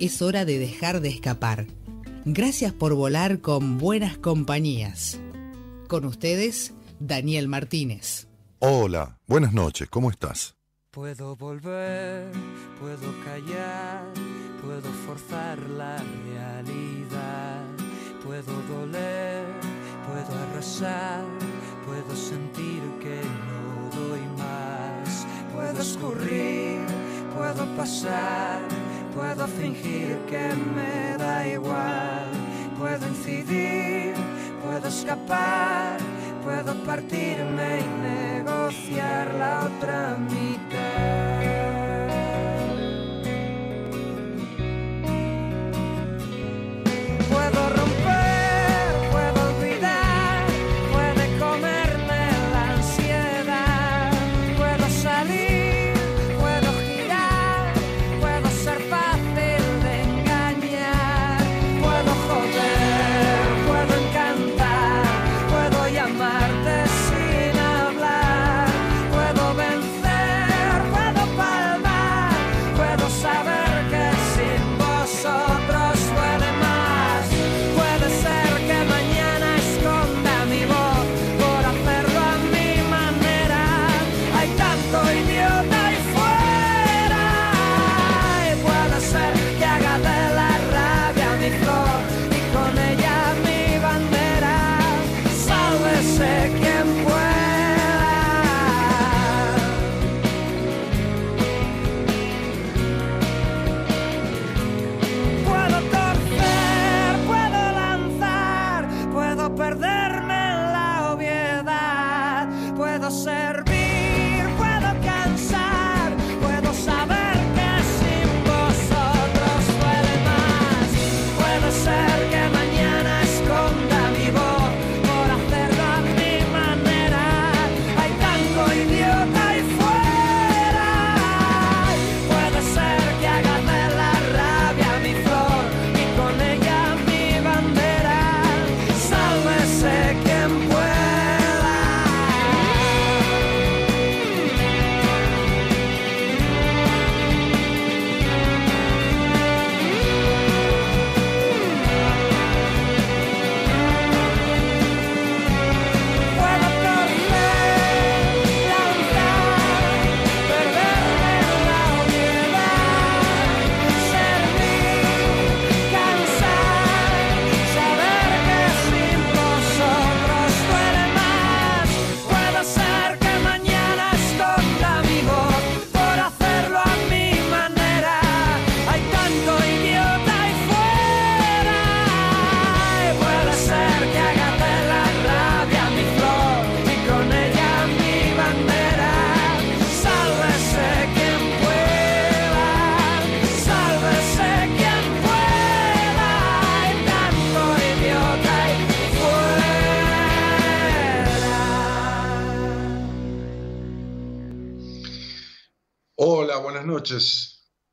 es hora de dejar de escapar. Gracias por volar con buenas compañías. Con ustedes, Daniel Martínez. Hola, buenas noches, ¿cómo estás? Puedo volver, puedo callar, puedo forzar la realidad, puedo doler, puedo arrasar, puedo sentir que no doy más, puedo escurrir, puedo pasar Puedo fingir que me da igual, puedo incidir, puedo escapar, puedo partirme y negociar la otra mitad.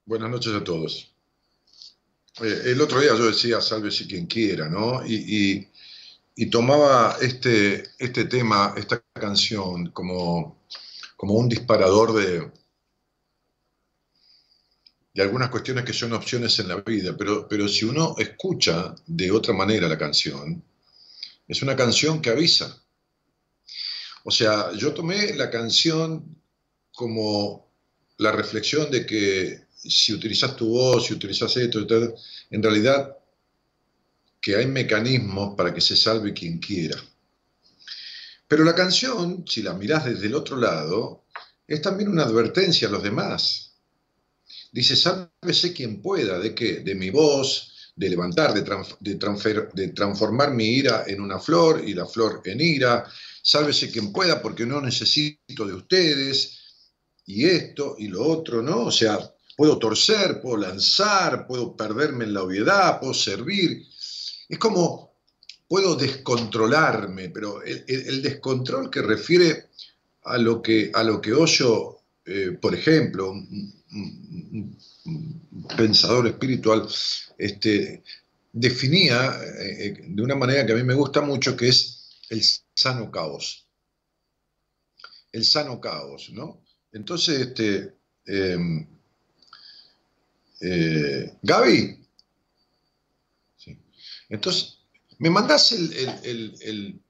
Buenas noches a todos. Eh, el otro día yo decía, sálvese quien quiera, ¿no? Y, tomaba este, este tema, esta canción, como, como un disparador de, de algunas cuestiones que son opciones en la vida, pero, pero si uno escucha de otra manera la canción, es una canción que avisa. O sea, yo tomé la canción como la reflexión de que si utilizas tu voz, si utilizas esto, en realidad que hay mecanismos para que se salve quien quiera. Pero la canción, si la mirás desde el otro lado, es también una advertencia a los demás. Dice, sálvese quien pueda, ¿de qué? De mi voz, de levantar, de, de transformar mi ira en una flor y la flor en ira. Sálvese quien pueda porque no necesito de ustedes y esto y lo otro, ¿no? O sea, puedo torcer, puedo lanzar, puedo perderme en la obviedad, puedo servir. Es como puedo descontrolarme, pero el, descontrol que refiere a lo que, a lo que Hoyo, eh, por ejemplo, un, pensador espiritual, este, definía eh, eh, de una manera que a mí me gusta mucho, que es el sano caos. El sano caos, ¿no? Entonces, este, em, eh, Gaby, entonces, ¿me mandás el, el,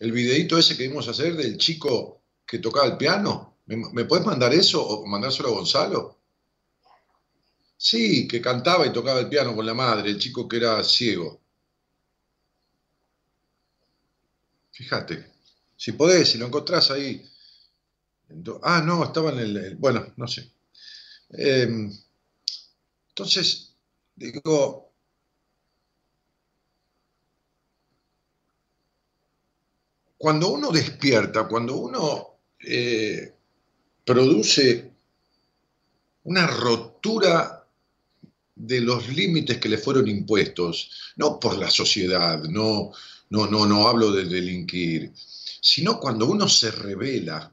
el, videito ese que vimos hacer del chico que tocaba el piano? ¿Me, ¿Me mandar eso o mandárselo a Gonzalo? Sí, que cantaba y tocaba el piano con la madre, el chico que era ciego. Fíjate, si podés, si lo encontrás ahí. Ah, no, estaba en el... Bueno, no sé. Em, entonces, digo, cuando uno despierta, cuando uno eh, produce una rotura de los límites que le fueron impuestos, no por la sociedad, no, no, no, no hablo de delinquir, sino cuando uno se revela,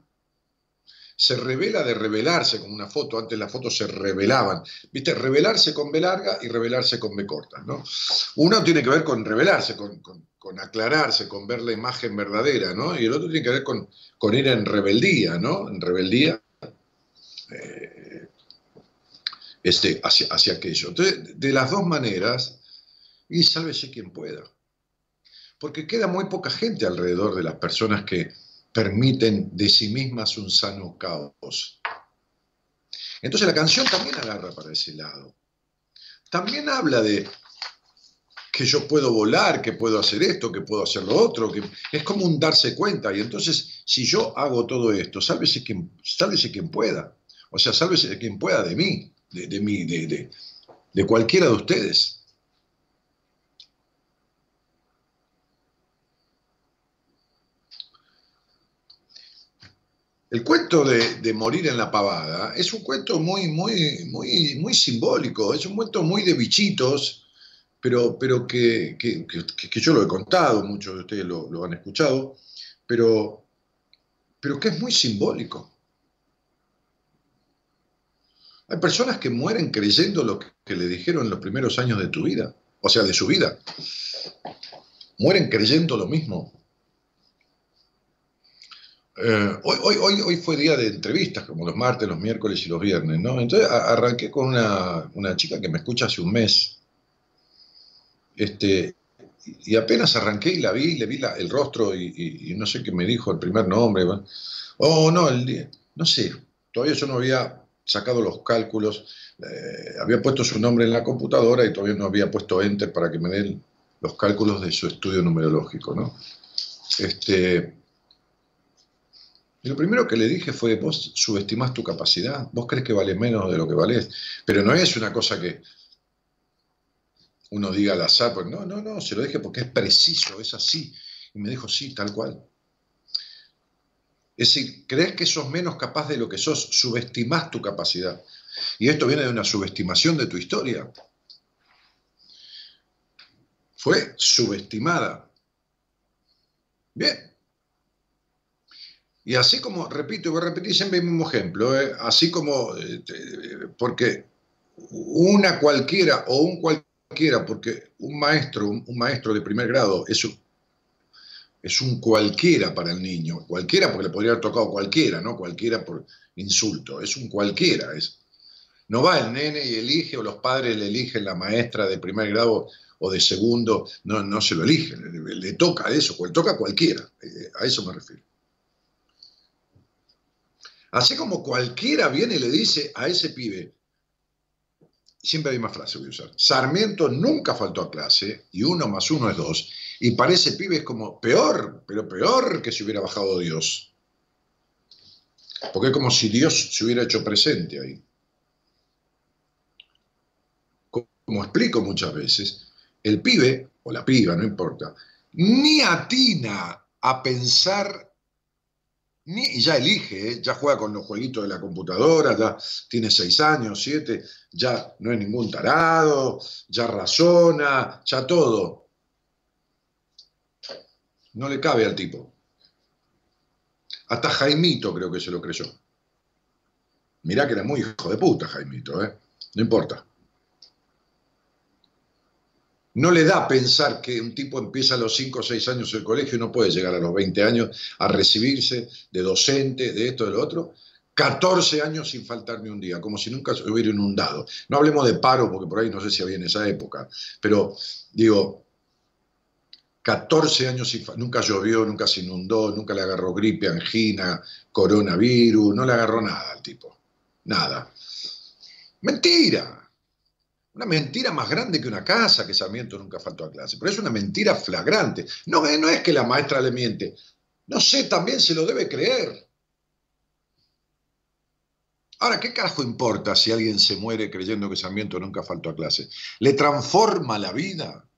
se revela de revelarse con una foto, antes las fotos se revelaban, viste, revelarse con B larga y revelarse con B corta, ¿no? Uno tiene que ver con revelarse, con, aclararse, con ver la imagen verdadera, ¿no? Y el otro tiene que ver con, con ir en rebeldía, ¿no? En rebeldía. Eh, este, hacia, hacia aquello. Entonces, de las dos maneras, y sálvese quien pueda. Porque queda muy poca gente alrededor de las personas que permiten de sí mismas un sano caos. Entonces la canción también agarra para ese lado. También habla de que yo puedo volar, que puedo hacer esto, que puedo hacer lo otro, que es como un darse cuenta. Y entonces, si yo hago todo esto, sálvese quien, quien pueda. O sea, sálvese quien pueda de mí de, de, mí, de, de cualquiera de ustedes. El cuento de, morir en la pavada es un cuento muy, muy, muy, muy simbólico, es un cuento muy de bichitos, pero, pero que, que, que, yo lo he contado, muchos de ustedes lo, han escuchado, pero, pero que es muy simbólico. Hay personas que mueren creyendo lo que le dijeron en los primeros años de tu vida, o sea, de su vida. Mueren creyendo lo mismo. Eh, hoy, fue día de entrevistas, como los martes, los miércoles y los viernes, ¿no? Entonces arranqué con una, chica que me escucha hace un mes. Este, y apenas arranqué y la vi, le vi el rostro y, no sé qué me dijo el primer nombre. Oh, no, el, no sé, todavía yo no había sacado los cálculos, eh, había puesto su nombre en la computadora y todavía no había puesto enter para que me den los cálculos de su estudio numerológico, ¿no? Este, y lo primero que le dije fue, vos subestimás tu capacidad, vos crees que vale menos de lo que valés, pero no es una cosa que uno diga al azar, pues no, no, no, se lo dije porque es preciso, es así. Y me dijo, sí, tal cual. Es decir, crees que sos menos capaz de lo que sos, subestimás tu capacidad. Y esto viene de una subestimación de tu historia. Fue subestimada. Bien. Y así como, repito, voy a repetir siempre el mismo ejemplo, ¿eh? así como, este, porque una cualquiera o un cualquiera, porque un maestro, un, maestro de primer grado es es un cualquiera para el niño, cualquiera porque le podría haber tocado cualquiera, ¿no? Cualquiera por insulto, es un cualquiera. Es, no va el nene y elige, o los padres le eligen la maestra de primer grado o de segundo, no, no se lo eligen, le, toca eso, le toca a cualquiera, eh, a eso me refiero. Así como cualquiera viene y le dice a ese pibe, siempre hay más frase voy a usar, Sarmiento nunca faltó a clase y uno más uno es dos, y para ese pibe es como peor, pero peor que si hubiera bajado Dios. Porque es como si Dios se hubiera hecho presente ahí. Como explico muchas veces, el pibe, o la piba, no importa, ni atina a pensar y ya elige, ¿eh? ya juega con los jueguitos de la computadora, ya tiene seis años, siete, ya no es ningún tarado, ya razona, ya todo. No le cabe al tipo. Hasta Jaimito creo que se lo creyó. Mirá que era muy hijo de puta Jaimito, ¿eh? No importa. No le da pensar que un tipo empieza a los 5 o 6 años el colegio y no puede llegar a los 20 años a recibirse de docente, de esto, de lo otro. 14 años sin faltar ni un día, como si nunca se hubiera inundado. No hablemos de paro, porque por ahí no sé si había en esa época, pero digo, 14 años sin nunca llovió, nunca se inundó, nunca le agarró gripe, angina, coronavirus, no le agarró nada al tipo. Nada. Mentira. Una mentira más grande que una casa, que Sarmiento nunca faltó a clase. Pero es una mentira flagrante. No, no es que la maestra le miente. No sé, también se lo debe creer. Ahora, ¿qué carajo importa si alguien se muere creyendo que Sarmiento nunca faltó a clase? ¿Le transforma la vida?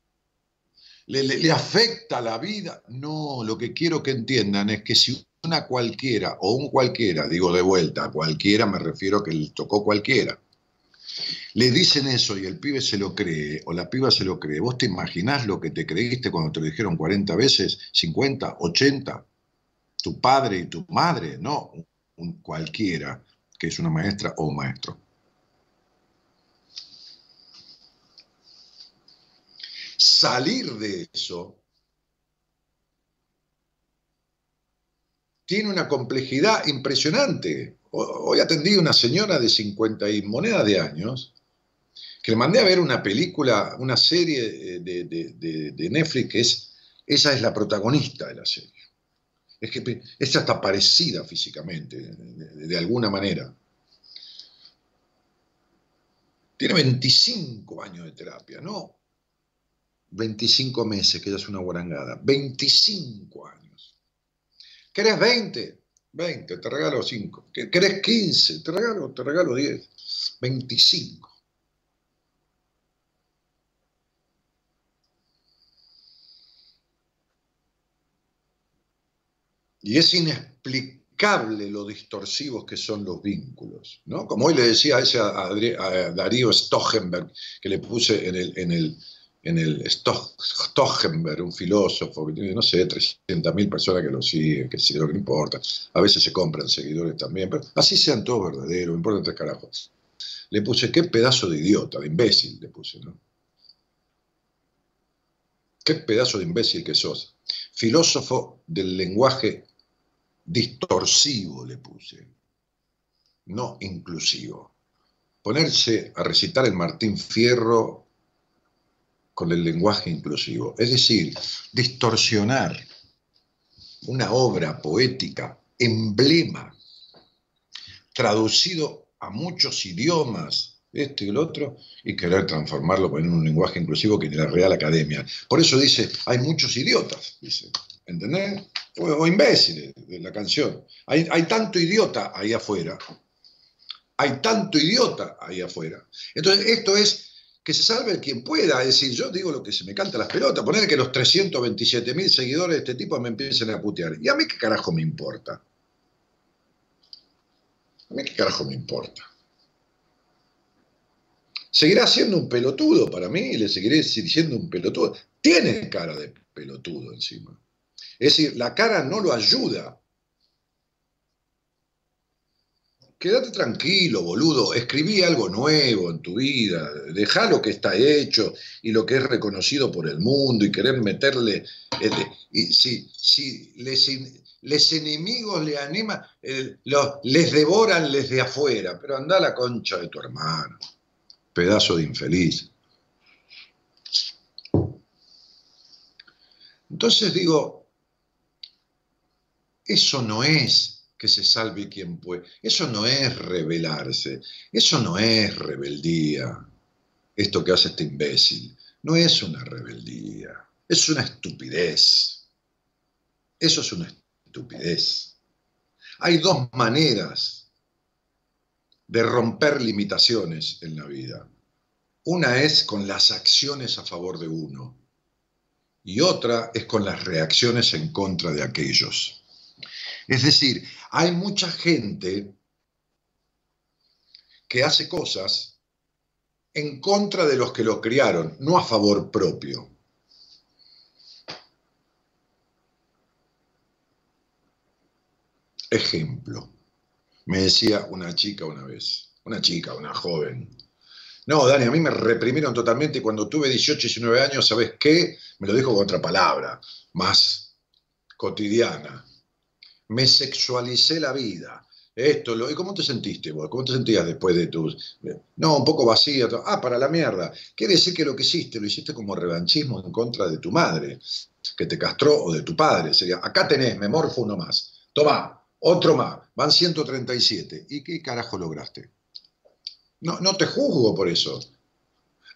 ¿Le, le afecta la vida? No, lo que quiero que entiendan es que si una cualquiera o un cualquiera, digo de vuelta, cualquiera me refiero a que le tocó cualquiera, le dicen eso y el pibe se lo cree o la piba se lo cree. ¿Vos te imaginás lo que te creíste cuando te lo dijeron 40 veces, 50, 80? Tu padre y tu madre, no cualquiera que es una maestra o un maestro. Salir de eso tiene una complejidad impresionante. Hoy atendí a una señora de 50 y monedas de años que le mandé a ver una película, una serie de, Netflix que es, ella es la protagonista de la serie. Es que ella está parecida físicamente, de, alguna manera. Tiene 25 años de terapia, ¿no? 25 meses, que ella es una guarangada. 25 años. ¿Querés 20? 20, te regalo 5. ¿Querés 15? Te regalo, te regalo 10. 25. Y es inexplicable lo distorsivos que son los vínculos. ¿no? Como hoy le decía a, ese, a, Darío Stochenberg, que le puse en el, en el, en el un filósofo que tiene, no sé, 300.000 personas que lo siguen, que sé lo que importa. A veces se compran seguidores también, pero así sean todos verdaderos, me importa tres carajos. Le puse, qué pedazo de idiota, de imbécil, le puse, ¿no? Qué pedazo de imbécil que sos. Filósofo del lenguaje distorsivo, le puse, no inclusivo. Ponerse a recitar el Martín Fierro con el lenguaje inclusivo. Es decir, distorsionar una obra poética, emblema, traducido a muchos idiomas, este y el otro, y querer transformarlo en un lenguaje inclusivo que ni la Real Academia. Por eso dice, hay muchos idiotas, dice, ¿entendés? O, imbéciles de la canción. Hay, hay tanto idiota ahí afuera. Hay tanto idiota ahí afuera. Entonces, esto es que se salve quien pueda. Es decir, yo digo lo que se me canta las pelotas, poner que los 327 mil seguidores de este tipo me empiecen a putear. ¿Y a mí qué carajo me importa? ¿A mí qué carajo me importa? Seguirá siendo un pelotudo para mí y le seguiré diciendo un pelotudo. Tiene cara de pelotudo encima. Es decir, la cara no lo ayuda. Quédate tranquilo, boludo, escribí algo nuevo en tu vida, deja lo que está hecho y lo que es reconocido por el mundo y querer meterle, eh, y si, si les, enemigos le animan, les devoran les de afuera, pero anda a la concha de tu hermano, pedazo de infeliz. Entonces digo, eso no es que se salve quien puede. Eso no es rebelarse, eso no es rebeldía, esto que hace este imbécil. No es una rebeldía, es una estupidez. Eso es una estupidez. Hay dos maneras de romper limitaciones en la vida. Una es con las acciones a favor de uno y otra es con las reacciones en contra de aquellos. Es decir, Hay mucha gente que hace cosas en contra de los que lo criaron, no a favor propio. Ejemplo, me decía una chica una vez, una chica, una joven. No, Dani, a mí me reprimieron totalmente y cuando tuve 18, 19 años, ¿sabes qué? Me lo dijo con otra palabra, más cotidiana. Me sexualicé la vida. Esto, lo, ¿y cómo te sentiste vos? ¿Cómo te sentías después de tus... No, un poco vacía. Ah, para la mierda. Quiere decir que lo que hiciste, lo hiciste como revanchismo en contra de tu madre, que te castró, o de tu padre. Sería, acá tenés, me morfo uno más. Toma, otro más, van 137. ¿Y qué carajo lograste? No, no te juzgo por eso.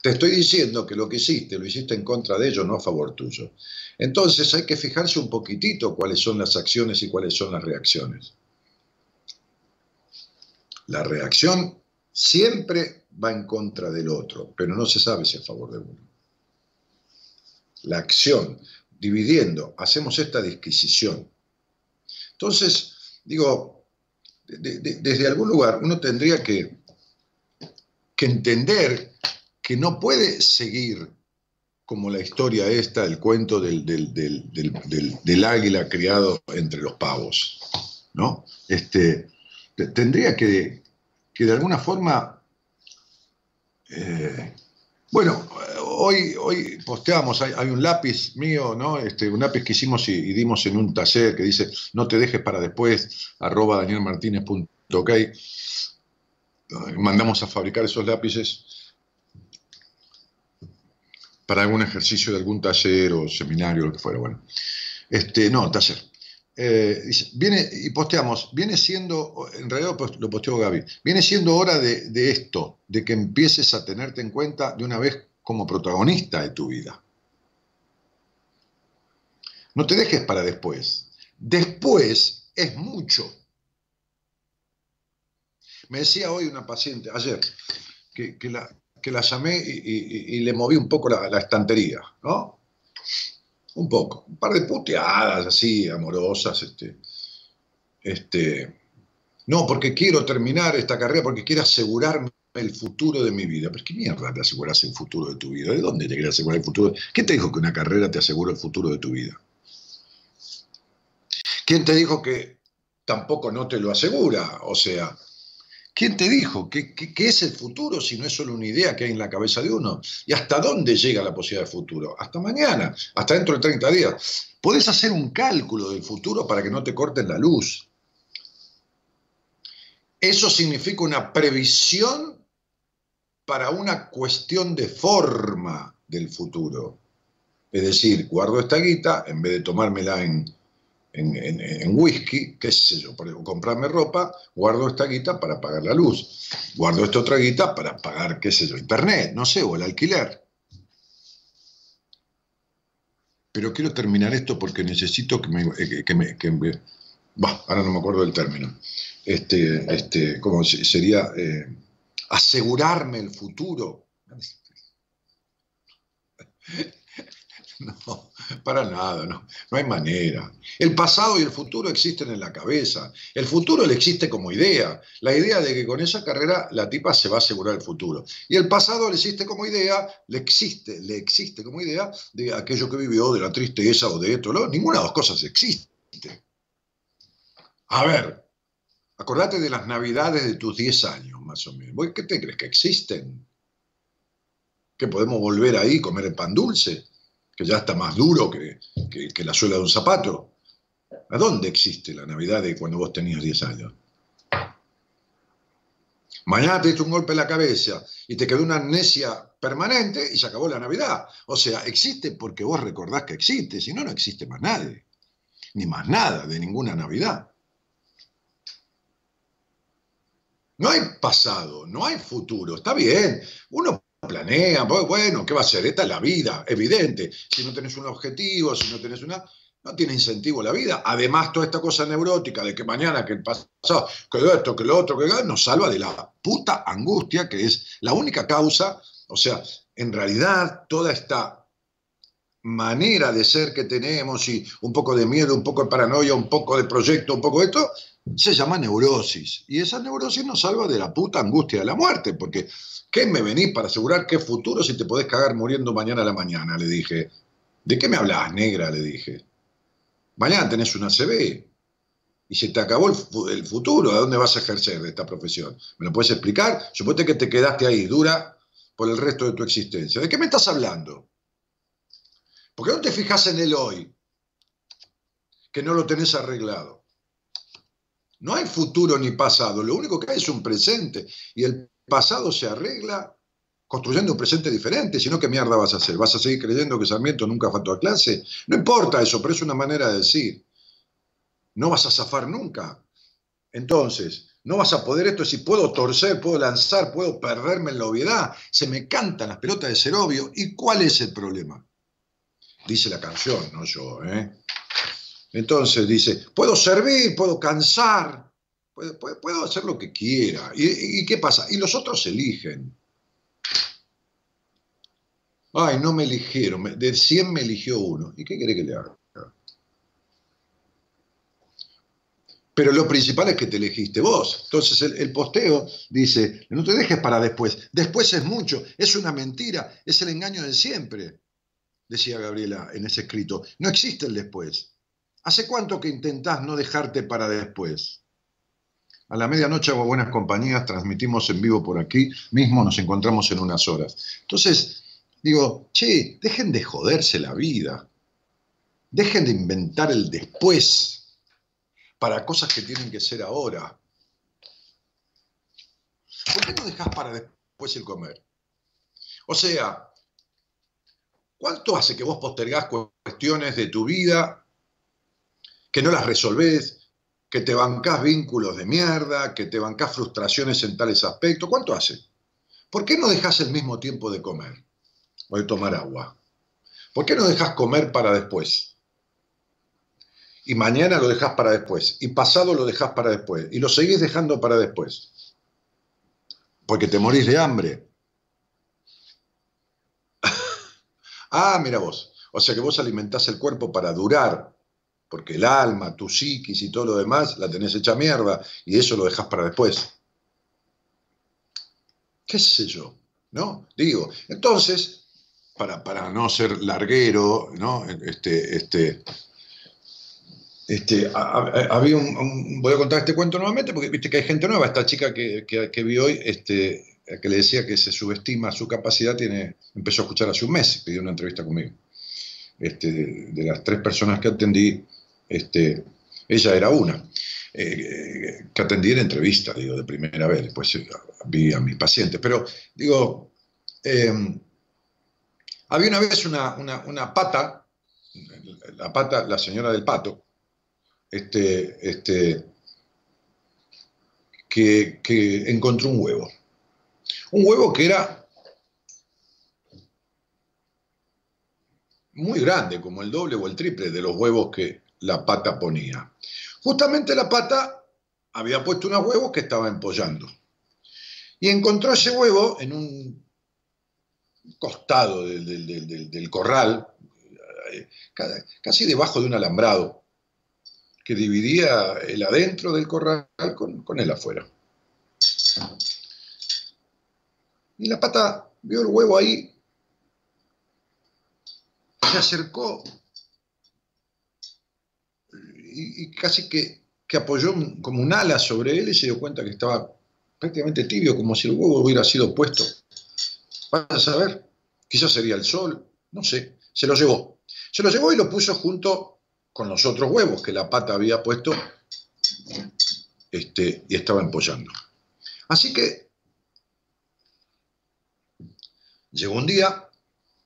Te estoy diciendo que lo que hiciste lo hiciste en contra de ellos, no a favor tuyo. Entonces hay que fijarse un poquitito cuáles son las acciones y cuáles son las reacciones. La reacción siempre va en contra del otro, pero no se sabe si a favor de uno. La acción, dividiendo, hacemos esta disquisición. Entonces, digo, desde algún lugar uno tendría que, que entender que no puede seguir como la historia esta, el cuento del, del, águila criado entre los pavos, ¿no? Este, tendría que, que de alguna forma eh, bueno, hoy, hoy posteamos, hay, un lápiz mío, ¿no? Este, un lápiz que hicimos y, dimos en un taller que dice, no te dejes para después, arroba danielmartinez.ok. Mandamos a fabricar esos lápices para algún ejercicio de algún taller o seminario, lo que fuera. Bueno, este, no, taller. Eh, viene, y posteamos, viene siendo, en realidad lo posteó Gaby, viene siendo hora de, de, esto, de que empieces a tenerte en cuenta de una vez como protagonista de tu vida. No te dejes para después. Después es mucho. Me decía hoy una paciente, ayer, que, la, que la, llamé y, le moví un poco la, estantería, ¿no? un poco, un par de puteadas así, amorosas, este, este, no, porque quiero terminar esta carrera, porque quiero asegurarme el futuro de mi vida. Pero ¿qué mierda te aseguras el futuro de tu vida? ¿De dónde te quieres asegurar el futuro? ¿Qué te dijo que una carrera te asegura el futuro de tu vida? ¿Quién te dijo que tampoco no te lo asegura? O sea, ¿Quién te dijo? ¿Qué, es el futuro si no es solo una idea que hay en la cabeza de uno? ¿Y hasta dónde llega la posibilidad de futuro? Hasta mañana, hasta dentro de 30 días. Puedes hacer un cálculo del futuro para que no te corten la luz. Eso significa una previsión para una cuestión de forma del futuro. Es decir, guardo esta guita, en vez de tomármela en en, whisky, qué sé yo, por comprarme ropa, guardo esta guita para pagar la luz, guardo esta otra guita para pagar, qué sé yo, internet, no sé, o el alquiler. Pero quiero terminar esto porque necesito que me... Eh, que me, que ahora no me acuerdo del término. Este, este, ¿Cómo sería? Eh, asegurarme el futuro. No, para nada, no, no hay manera. El pasado y el futuro existen en la cabeza. El futuro le existe como idea. La idea de que con esa carrera la tipa se va a asegurar el futuro. Y el pasado le existe como idea, le existe, le existe como idea de aquello que vivió, de la tristeza o de esto. Ninguna de las cosas existe. A ver, acordate de las navidades de tus 10 años, más o menos. ¿Qué te crees que existen? ¿Que podemos volver ahí y comer el pan dulce? Que ya está más duro que, la suela de un zapato. ¿A dónde existe la Navidad de cuando vos tenías 10 años? Mañana te diste un golpe en la cabeza y te quedó una amnesia permanente y se acabó la Navidad. O sea, existe porque vos recordás que existe, si no, no existe más nadie, ni más nada de ninguna Navidad. No hay pasado, no hay futuro, está bien. Uno planea, pues bueno, ¿qué va a ser? Esta es la vida, evidente. Si no tenés un objetivo, si no tenés una... No tiene incentivo la vida. Además, toda esta cosa neurótica de que mañana, que el pasado, que esto, que lo otro, que nos salva de la puta angustia, que es la única causa. O sea, en realidad, toda esta manera de ser que tenemos y un poco de miedo, un poco de paranoia, un poco de proyecto, un poco de esto, se llama neurosis. Y esa neurosis nos salva de la puta angustia de la muerte, porque ¿qué me venís para asegurar qué futuro si te podés cagar muriendo mañana a la mañana? Le dije. ¿De qué me hablas, negra? Le dije. Mañana tenés una CB y se te acabó el, futuro. ¿A dónde vas a ejercer de esta profesión? ¿Me lo puedes explicar? Suponte que te quedaste ahí dura por el resto de tu existencia. ¿De qué me estás hablando? ¿Por qué no te fijas en el hoy? Que no lo tenés arreglado. No hay futuro ni pasado, lo único que hay es un presente. Y el pasado se arregla construyendo un presente diferente, sino ¿qué mierda vas a hacer? ¿Vas a seguir creyendo que Sarmiento nunca faltó a clase? No importa eso, pero es una manera de decir. No vas a zafar nunca. Entonces, no vas a poder esto si puedo torcer, puedo lanzar, puedo perderme en la obviedad. Se me cantan las pelotas de ser obvio. ¿Y cuál es el problema? Dice la canción, no yo. ¿eh? Entonces dice, puedo servir, puedo cansar, puedo, hacer lo que quiera. ¿Y, ¿Y qué pasa? Y los otros eligen. Ay, no me eligieron, de 100 me eligió uno. ¿Y qué quiere que le haga? Pero lo principal es que te elegiste vos. Entonces el, posteo dice, no te dejes para después. Después es mucho, es una mentira, es el engaño de siempre, decía Gabriela en ese escrito. No existe el después. ¿Hace cuánto que intentás no dejarte para después? A la medianoche hago buenas compañías, transmitimos en vivo por aquí, mismo nos encontramos en unas horas. Entonces, digo, che, dejen de joderse la vida, dejen de inventar el después para cosas que tienen que ser ahora. ¿Por qué no dejas para después el comer? O sea, ¿cuánto hace que vos postergás cuestiones de tu vida, que no las resolvés, que te bancás vínculos de mierda, que te bancás frustraciones en tales aspectos? ¿Cuánto hace? ¿Por qué no dejas el mismo tiempo de comer o de tomar agua? ¿Por qué no dejas comer para después? y mañana lo dejas para después, y pasado lo dejas para después, y lo seguís dejando para después, porque te morís de hambre. ah, mira vos, o sea que vos alimentás el cuerpo para durar, porque el alma, tu psiquis y todo lo demás la tenés hecha mierda, y eso lo dejas para después. ¿Qué sé yo? ¿No? Digo, entonces, para, para no ser larguero, ¿no? Este, este, este, había un, voy a contar este cuento nuevamente porque viste que hay gente nueva. Esta chica que, que, vi hoy, este, que le decía que se subestima su capacidad, tiene, empezó a escuchar hace un mes, pidió una entrevista conmigo. Este, de, las tres personas que atendí, este, ella era una. Eh, que atendí en entrevista, digo, de primera vez, después eh, vi a mis pacientes. Pero, digo, em, había una vez una, una, una pata, la pata, la señora del pato, este, este, que, encontró un huevo. Un huevo que era muy grande, como el doble o el triple de los huevos que la pata ponía. Justamente la pata había puesto unos huevos que estaba empollando. Y encontró ese huevo en un costado del corral, eh, casi debajo de un alambrado que dividía el adentro del corral con, el afuera. Y la pata vio el huevo ahí, se acercó y, casi que, apoyó como un ala sobre él y se dio cuenta que estaba prácticamente tibio, como si el huevo hubiera sido puesto. Vas a saber, quizás sería el sol, no sé. Se lo llevó. Se lo llevó y lo puso junto con los otros huevos que la pata había puesto este, y estaba empollando. Así que llegó un día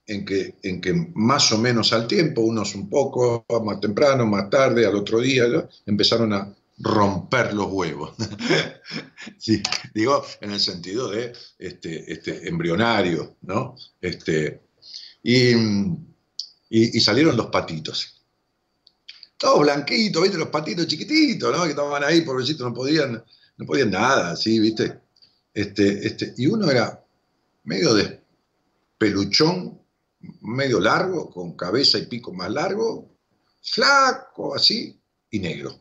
en que, en que más o menos al tiempo, unos un poco más temprano, más tarde, al otro día, empezaron a romper los huevos. digo, en el sentido de este, este, embrionario, ¿no? Este, y, y salieron los patitos todos blanquitos, ¿viste? Los patitos chiquititos, ¿no? Que estaban ahí, pobrecitos, no podían, no podían nada, ¿sí? ¿Viste? Este, este, y uno era medio de peluchón, medio largo, con cabeza y pico más largo, flaco, así, y negro.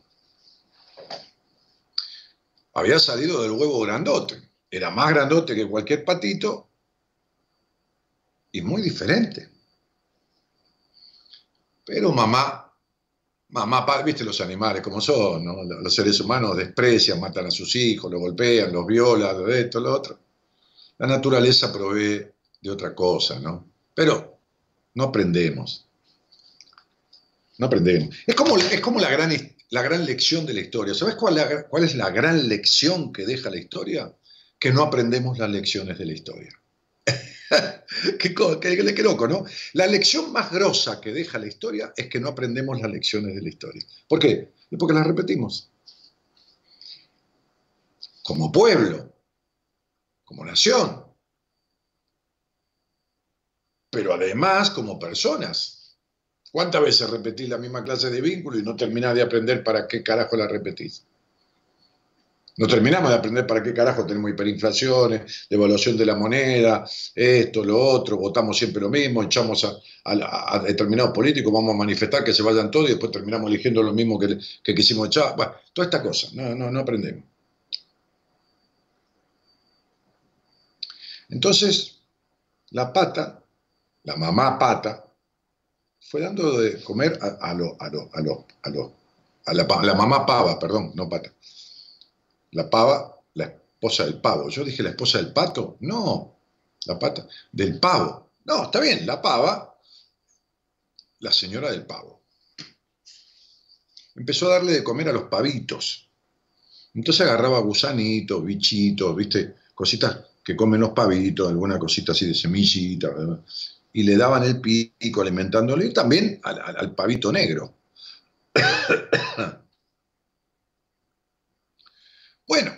había salido del huevo grandote. Era más grandote que cualquier patito y muy diferente. Pero mamá, mamá, viste los animales como son, ¿no? Los seres humanos desprecian, matan a sus hijos, los golpean, los violan, lo esto, lo otro. La naturaleza provee de otra cosa, ¿no? Pero no aprendemos. No aprendemos. Es como, es como la, gran, la gran lección de la historia. ¿Sabes cuál, es la gran lección que deja la historia? Que no aprendemos las lecciones de la historia. qué, qué, loco, ¿no? La lección más grosa que deja la historia es que no aprendemos las lecciones de la historia. ¿Por qué? Porque las repetimos. Como pueblo, como nación, pero además como personas. ¿Cuántas veces repetís la misma clase de vínculo y no terminás de aprender para qué carajo la repetís? No terminamos de aprender para qué carajo tenemos hiperinflaciones, devaluación de la moneda, esto, lo otro, votamos siempre lo mismo, echamos a, determinados políticos, vamos a manifestar que se vayan todos y después terminamos eligiendo lo mismo que, que quisimos echar. Bueno, toda esta cosa, no, no, no aprendemos. Entonces, la pata, la mamá pata, fue dando de comer a, lo, a, lo, a, lo, a, lo, a la, la mamá pava, perdón, no pata la pava, la esposa del pavo. Yo dije la esposa del pato. No, la pata del pavo. No, está bien, la pava, la señora del pavo. Empezó a darle de comer a los pavitos. Entonces agarraba gusanitos, bichitos, viste, cositas que comen los pavitos, alguna cosita así de semillita, y le daban el pico alimentándole y también al pavito negro. Bueno,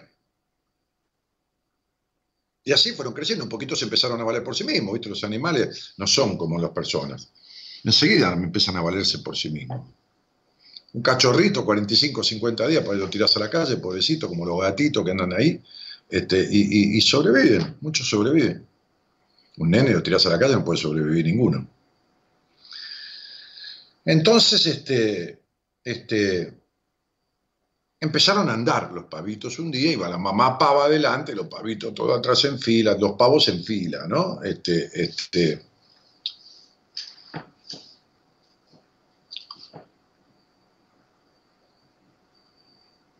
y así fueron creciendo, un poquito se empezaron a valer por sí mismos, ¿viste? Los animales no son como las personas. Enseguida empiezan a valerse por sí mismos. Un cachorrito, 45, 50 días, para lo tiras a la calle, pobrecito, como los gatitos que andan ahí, este, y, sobreviven, muchos sobreviven. Un nene lo tiras a la calle, no puede sobrevivir ninguno. Entonces, este, este, Empezaron a andar los pavitos un día, iba la mamá pava adelante, los pavitos todos atrás en fila, los pavos en fila, ¿no? Este, este.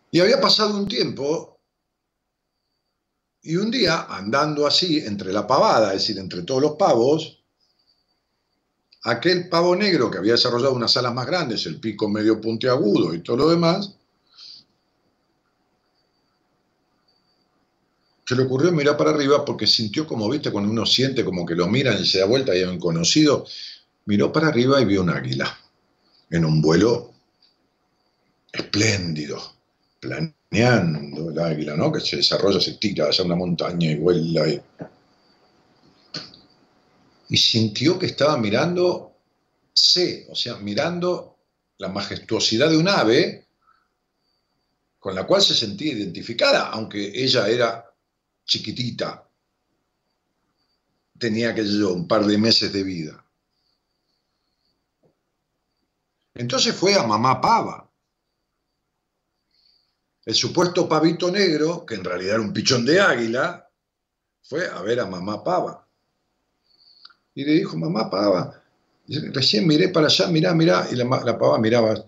Y había pasado un tiempo y un día, andando así entre la pavada, es decir, entre todos los pavos, aquel pavo negro que había desarrollado unas alas más grandes, el pico medio puntiagudo y todo lo demás, se le ocurrió mirar para arriba porque sintió como, viste, cuando uno siente como que lo miran y se da vuelta y hay un conocido, miró para arriba y vio un águila en un vuelo espléndido, el águila, ¿no? Que se desarrolla, se tira hacia una montaña y vuela. Y, y sintió que estaba mirando C, o sea, mirando la majestuosidad de un ave con la cual se sentía identificada, aunque ella era chiquitita, tenía que yo un par de meses de vida. Entonces fue a mamá pava. El supuesto pavito negro, que en realidad era un pichón de águila, fue a ver a mamá pava. Y le dijo, mamá pava, recién miré para allá, mirá, mirá, y la, pava miraba,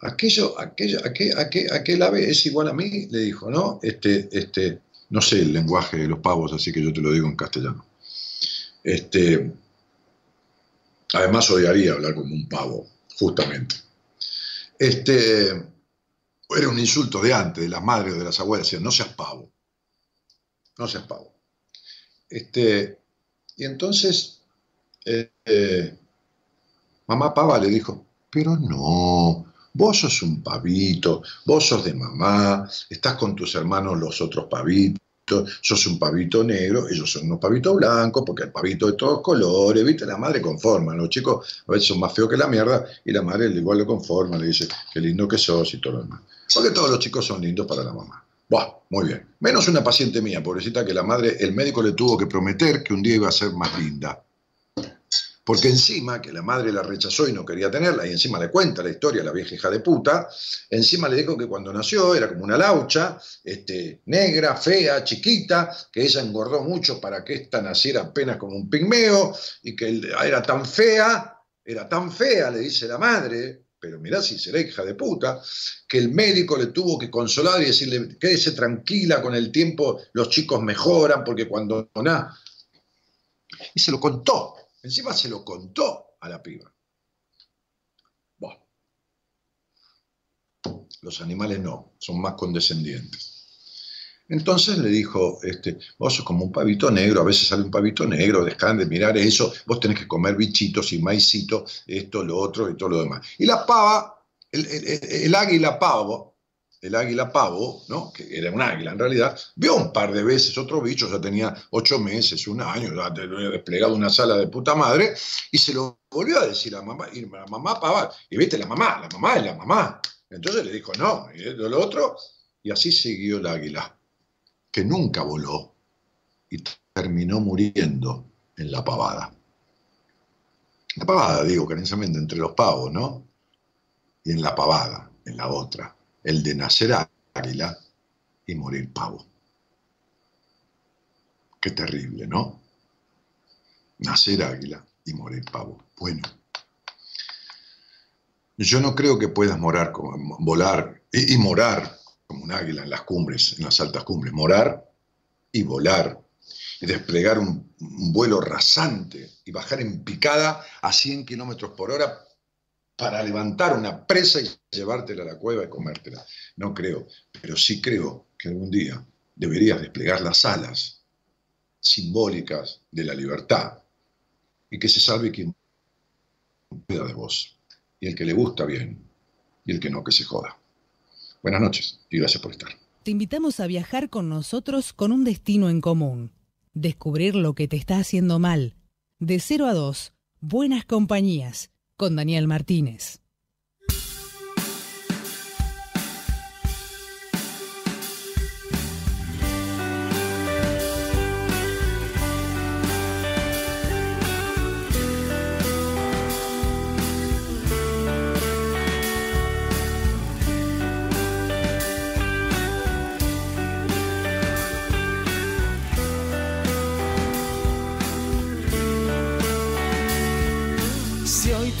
aquello, aquello, aquel, aquel, aquel ave es igual a mí, le dijo, ¿no? Este, este, no sé el lenguaje de los pavos, así que yo te lo digo en castellano. Este, además odiaría hablar como un pavo, justamente. Este, era un insulto de antes, de las madres o de las abuelas, decían, no seas pavo, no seas pavo. Este, y entonces, eh, eh, mamá pava le dijo, pero no, Vos sos un pavito, vos sos de mamá, estás con tus hermanos los otros pavitos, sos un pavito negro, ellos son unos pavitos blancos, porque el pavito de todos colores, ¿viste? La madre conforma, los chicos a veces son más feos que la mierda, y la madre igual lo conforma, le dice, qué lindo que sos y todo lo demás. Porque todos los chicos son lindos para la mamá. Buah, muy bien. Menos una paciente mía, pobrecita, que la madre, el médico le tuvo que prometer que un día iba a ser más linda Porque encima, que la madre la rechazó y no quería tenerla, y encima le cuenta la historia, la vieja hija de puta, encima le dijo que cuando nació era como una laucha, este, negra, fea, chiquita, que ella engordó mucho para que ésta naciera apenas como un pigmeo, y que era tan fea, era tan fea, le dice la madre, pero mirá si será hija de puta, que el médico le tuvo que consolar y decirle, quédese tranquila, con el tiempo los chicos mejoran, porque cuando nada. Y se lo contó, encima se lo contó a la piba. Los animales no, son más condescendientes. Entonces le dijo, este, vos sos como un pavito negro, a veces sale un pavito negro, dejan de mirar eso, vos tenés que comer bichitos y maicito, esto, lo otro y todo lo demás. Y la pava, el, águila pavo, el águila pavo, ¿no? que era un águila en realidad, vio un par de veces otro bicho, ya tenía ocho meses, un año, ya había desplegado una sala de puta madre, y se lo volvió a decir a mamá, y la mamá pava, y viste, la mamá, la mamá es la mamá. Entonces le dijo, no, y lo otro, y así siguió el águila que nunca voló y terminó muriendo en la pavada. La pavada, digo, cariñosamente, entre los pavos, ¿no? Y en la pavada, en la otra, el de nacer águila y morir pavo. Qué terrible, ¿no? Nacer águila y morir pavo. Bueno, yo no creo que puedas morar, volar y morar como un águila en las cumbres, en las altas cumbres, morar y volar y desplegar un, vuelo rasante y bajar en picada a 100 kilómetros por hora para levantar una presa y llevártela a la cueva y comértela. No creo, pero sí creo que algún día deberías desplegar las alas simbólicas de la libertad y que se salve quien pueda de vos, y el que le gusta bien, y el que no, que se joda. Buenas noches y gracias por estar. Te invitamos a viajar con nosotros con un destino en común. Descubrir lo que te está haciendo mal. De 0 a 2, Buenas Compañías, con Daniel Martínez.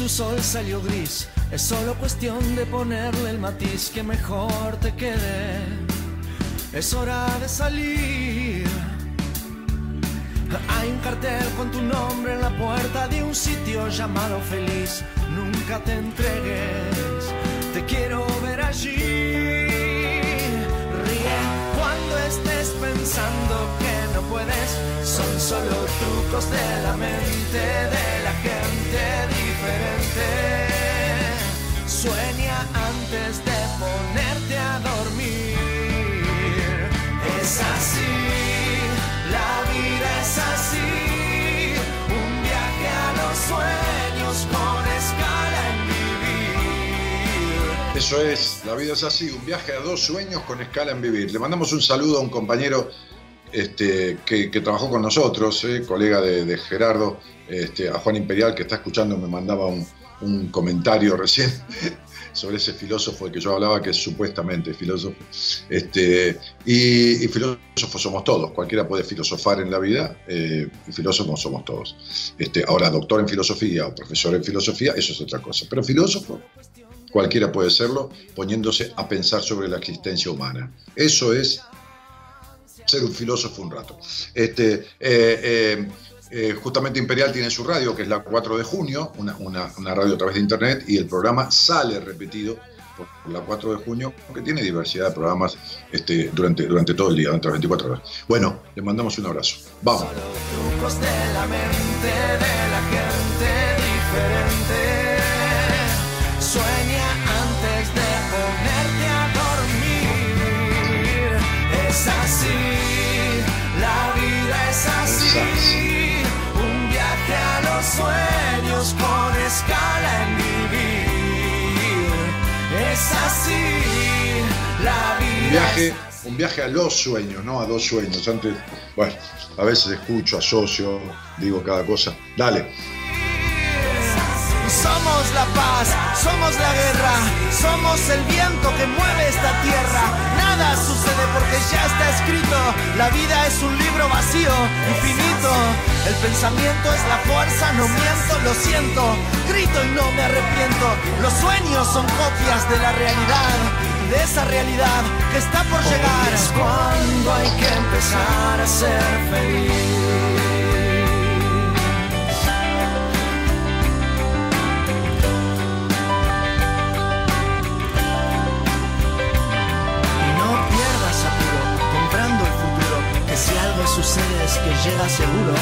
Sol salió gris, es solo cuestión de ponerle el matiz que mejor te quede. Es hora de salir. Hay un cartel con tu nombre en la puerta de un sitio llamado feliz. Nunca te entregues, te quiero ver allí. Estés pensando que no puedes. Son solo trucos de la mente de la gente Sueña antes de ponerte a dormir. Es así, Eso es, la vida es así, un viaje a dos sueños con escala en vivir. Le mandamos un saludo a un compañero este, que, trabajó con nosotros, eh, colega de, Gerardo, este, a Juan Imperial, que está escuchando, me mandaba un, comentario recién sobre ese filósofo del que yo hablaba, que es supuestamente filósofo. Este, y, filósofos somos todos, cualquiera puede filosofar en la vida, eh, y filósofos somos todos. Este, ahora, doctor en filosofía o profesor en filosofía, eso es otra cosa. Pero filósofo, cualquiera puede serlo, poniéndose a pensar sobre la existencia humana. Eso es ser un filósofo un rato. Este, eh, eh, eh, justamente Imperial tiene su radio, que es la 4 de junio, una, radio a través de internet, y el programa sale repetido por, la 4 de junio, que tiene diversidad de programas este, durante, durante todo el día, durante las 24 horas. Bueno, le mandamos un abrazo. Vamos. Es así sueños con escala en vivir. Es así la vida. Un viaje, un viaje a los sueños, no a dos sueños. Antes, bueno, a veces escucho, asocio, digo cada cosa. Dale. Somos la paz, somos la guerra, somos el viento que mueve porque ya está escrito. La vida es un libro vacío, infinito. El pensamiento es la fuerza, no miento, lo siento. Grito y no me arrepiento. Los sueños son copias de la realidad de esa realidad que está por llegar. Es cuando hay que empezar a ser feliz. Que llega seguro.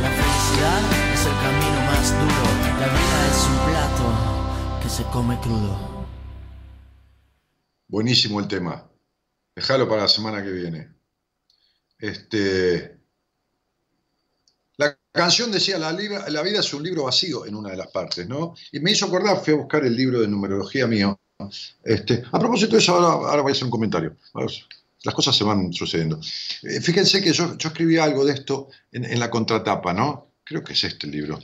La felicidad es el camino más duro. La vida es un plato que se come crudo. Buenísimo el tema. Déjalo para la semana que viene. Este, la canción decía, la, vida es un libro vacío en una de las partes, ¿no? Y me hizo acordar, fui a buscar el libro de numerología mío. Este, a propósito de eso, ahora, ahora voy a hacer un comentario las cosas se van sucediendo. Eh, fíjense que yo, escribí algo de esto en, la contratapa, ¿no? Creo que es este el libro.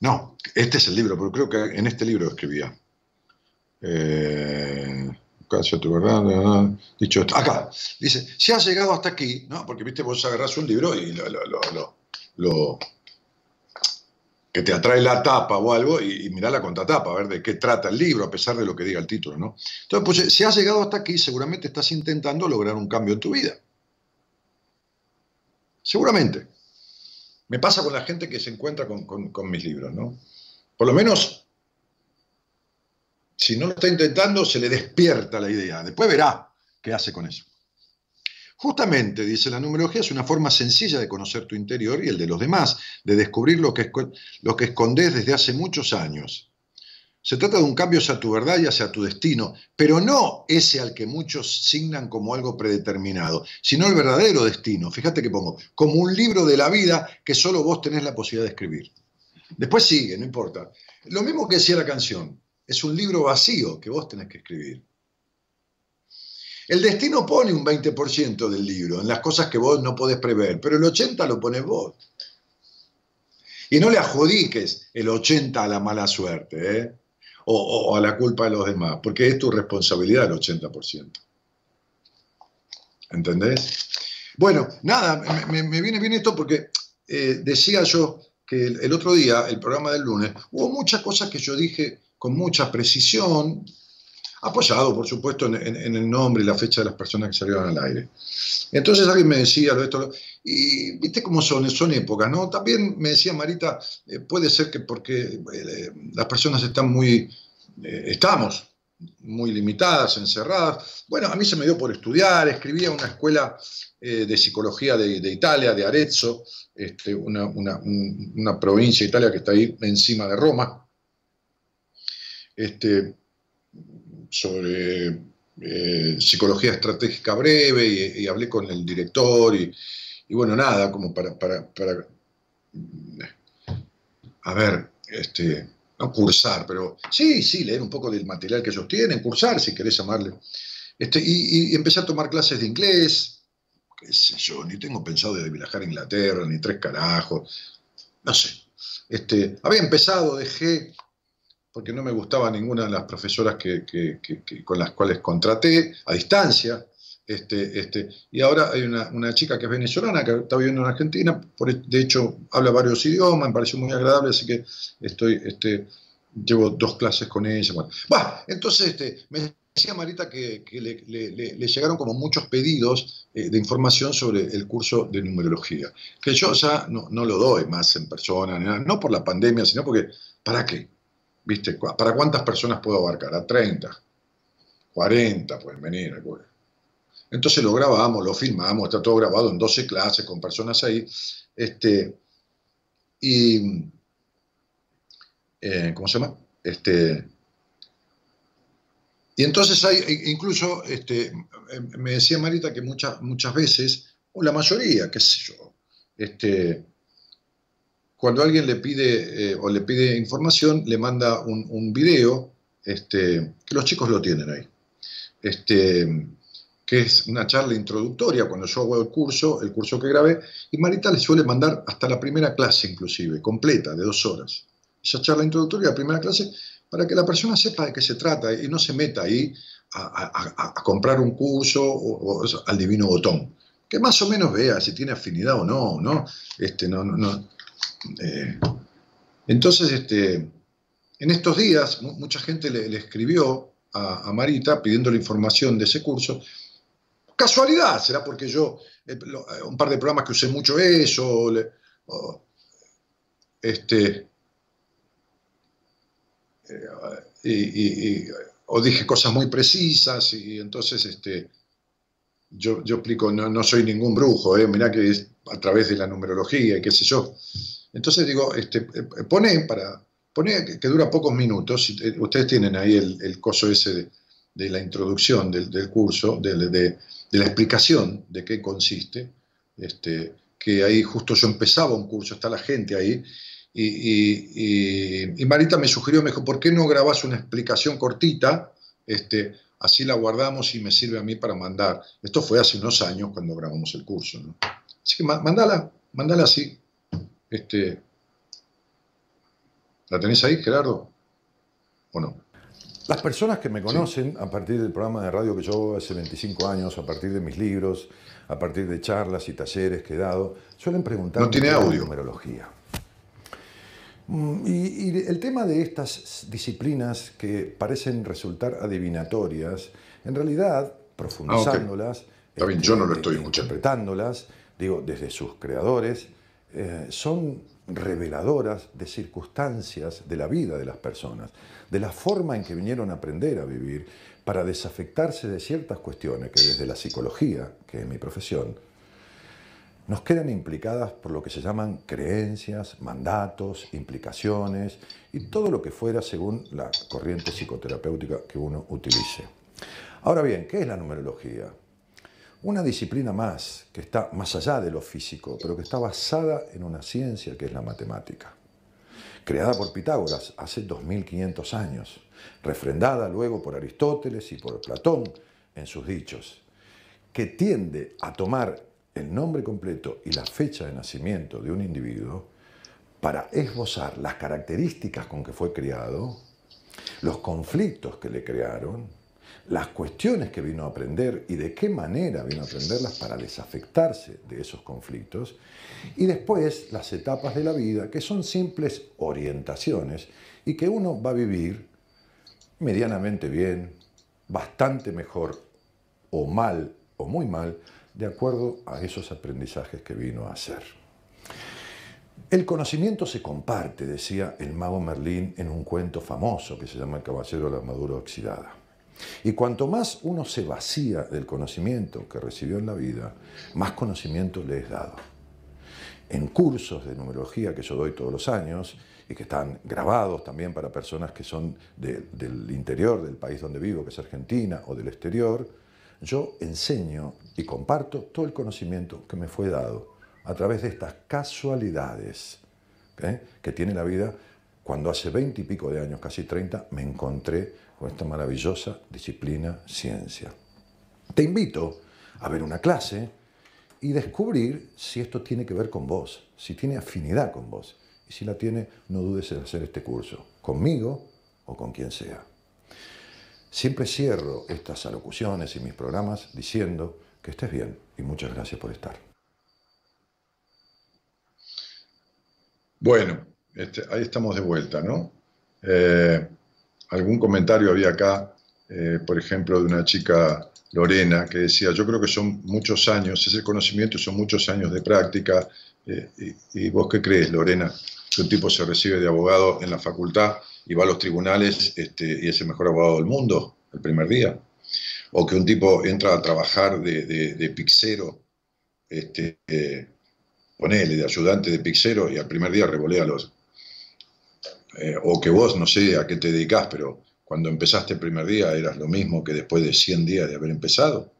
No, este es el libro, pero creo que en este libro escribía. Eh, tu verdad, dicho esto. Acá, dice, si has llegado hasta aquí, ¿no? Porque, viste, vos agarrás un libro y lo que te atrae la tapa o algo y, mira la contratapa, a ver de qué trata el libro, a pesar de lo que diga el título, ¿no? Entonces, pues si has llegado hasta aquí, seguramente estás intentando lograr un cambio en tu vida. Seguramente. Me pasa con la gente que se encuentra con, con mis libros, ¿no? Por lo menos, si no lo está intentando, se le despierta la idea. Después verá qué hace con eso. Justamente, dice la numerología, es una forma sencilla de conocer tu interior y el de los demás, de descubrir lo que, lo que escondes desde hace muchos años. Se trata de un cambio hacia tu verdad y hacia tu destino, pero no ese al que muchos signan como algo predeterminado, sino el verdadero destino. Fíjate que pongo, como un libro de la vida que solo vos tenés la posibilidad de escribir. Después sigue, no importa. Lo mismo que decía la canción, es un libro vacío que vos tenés que escribir. El destino pone un 20% del libro en las cosas que vos no podés prever, pero el 80% lo pones vos. Y no le adjudiques el 80% a la mala suerte, ¿eh? o, a la culpa de los demás, porque es tu responsabilidad el 80%. ¿Entendés? Bueno, nada, me, viene bien esto porque eh, decía yo que el, otro día, el programa del lunes, hubo muchas cosas que yo dije con mucha precisión, apoyado, por supuesto, en, el nombre y la fecha de las personas que salieron al aire. Entonces alguien me decía esto, y viste cómo son, son épocas, ¿no? También me decía Marita, eh, puede ser que porque eh, las personas están muy, eh, estamos muy limitadas, encerradas. Bueno, a mí se me dio por estudiar, escribí en una escuela de psicología de, Italia, de Arezzo, este, una, una, provincia de Italia que está ahí encima de Roma. Este, sobre eh, psicología estratégica breve y, hablé con el director y, bueno, nada, como para, para, a ver, este, no cursar, pero sí, sí, leer un poco del material que ellos tienen, cursar si querés llamarle. Este, y, empecé a tomar clases de inglés, qué sé yo, ni tengo pensado de viajar a Inglaterra, ni tres carajos, no sé. Este, había empezado, dejé, porque no me gustaba ninguna de las profesoras que, con las cuales contraté a distancia. Este, este, y ahora hay una, chica que es venezolana, que está viviendo en Argentina, por, de hecho habla varios idiomas, me pareció muy agradable, así que estoy, este, llevo dos clases con ella. Bueno, entonces este, me decía Marita que, le, llegaron como muchos pedidos eh, de información sobre el curso de numerología, que yo ya no, no lo doy más en persona, no por la pandemia, sino porque, ¿para qué? ¿Viste? ¿Para cuántas personas puedo abarcar? A 30, 40 pueden venir. Entonces lo grabamos, lo filmamos, está todo grabado en 12 clases con personas ahí. Este, y, eh, ¿cómo se llama? Este, y entonces hay, e, incluso, este, me decía Marita que muchas, muchas veces, o la mayoría, qué sé yo, este, cuando alguien le pide eh, o le pide información, le manda un, video, este, que los chicos lo tienen ahí, este, que es una charla introductoria cuando yo hago el curso, el curso que grabé, y Marita le suele mandar hasta la primera clase inclusive, completa, de dos horas. esa charla introductoria, la primera clase, para que la persona sepa de qué se trata y no se meta ahí a, comprar un curso o, al divino botón. Que más o menos vea si tiene afinidad o no, ¿no? Este, no, no, eh. entonces, este, en estos días, mucha gente le, escribió a, Marita pidiendo la información de ese curso. Casualidad, será porque yo, eh, un par de programas que usé mucho eso, este, y, o dije cosas muy precisas y entonces este, yo, yo explico, no, no soy ningún brujo, ¿eh? mirá que es a través de la numerología y qué sé yo. Entonces digo, este, pone para, pone que, dura pocos minutos, eh, ustedes tienen ahí el, el coso ese de, la introducción del, curso, de, de, la explicación de qué consiste, este, que ahí justo yo empezaba un curso, está la gente ahí, y, Marita me sugirió, me dijo, ¿por qué no grabas una explicación cortita? Este, así la guardamos y me sirve a mí para mandar. Esto fue hace unos años cuando grabamos el curso. Así que mandala, mandala así. Este, ¿La tenés ahí, Gerardo? ¿O no? Las personas que me conocen a partir del programa de radio que yo hago hace 25 años, a partir de mis libros, a partir de charlas y talleres que he dado, suelen preguntar no tiene audio. numerología. Mm, y, el tema de estas disciplinas que parecen resultar adivinatorias, en realidad, profundizándolas, ah, yo no lo estoy interpretándolas, digo, desde sus creadores, eh, son reveladoras de circunstancias de la vida de las personas, de la forma en que vinieron a aprender a vivir para desafectarse de ciertas cuestiones que desde la psicología, que es mi profesión, nos quedan implicadas por lo que se llaman creencias, mandatos, implicaciones y todo lo que fuera según la corriente psicoterapéutica que uno utilice. Ahora bien, ¿qué es la numerología? Una disciplina más que está más allá de lo físico, pero que está basada en una ciencia que es la matemática. Creada por Pitágoras hace 2500 años, refrendada luego por Aristóteles y por Platón en sus dichos, que tiende a tomar el nombre completo y la fecha de nacimiento de un individuo para esbozar las características con que fue criado, los conflictos que le crearon, las cuestiones que vino a aprender y de qué manera vino a aprenderlas para desafectarse de esos conflictos, y después las etapas de la vida que son simples orientaciones y que uno va a vivir medianamente bien, bastante mejor o mal o muy mal de acuerdo a esos aprendizajes que vino a hacer. El conocimiento se comparte, decía el mago Merlín en un cuento famoso que se llama El Caballero de la Armadura Oxidada. Y cuanto más uno se vacía del conocimiento que recibió en la vida, más conocimiento le es dado. En cursos de numerología que yo doy todos los años y que están grabados también para personas que son del interior del país donde vivo, que es Argentina, o del exterior, yo enseño y comparto todo el conocimiento que me fue dado a través de estas casualidades ¿eh? que tiene la vida cuando hace veinte y pico de años, casi 30, me encontré con esta maravillosa disciplina ciencia. Te invito a ver una clase y descubrir si esto tiene que ver con vos, si tiene afinidad con vos. Y si la tiene, no dudes en hacer este curso, conmigo o con quien sea. Siempre cierro estas alocuciones y mis programas diciendo que estés bien y muchas gracias por estar. Bueno, este, ahí estamos de vuelta, ¿no? Eh, algún comentario había acá, eh, por ejemplo, de una chica Lorena que decía, yo creo que son muchos años, ese conocimiento son muchos años de práctica. Eh, y, vos qué crees, Lorena? Que un tipo se recibe de abogado en la facultad y va a los tribunales este, y es el mejor abogado del mundo el primer día. O que un tipo entra a trabajar de, de, pixero, este, eh, ponele, de ayudante de pixero y al primer día revolea los... Eh, o que vos, no sé a qué te dedicás, pero cuando empezaste el primer día eras lo mismo que después de 100 días de haber empezado.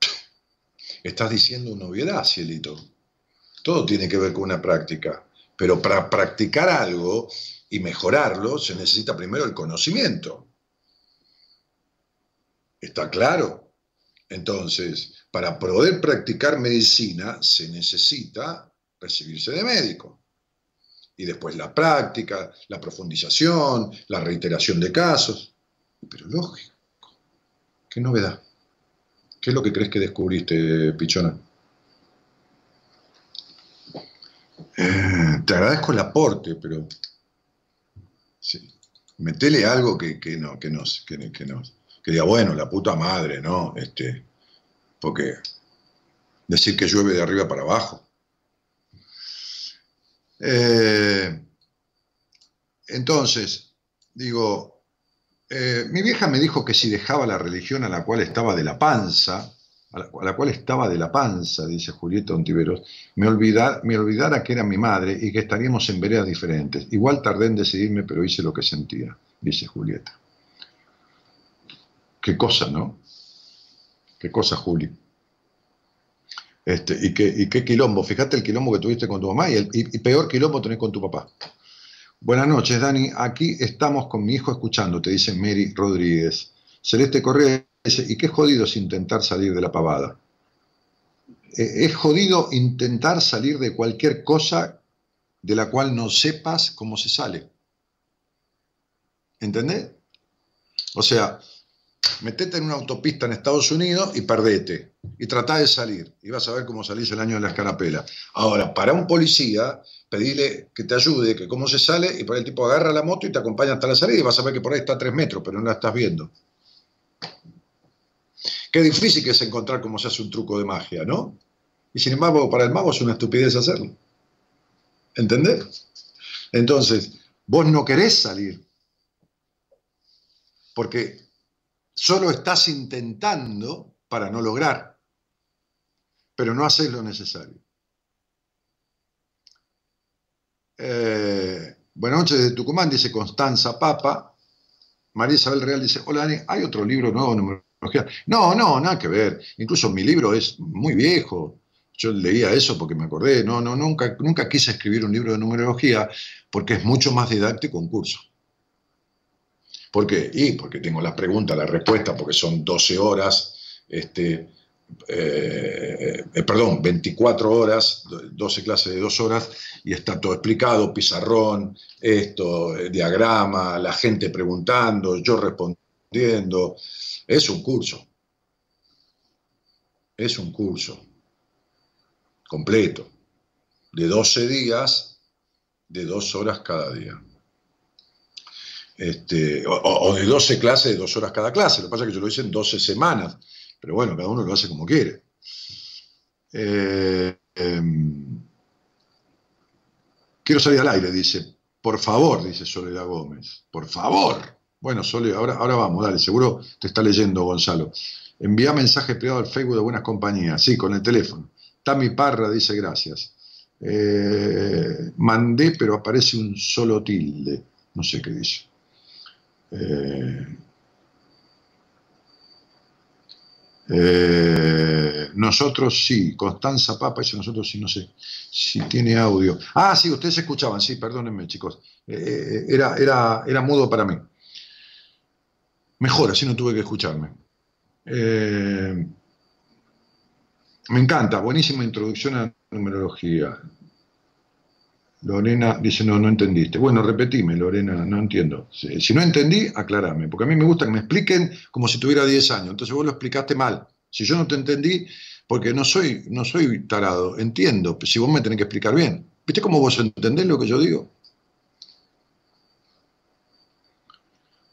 Estás diciendo una obviedad, cielito. Todo tiene que ver con una práctica. Pero para practicar algo y mejorarlo se necesita primero el conocimiento. ¿Está claro? Entonces, para poder practicar medicina se necesita recibirse de médico. Y después la práctica, la profundización, la reiteración de casos. Pero lógico, ¿qué novedad? ¿Qué es lo que crees que descubriste, Pichona? Eh, te agradezco el aporte, pero sí, metele algo que, no, que nos, que, que nos, que diga, bueno, la puta madre, ¿no? Este, porque decir que llueve de arriba para abajo. Eh, entonces, digo, eh, mi vieja me dijo que si dejaba la religión a la cual estaba de la panza, a la, cual estaba de la panza, dice Julieta Ontiveros, me, me olvidara que era mi madre y que estaríamos en veredas diferentes. Igual tardé en decidirme, pero hice lo que sentía, dice Julieta. Qué cosa, ¿no? Qué cosa, Juli. Este, y, qué, qué quilombo, fíjate el quilombo que tuviste con tu mamá y, el, peor quilombo tenés con tu papá. Buenas noches, Dani. Aquí estamos con mi hijo escuchando, te dice Mary Rodríguez. Celeste Correa dice, ¿y qué jodido es intentar salir de la pavada? Eh, es jodido intentar salir de cualquier cosa de la cual no sepas cómo se sale. ¿Entendés? O sea, metete en una autopista en Estados Unidos y perdete. Y tratá de salir. Y vas a ver cómo salís el año de la escarapela. Ahora, para un policía, pedile que te ayude, que cómo se sale, y por el tipo agarra la moto y te acompaña hasta la salida y vas a ver que por ahí está tres metros, pero no la estás viendo. Qué difícil que es encontrar cómo se hace un truco de magia, ¿no? Y sin embargo, para el mago es una estupidez hacerlo. ¿Entendés? Entonces, vos no querés salir. Porque Solo estás intentando para no lograr, pero no haces lo necesario. Eh, buenas noches de Tucumán, dice Constanza Papa. María Isabel Real dice, hola Dani, ¿hay otro libro nuevo de numerología? No, no, nada que ver. Incluso mi libro es muy viejo. Yo leía eso porque me acordé. No, no, nunca, nunca quise escribir un libro de numerología porque es mucho más didáctico un curso. ¿Por qué? Y porque tengo las preguntas, la respuesta, porque son 12 horas, este, eh, eh, perdón, 24 horas, 12 clases de 2 horas, y está todo explicado, pizarrón, esto, eh, diagrama, la gente preguntando, yo respondiendo. Es un curso. Es un curso completo, de 12 días, de 2 horas cada día. Este, o, de 12 clases de dos horas cada clase. Lo que pasa es que yo lo hice en 12 semanas, pero bueno, cada uno lo hace como quiere. Eh, em, quiero salir al aire, dice. Por favor, dice Soledad Gómez. Por favor. Bueno, Soledad, ahora, ahora vamos, dale, seguro te está leyendo Gonzalo. Envía mensaje privado al Facebook de Buenas Compañías, sí, con el teléfono. Tami Parra dice gracias. Eh, mandé, pero aparece un solo tilde. No sé qué dice. Eh, eh, nosotros sí, Constanza Papa dice nosotros sí, no sé si tiene audio. Ah, sí, ustedes escuchaban, sí, perdónenme chicos, eh, era, era, era mudo para mí. Mejor, así no tuve que escucharme. me encanta, buenísima introducción a numerología. Lorena dice, no, no entendiste. Bueno, repetime, Lorena, no entiendo. Si, no entendí, aclarame, porque a mí me gusta que me expliquen como si tuviera 10 años. Entonces vos lo explicaste mal. Si yo no te entendí, porque no soy, no soy tarado, entiendo, si vos me tenés que explicar bien. ¿Viste cómo vos entendés lo que yo digo?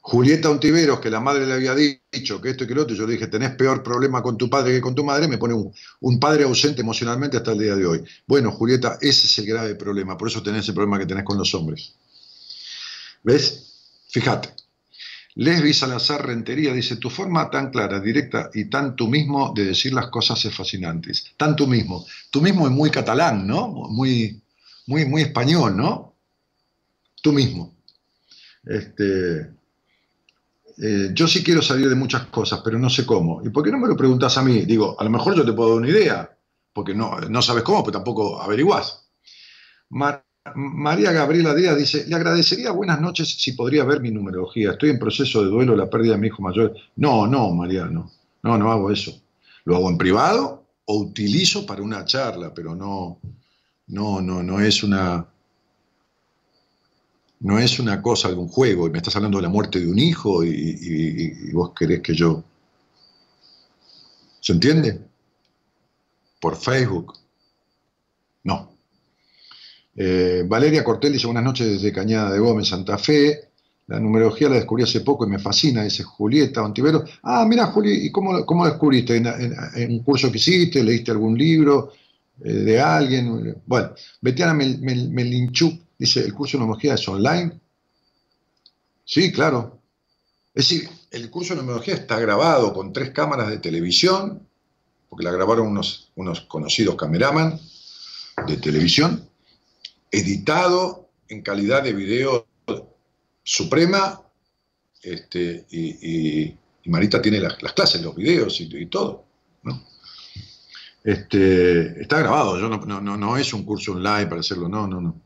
Julieta Ontiveros, que la madre le había dicho que esto y que lo otro, yo le dije, tenés peor problema con tu padre que con tu madre, me pone un, padre ausente emocionalmente hasta el día de hoy. Bueno, Julieta, ese es el grave problema, por eso tenés el problema que tenés con los hombres. ¿Ves? Fíjate. Lesbi Salazar Rentería dice, tu forma tan clara, directa y tan tú mismo de decir las cosas es fascinante. Tan tú mismo. Tú mismo es muy catalán, ¿no? Muy, muy, muy español, ¿no? Tú mismo. Este, eh, yo sí quiero salir de muchas cosas, pero no sé cómo. ¿Y por qué no me lo preguntas a mí? Digo, a lo mejor yo te puedo dar una idea, porque no, no sabes cómo, pero tampoco averiguás. María Gabriela Díaz dice, le agradecería buenas noches si podría ver mi numerología. Estoy en proceso de duelo la pérdida de mi hijo mayor. No, no, María, no. No, no hago eso. Lo hago en privado o utilizo para una charla, pero no, no, no, no es una, no es una cosa de un juego, y me estás hablando de la muerte de un hijo y, vos querés que yo... ¿Se entiende? Por Facebook. No. Eh, Valeria Cortel dice buenas noches desde Cañada de Gómez, Santa Fe. La numerología la descubrí hace poco y me fascina, dice Julieta Ontivero. Ah, mira, Juli, ¿y cómo, cómo descubriste? ¿En, un curso que hiciste? ¿Leíste algún libro eh, de alguien? Bueno, Betiana Melinchuk dice, ¿el curso de numerología es online? Sí, claro. Es decir, el curso de numerología está grabado con tres cámaras de televisión, porque la grabaron unos, unos conocidos cameraman de televisión, editado en calidad de video Suprema, este, y, Marita tiene las, clases, los videos y, todo. Este, está grabado, yo no, no, es un curso online para hacerlo, no, no, no.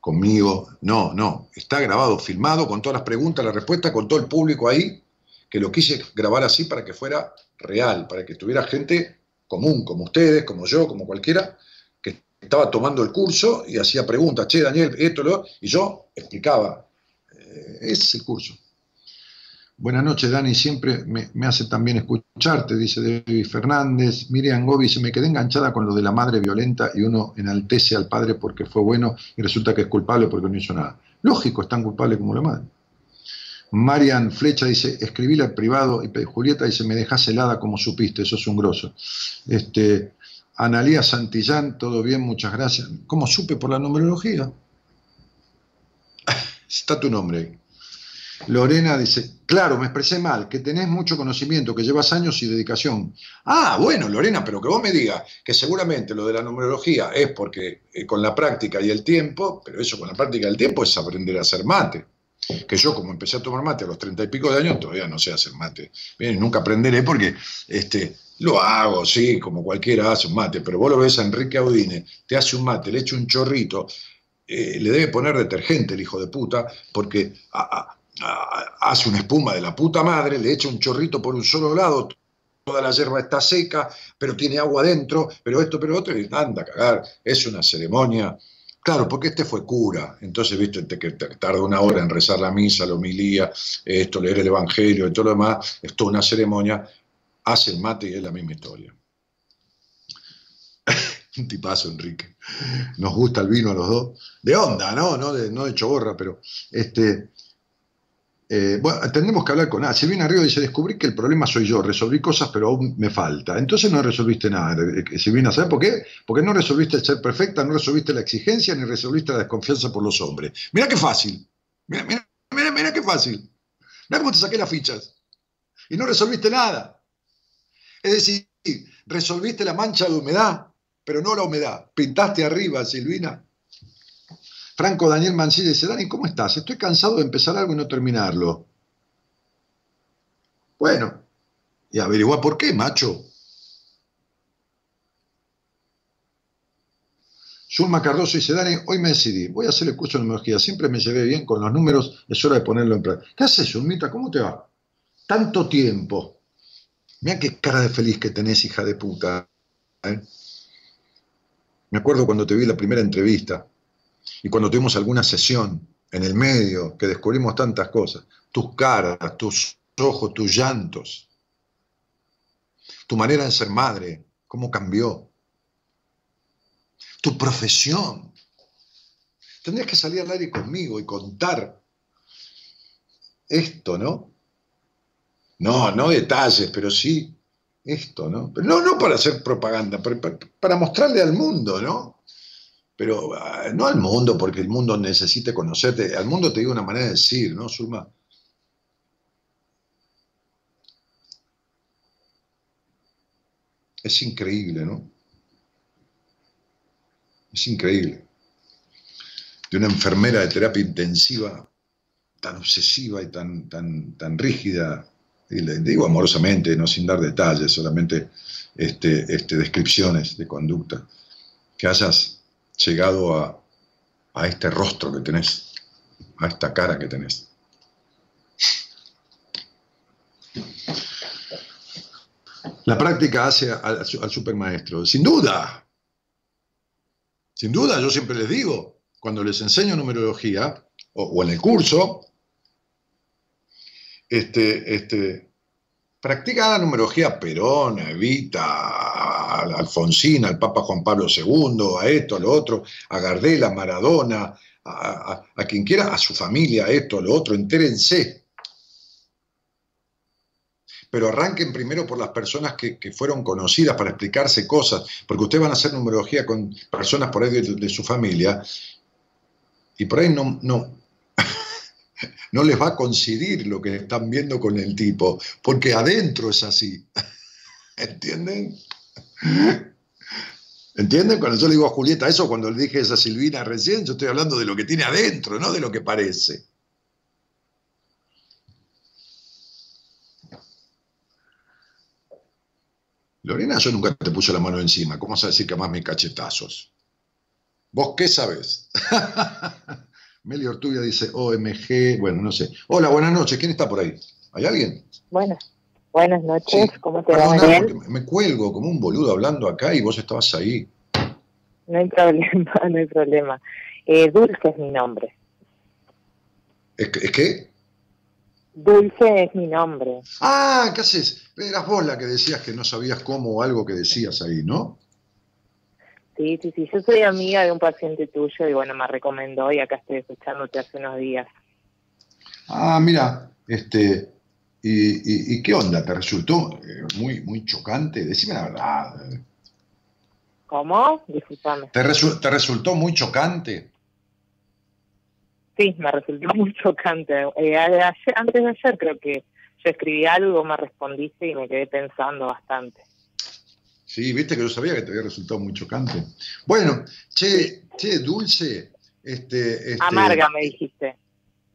Conmigo, no, no. Está grabado, filmado, con todas las preguntas, las respuestas, con todo el público ahí, que lo quise grabar así para que fuera real, para que estuviera gente común, como ustedes, como yo, como cualquiera, que estaba tomando el curso y hacía preguntas, che, Daniel, esto, lo, y yo explicaba ese es el curso. Buenas noches, Dani. Siempre me, hace también escucharte, dice David Fernández. Miriam Gobi se me quedé enganchada con lo de la madre violenta y uno enaltece al padre porque fue bueno y resulta que es culpable porque no hizo nada. Lógico, es tan culpable como la madre. Marian Flecha dice, escribíle al privado y Julieta dice, me dejas helada como supiste, eso es un grosso. Este, Analía Santillán, todo bien, muchas gracias. ¿Cómo supe por la numerología? Está tu nombre ahí. Lorena dice, claro, me expresé mal, que tenés mucho conocimiento, que llevas años y dedicación. Ah, bueno, Lorena, pero que vos me digas que seguramente lo de la numerología es porque eh, con la práctica y el tiempo, pero eso con la práctica y el tiempo es aprender a hacer mate. Que yo como empecé a tomar mate a los treinta y pico de años, todavía no sé hacer mate. Bien, nunca aprenderé porque este, lo hago, sí, como cualquiera hace un mate, pero vos lo ves a Enrique Audine, te hace un mate, le echa un chorrito, eh, le debe poner detergente el hijo de puta, porque hace una espuma de la puta madre, le echa un chorrito por un solo lado, toda la hierba está seca, pero tiene agua adentro, pero esto, pero otro, y anda a cagar, es una ceremonia. Claro, porque este fue cura, entonces, viste, que tarda una hora en rezar la misa, la homilía, esto, leer el evangelio y todo lo demás, es toda una ceremonia, hace el mate y es la misma historia. un tipazo, Enrique. Nos gusta el vino a los dos. De onda, ¿no? No de, no de choborra, pero este. Eh, bueno, que hablar con Ah, viene arriba y dice, descubrí que el problema soy yo, resolví cosas pero aún me falta. Entonces no resolviste nada. Si viene a saber por qué, porque no resolviste ser perfecta, no resolviste la exigencia, ni resolviste la desconfianza por los hombres. Mira qué fácil. Mira, mira, mira, mira qué fácil. Mira cómo te saqué las fichas. Y no resolviste nada. Es decir, resolviste la mancha de humedad, pero no la humedad. Pintaste arriba, Silvina. Franco Daniel Mancilla dice, Dani, ¿cómo estás? Estoy cansado de empezar algo y no terminarlo. Bueno, y averigua por qué, macho. Zulma Cardoso dice, Dani, hoy me decidí, voy a hacer el curso de numerología, siempre me llevé bien con los números, es hora de ponerlo en práctica. ¿Qué haces, Zulmita? ¿Cómo te va? Tanto tiempo. Mira qué cara de feliz que tenés, hija de puta. ¿eh? Me acuerdo cuando te vi la primera entrevista y cuando tuvimos alguna sesión en el medio, que descubrimos tantas cosas. Tus caras, tus ojos, tus llantos, tu manera de ser madre, cómo cambió. Tu profesión. Tendrías que salir al aire conmigo y contar esto, ¿no? No, no detalles, pero sí esto, ¿no? Pero no, no para hacer propaganda, para, para, mostrarle al mundo, ¿no? Pero ah, no al mundo, porque el mundo necesite conocerte. Al mundo te digo una manera de decir, ¿no, Zulma? Es increíble, ¿no? Es increíble. De una enfermera de terapia intensiva tan obsesiva y tan, tan, tan rígida y le digo amorosamente, no sin dar detalles, solamente este, este, descripciones de conducta, que hayas llegado a, a este rostro que tenés, a esta cara que tenés. La práctica hace al, supermaestro, sin duda. Sin duda, yo siempre les digo, cuando les enseño numerología, o, en el curso, este, este, practica la numerología Perón, Evita, Alfonsina, al Papa Juan Pablo II, a esto, a lo otro, a Gardela, a Maradona, a, a, quien quiera, a su familia, a esto, a lo otro, entérense. Pero arranquen primero por las personas que, fueron conocidas para explicarse cosas, porque ustedes van a hacer numerología con personas por ahí de, su familia, y por ahí no, no les va a coincidir lo que están viendo con el tipo, porque adentro es así. ¿Entienden? ¿Entienden? Cuando yo le digo a Julieta eso, cuando le dije a esa Silvina recién, yo estoy hablando de lo que tiene adentro, no de lo que parece. Lorena, yo nunca te puse la mano encima. ¿Cómo vas a decir que más me cachetazos? ¿Vos qué sabes? Meli Ortuga dice OMG, bueno, no sé. Hola, buenas noches. ¿Quién está por ahí? ¿Hay alguien? Buenas. Buenas noches, ¿cómo te va? Me cuelgo como un boludo hablando acá y vos estabas ahí. No hay problema, no hay problema. Eh, Dulce es mi nombre. ¿Es, ¿Es qué? Dulce es mi nombre. Ah, ¿qué haces? Eras vos la que decías que no sabías cómo o algo que decías ahí, ¿no? Sí, sí, sí. Yo soy amiga de un paciente tuyo y bueno, me recomendó y acá estoy escuchándote hace unos días. Ah, mira, este, ¿Y, qué onda? ¿Te resultó eh, muy, muy chocante? Decime la verdad. ¿Cómo? Disculpame. ¿Te, resultó muy chocante? Sí, me resultó muy chocante. Eh, antes de ayer creo que yo escribí algo, me respondiste y me quedé pensando bastante. Sí, viste que yo sabía que te había resultado muy chocante. Bueno, che, che, dulce. Este, este amarga me dijiste.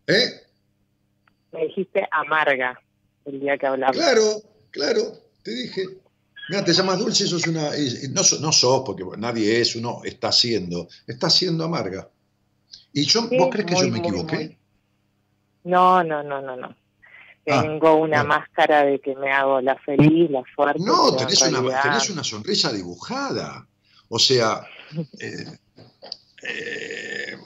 ¿Eh? Me dijiste amarga el día que hablamos. Claro, claro, te dije. Mira, te llamas dulce, sos una. No, no sos, porque nadie es, uno está siendo. Está siendo amarga. ¿Y yo, vos crees que yo me equivoqué? No, no, no, no, no. Ah, Tengo una máscara de que me hago la feliz, la fuerte. No, tenés una, tenés una sonrisa dibujada. O sea, eh, eh,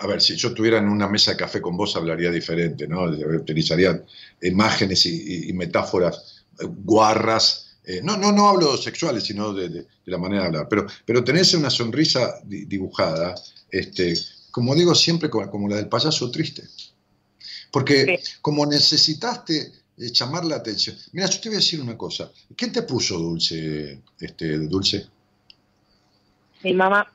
a ver, si yo estuviera en una mesa de café con vos hablaría diferente, ¿no? Utilizaría imágenes y, metáforas eh, guarras. Eh, no, no, no hablo sexuales, sino de, la manera de hablar. Pero, pero tenés una sonrisa dibujada, este, como digo siempre, como, la del payaso triste. Porque como necesitaste llamar la atención. Mira, yo te voy a decir una cosa. ¿Quién te puso dulce, este, dulce? Mi mamá.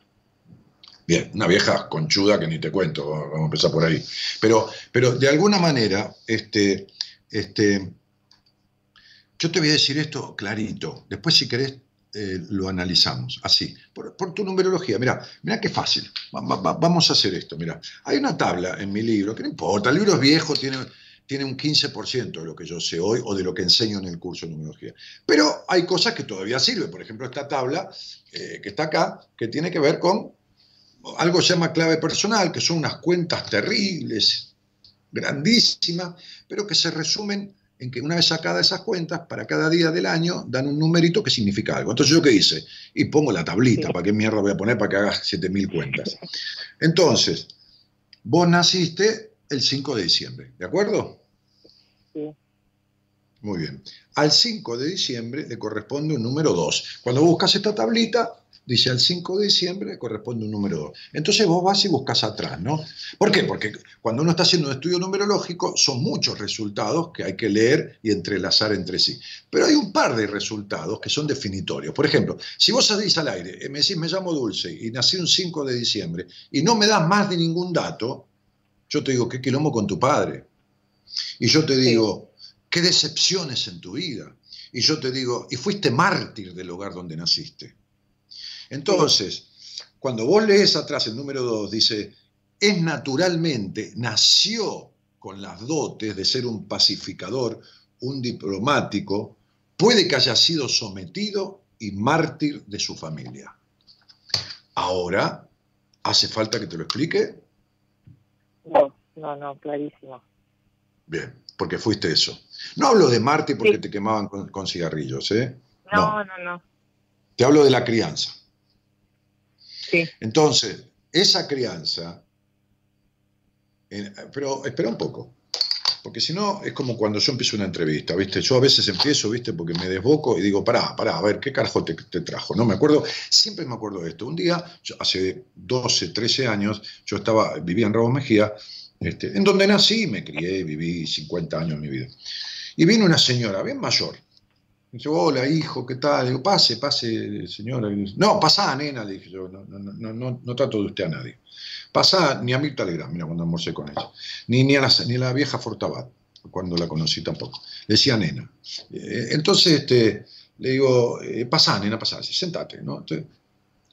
Bien, una vieja conchuda que ni te cuento, vamos a empezar por ahí. Pero, pero de alguna manera, este, este, yo te voy a decir esto clarito. Después, si querés, eh, lo analizamos. Así, por, tu numerología. Mira, mira qué fácil. vamos a hacer esto. Mira, hay una tabla en mi libro, que no importa, el libro es viejo, tiene, un 15% de lo que yo sé hoy o de lo que enseño en el curso de numerología. Pero hay cosas que todavía sirven. Por ejemplo, esta tabla eh, que está acá, que tiene que ver con algo se llama clave personal, que son unas cuentas terribles, grandísimas, pero que se resumen en que una vez sacadas esas cuentas, para cada día del año dan un numerito que significa algo. Entonces, ¿yo qué hice? Y pongo la tablita, ¿para qué mierda voy a poner para que hagas 7000 cuentas? Entonces, vos naciste el 5 de diciembre, ¿de acuerdo? Sí. Muy bien. Al 5 de diciembre le corresponde un número 2. Cuando buscas esta tablita, dice al 5 de diciembre corresponde un número 2. Entonces vos vas y buscas atrás, ¿no? ¿Por qué? Porque cuando uno está haciendo un estudio numerológico son muchos resultados que hay que leer y entrelazar entre sí. Pero hay un par de resultados que son definitorios. Por ejemplo, si vos salís al aire y me decís me llamo Dulce y nací un 5 de diciembre y no me das más de ningún dato, yo te digo, ¿qué quilombo con tu padre? Y yo te digo, ¿qué decepciones en tu vida? Y yo te digo, y fuiste mártir del lugar donde naciste. Entonces, cuando vos lees atrás el número 2, dice, es naturalmente, nació con las dotes de ser un pacificador, un diplomático, puede que haya sido sometido y mártir de su familia. Ahora, ¿hace falta que te lo explique? No, no, no, clarísimo. Bien, porque fuiste eso. No hablo de mártir porque te quemaban con, cigarrillos, ¿eh? no, no, no. Te hablo de la crianza. Entonces, esa crianza pero espera un poco. Porque si no, es como cuando yo empiezo una entrevista, ¿viste? Yo a veces empiezo, ¿viste? Porque me desboco y digo, pará, pará, a ver, ¿qué carajo te, trajo? No me acuerdo, siempre me acuerdo de esto. Un día, hace 12, 13 años, yo estaba, vivía en Ramos Mejía, este, en donde nací, me crié, viví 50 años en mi vida. Y vino una señora, bien mayor. Me dice, hola, hijo, ¿qué tal? Digo, pase, pase, señora. No, pasá, nena, le dije yo, no, no, no, no, no trato de usted a nadie. Pasá ni a Mirta Legrand, mira, cuando almorcé con ella, ni, ni, a la, ni la vieja Fortabat, cuando la conocí tampoco. Le decía nena. Eh, entonces, este, le digo, eh, pasá, nena, pasá, sentate, ¿no?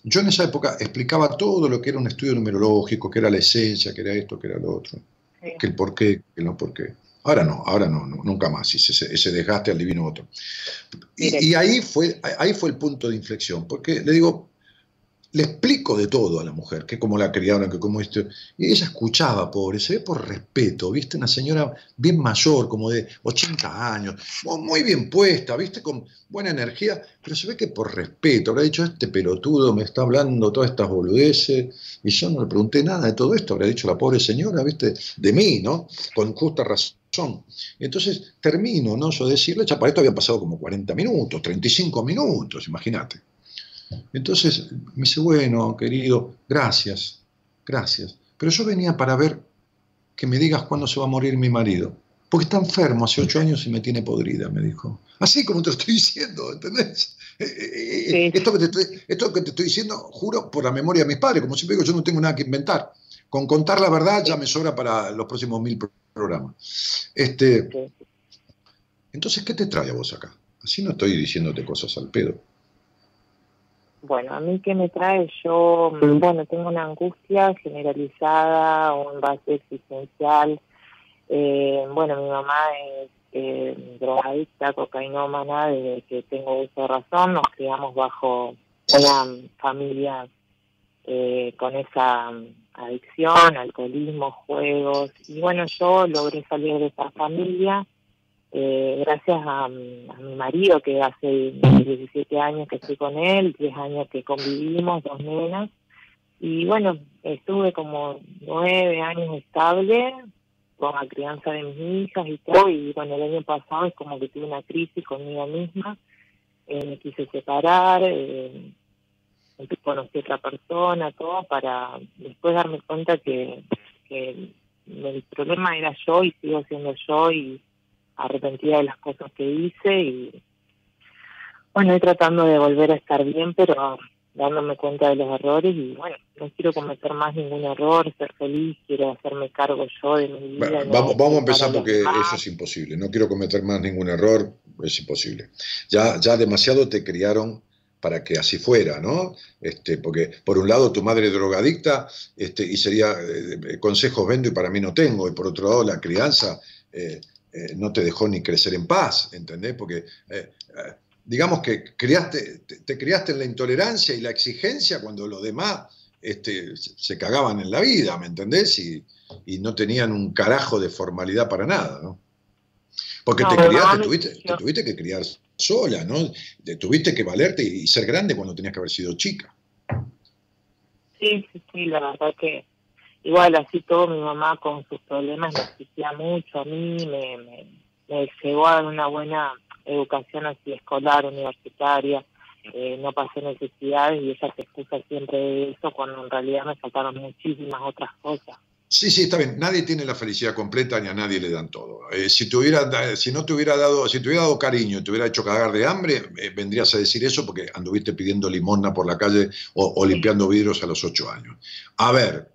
yo en esa época explicaba todo lo que era un estudio numerológico, que era la esencia, que era esto, que era lo otro, que el por qué, que el no por qué. Ahora no, ahora no, nunca más, ese, ese desgaste al divino otro. Y, y, ahí, fue, ahí fue el punto de inflexión, porque le digo, le explico de todo a la mujer, que como la criaron, que como esto. Y ella escuchaba, pobre, se ve por respeto, ¿viste? Una señora bien mayor, como de 80 años, muy bien puesta, ¿viste? Con buena energía, pero se ve que por respeto, habrá dicho, este pelotudo me está hablando todas estas boludeces, y yo no le pregunté nada de todo esto, habrá dicho la pobre señora, ¿viste? De mí, ¿no? Con justa razón. Entonces termino, ¿no? Yo decirle, ya para esto habían pasado como 40 minutos, 35 minutos, imagínate. Entonces me dice, bueno, querido, gracias, gracias. Pero yo venía para ver que me digas cuándo se va a morir mi marido. Porque está enfermo hace ocho años y me tiene podrida, me dijo. Así como te lo estoy diciendo, ¿entendés? Eh, eh, eh, esto, que te estoy, esto que te estoy diciendo, juro, por la memoria de mis padres. Como siempre digo, yo no tengo nada que inventar. Con contar la verdad ya me sobra para los próximos mil programas. Este, entonces, ¿qué te trae a vos acá? Así no estoy diciéndote cosas al pedo. Bueno, a mí que me trae yo, mm, bueno, tengo una angustia generalizada, un vacío existencial. Eh, bueno, mi mamá es eh, drogadicta, cocainómana, desde que tengo esa razón, nos criamos bajo una familia eh, con esa mm, adicción, alcoholismo, juegos. Y bueno, yo logré salir de esa familia eh, gracias a, mi marido, que hace 17 años que estoy con él, 10 años que convivimos, dos nenas. Y bueno, estuve como nueve años estable con la crianza de mis hijas y todo. Y bueno, el año pasado es como que tuve una crisis conmigo misma. Eh, me quise separar, eh, conocí a otra persona, todo, para después darme cuenta que, que el problema era yo y sigo siendo yo y arrepentida de las cosas que hice y bueno, estoy tratando de volver a estar bien, pero dándome cuenta de los errores y bueno, no quiero cometer más ningún error, ser feliz, quiero hacerme cargo yo de mi vida. vamos, vamos a empezar porque eso es imposible, no quiero cometer más ningún error, es imposible. Ya, ya demasiado te criaron para que así fuera, ¿no? Este, porque por un lado tu madre es drogadicta este, y sería eh, consejos vendo y para mí no tengo, y por otro lado la crianza eh, eh, no te dejó ni crecer en paz, ¿entendés? Porque eh, digamos que criaste, te, criaste en la intolerancia y la exigencia cuando los demás este, se cagaban en la vida, ¿me entendés? Y, no tenían un carajo de formalidad para nada, ¿no? Porque te, criaste, te, tuviste, que criar sola, ¿no? Te tuviste que valerte y, ser grande cuando tenías que haber sido chica. Sí, sí, sí, la verdad que igual así todo mi mamá con sus problemas me exigía mucho a mí, me, me, me llegó a una buena educación así escolar, universitaria, eh, no pasé necesidades y ella se excusa siempre de eso cuando en realidad me faltaron muchísimas otras cosas. Sí, sí, está bien. Nadie tiene la felicidad completa ni a nadie le dan todo. Eh, si, te si no te hubiera dado, si te hubiera dado cariño y te hubiera hecho cagar de hambre, eh, vendrías a decir eso porque anduviste pidiendo limosna por la calle o, limpiando vidrios a los ocho años. A ver,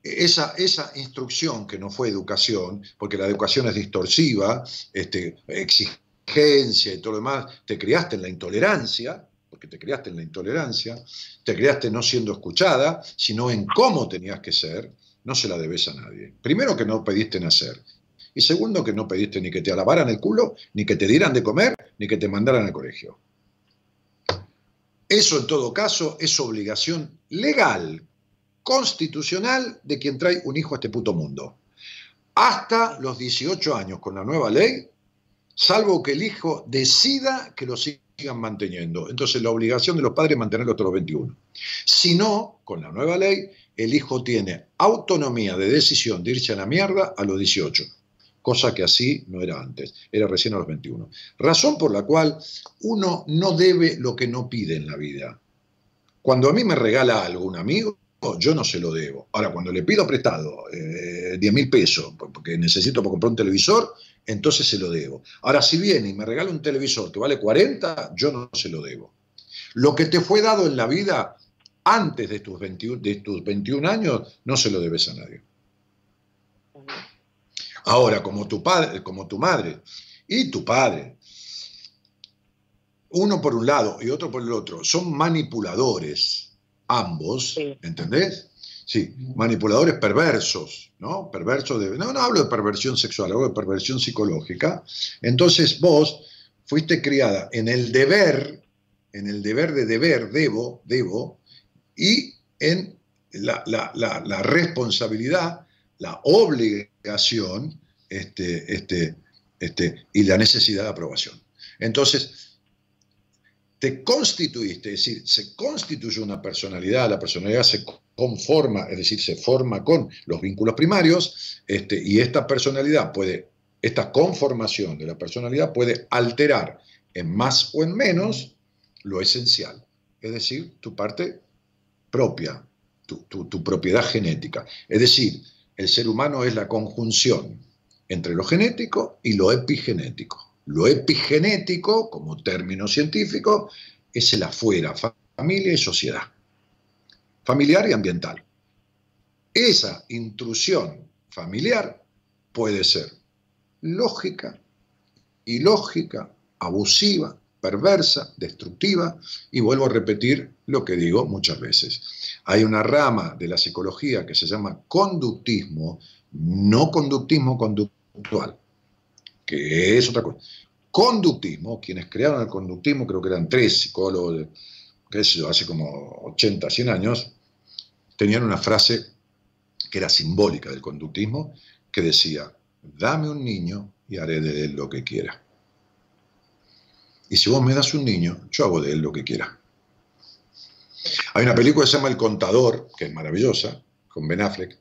esa, esa instrucción que no fue educación, porque la educación es distorsiva, este, exigencia y todo lo demás, te criaste en la intolerancia, porque te criaste en la intolerancia, te criaste no siendo escuchada, sino en cómo tenías que ser, no se la debes a nadie. Primero que no pediste nacer. Y segundo que no pediste ni que te alabaran el culo, ni que te dieran de comer, ni que te mandaran al colegio. Eso en todo caso es obligación legal constitucional de quien trae un hijo a este puto mundo. Hasta los 18 años con la nueva ley, salvo que el hijo decida que lo sigan manteniendo. Entonces la obligación de los padres es mantenerlo hasta los 21. Si no, con la nueva ley, el hijo tiene autonomía de decisión de irse a la mierda a los 18, cosa que así no era antes, era recién a los 21. Razón por la cual uno no debe lo que no pide en la vida. Cuando a mí me regala algo un amigo, yo no se lo debo. Ahora, cuando le pido prestado 10 eh, mil pesos porque necesito para comprar un televisor, entonces se lo debo. Ahora, si viene y me regala un televisor que vale 40, yo no se lo debo. Lo que te fue dado en la vida antes de tus, 21, de tus 21 años, no se lo debes a nadie. Ahora, como tu padre, como tu madre y tu padre, uno por un lado y otro por el otro, son manipuladores, ambos, ¿entendés? Sí, manipuladores perversos, ¿no? Perversos de. No, no hablo de perversión sexual, hablo de perversión psicológica. Entonces vos fuiste criada en el deber, en el deber de deber, debo, debo, y en la, responsabilidad, la obligación este, este, este, y la necesidad de aprobación. Entonces, te constituiste, es decir, se constituye una personalidad, la personalidad se conforma, es decir, se forma con los vínculos primarios, este, y esta personalidad puede, esta conformación de la personalidad puede alterar en más o en menos lo esencial, es decir, tu parte propia, tu, propiedad genética. Es decir, el ser humano es la conjunción entre lo genético y lo epigenético. Lo epigenético, como término científico, es el afuera, familia y sociedad, familiar y ambiental. Esa intrusión familiar puede ser lógica, ilógica, abusiva, perversa, destructiva, y vuelvo a repetir lo que digo muchas veces. Hay una rama de la psicología que se llama conductismo, no conductismo conductual, que es otra cosa. Conductismo, quienes crearon el conductismo, creo que eran tres psicólogos, que es hace como 80, 100 años, tenían una frase que era simbólica del conductismo, que decía, dame un niño y haré de él lo que quiera. Y si vos me das un niño, yo hago de él lo que quiera. Hay una película que se llama El Contador, que es maravillosa, con Ben Affleck,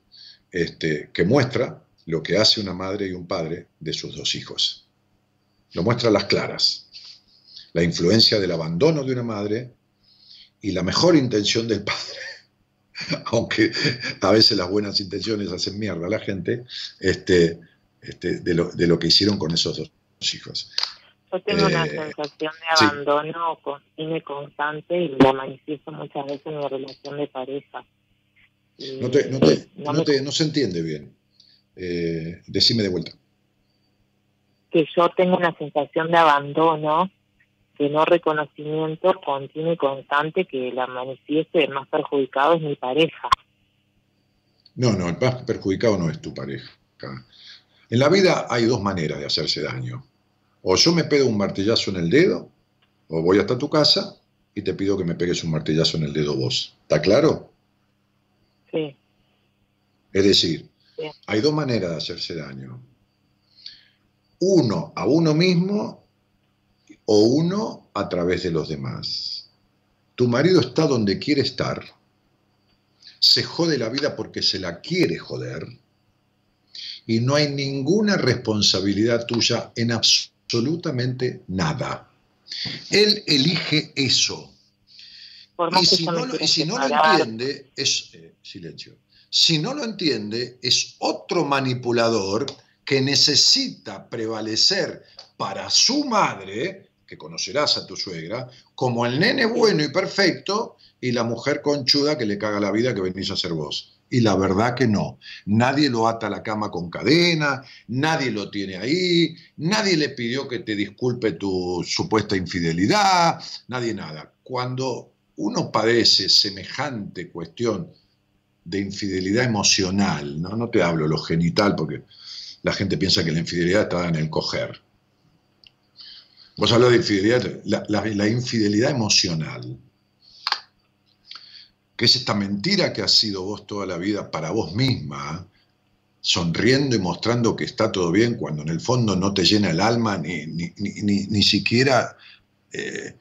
este, que muestra lo que hace una madre y un padre de sus dos hijos. Lo muestra a las claras. La influencia del abandono de una madre y la mejor intención del padre. Aunque a veces las buenas intenciones hacen mierda a la gente, este, este, de, lo, de lo que hicieron con esos dos hijos. Yo tengo una eh, sensación de abandono y constante y la manifiesto muchas veces en mi relación de pareja. No, te, no, te, no, te, no, se entiende bien. Eh, decime de vuelta. Que yo tengo una sensación de abandono, de no reconocimiento continuo y constante que la manifieste el más perjudicado es mi pareja. No, no, el más perjudicado no es tu pareja. En la vida hay dos maneras de hacerse daño o yo me pego un martillazo en el dedo, o voy hasta tu casa y te pido que me pegues un martillazo en el dedo vos. ¿Está claro? Sí. Es decir, hay dos maneras de hacerse daño. Uno a uno mismo o uno a través de los demás. Tu marido está donde quiere estar, se jode la vida porque se la quiere joder y no hay ninguna responsabilidad tuya en absoluto absolutamente nada. Él elige eso. Y si, no lo, entiende, es eh, silencio. Si no lo entiende, es otro manipulador que necesita prevalecer para su madre, que conocerás a tu suegra, como el nene bueno y perfecto y la mujer conchuda que le caga la vida que venís a ser vos. Y la verdad que no. Nadie lo ata a la cama con cadena, nadie lo tiene ahí, nadie le pidió que te disculpe tu supuesta infidelidad, nadie nada. Cuando uno padece semejante cuestión de infidelidad emocional, no, no te hablo lo genital porque la gente piensa que la infidelidad está en el coger. Vos hablas de infidelidad, la infidelidad emocional que es esta mentira que has sido vos toda la vida para vos misma, sonriendo y mostrando que está todo bien cuando en el fondo no te llena el alma ni, siquiera eh,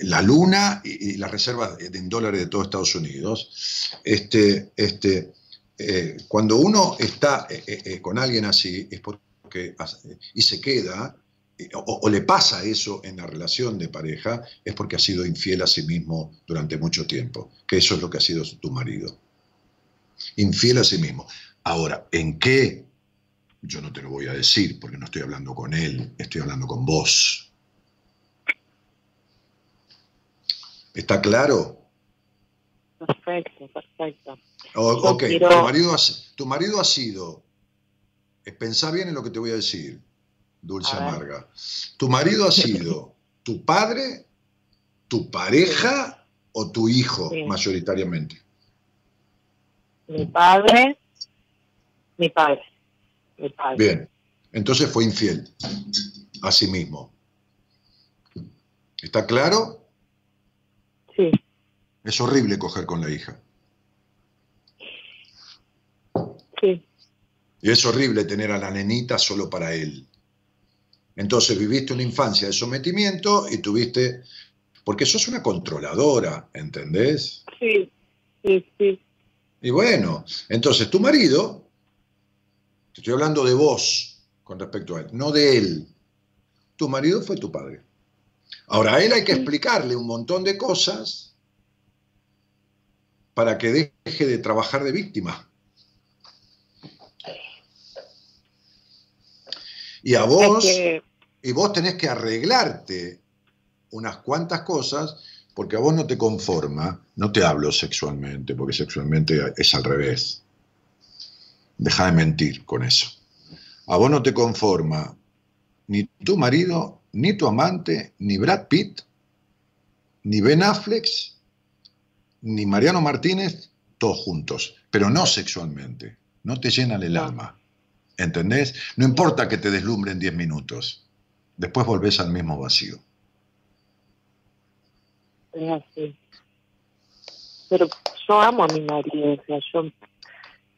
la luna y, las reservas en dólares de todo Estados Unidos, este, este, eh, cuando uno está eh, con alguien así es porque y se queda o, le pasa eso en la relación de pareja es porque ha sido infiel a sí mismo durante mucho tiempo, que eso es lo que ha sido tu marido. Infiel a sí mismo. Ahora, ¿en qué? Yo no te lo voy a decir porque no estoy hablando con él, estoy hablando con vos. ¿Está claro? Perfecto, perfecto. ok, tu, marido ha, tu marido ha sido, pensá bien en lo que te voy a decir, Dulce Amarga. ¿Tu marido ha sido tu padre, tu pareja o tu hijo mayoritariamente? Mi padre, mi padre, mi padre. Bien, entonces fue infiel a sí mismo. ¿Está claro? Sí. Es horrible coger con la hija. Sí. Y es horrible tener a la nenita solo para él. Entonces viviste una infancia de sometimiento y tuviste, porque sos una controladora, ¿entendés? Sí, sí, sí. Y bueno, entonces tu marido, te estoy hablando de vos con respecto a él, no de él. Tu marido fue tu padre. Ahora, a él hay que explicarle un montón de cosas para que deje de trabajar de víctima. Y a vos, y vos tenés que arreglarte unas cuantas cosas porque a vos no te conforma, no te hablo sexualmente, porque sexualmente es al revés. Deja de mentir con eso. A vos no te conforma ni tu marido, ni tu amante, ni Brad Pitt, ni Ben Affleck, ni Mariano Martínez, todos juntos, pero no sexualmente. No te llenan el alma. ¿Entendés? No importa que te deslumbren 10 minutos. Después volvés al mismo vacío. Es así. Pero yo amo a mi marido, o sea, yo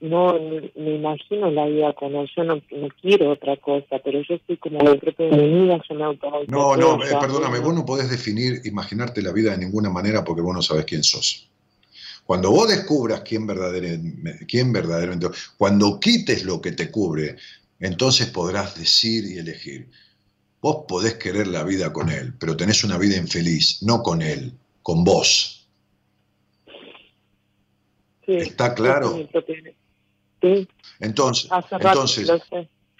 no me imagino la vida con él, yo no, quiero otra cosa, pero yo estoy como de propio de mi vida, yo me auto No, no, eh, perdóname, vos no podés definir, imaginarte la vida de ninguna manera porque vos no sabés quién sos. Cuando vos descubras quién verdaderamente, quién verdaderamente, cuando quites lo que te cubre, entonces podrás decir y elegir. Vos podés querer la vida con él, pero tenés una vida infeliz, no con él, con vos. ¿Está claro? Sí. Entonces, entonces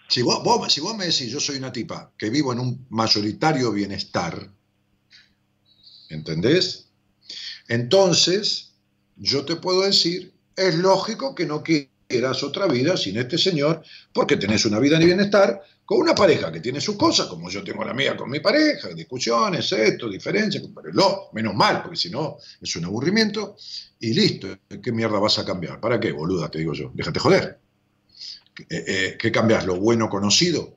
si, vos, si vos me decís, yo soy una tipa que vivo en un mayoritario bienestar, ¿entendés? Entonces, yo te puedo decir, es lógico que no quieras otra vida sin este señor, porque tenés una vida de bienestar con una pareja que tiene sus cosas, como yo tengo la mía con mi pareja, discusiones, esto, diferencias, pero menos mal, porque si no es un aburrimiento, y listo, ¿qué mierda vas a cambiar? ¿Para qué, boluda? Te digo yo, déjate joder. Eh, eh, ¿Qué cambias? ¿Lo bueno conocido?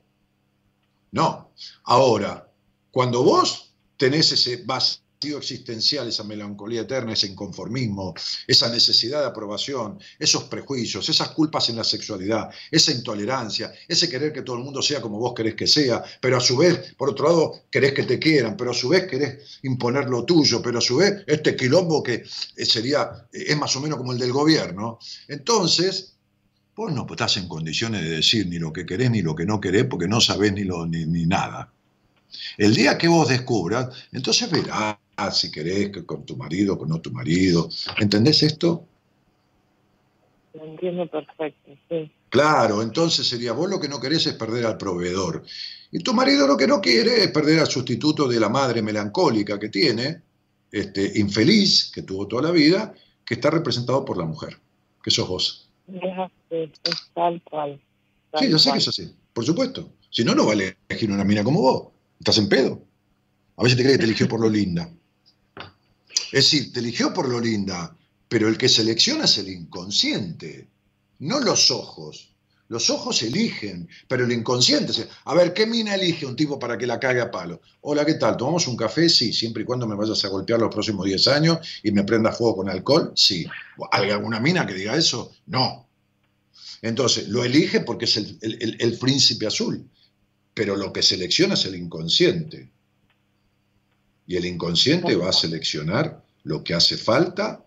No. Ahora, cuando vos tenés ese, vas existencial, esa melancolía eterna, ese inconformismo, esa necesidad de aprobación, esos prejuicios, esas culpas en la sexualidad, esa intolerancia, ese querer que todo el mundo sea como vos querés que sea, pero a su vez, por otro lado, querés que te quieran, pero a su vez querés imponer lo tuyo, pero a su vez este quilombo que eh, sería, eh, es más o menos como el del gobierno. Entonces, vos no estás en condiciones de decir ni lo que querés ni lo que no querés porque no sabés ni, lo, ni, ni nada. El día que vos descubras, entonces verás si querés, con tu marido, con no tu marido. ¿Entendés esto? Lo entiendo perfecto, sí. Claro, entonces sería, vos lo que no querés es perder al proveedor. Y tu marido lo que no quiere es perder al sustituto de la madre melancólica que tiene, este, infeliz, que tuvo toda la vida, que está representado por la mujer, que sos vos. Es, tal cual. sí, yo sé que es así, por supuesto. Si no, no vale elegir una mina como vos. Estás en pedo. A veces te crees que te eligió por lo linda. Es decir, te eligió por lo linda, pero el que selecciona es el inconsciente, no los ojos. Los ojos eligen, pero el inconsciente. A ver, ¿qué mina elige un tipo para que la cague a palo? Hola, ¿qué tal? ¿Tomamos un café? Sí, siempre y cuando me vayas a golpear los próximos 10 años y me prenda fuego con alcohol. Sí. ¿Hay alguna mina que diga eso? No. Entonces, lo elige porque es el, el príncipe azul, pero lo que selecciona es el inconsciente. Y el inconsciente va a seleccionar lo que hace falta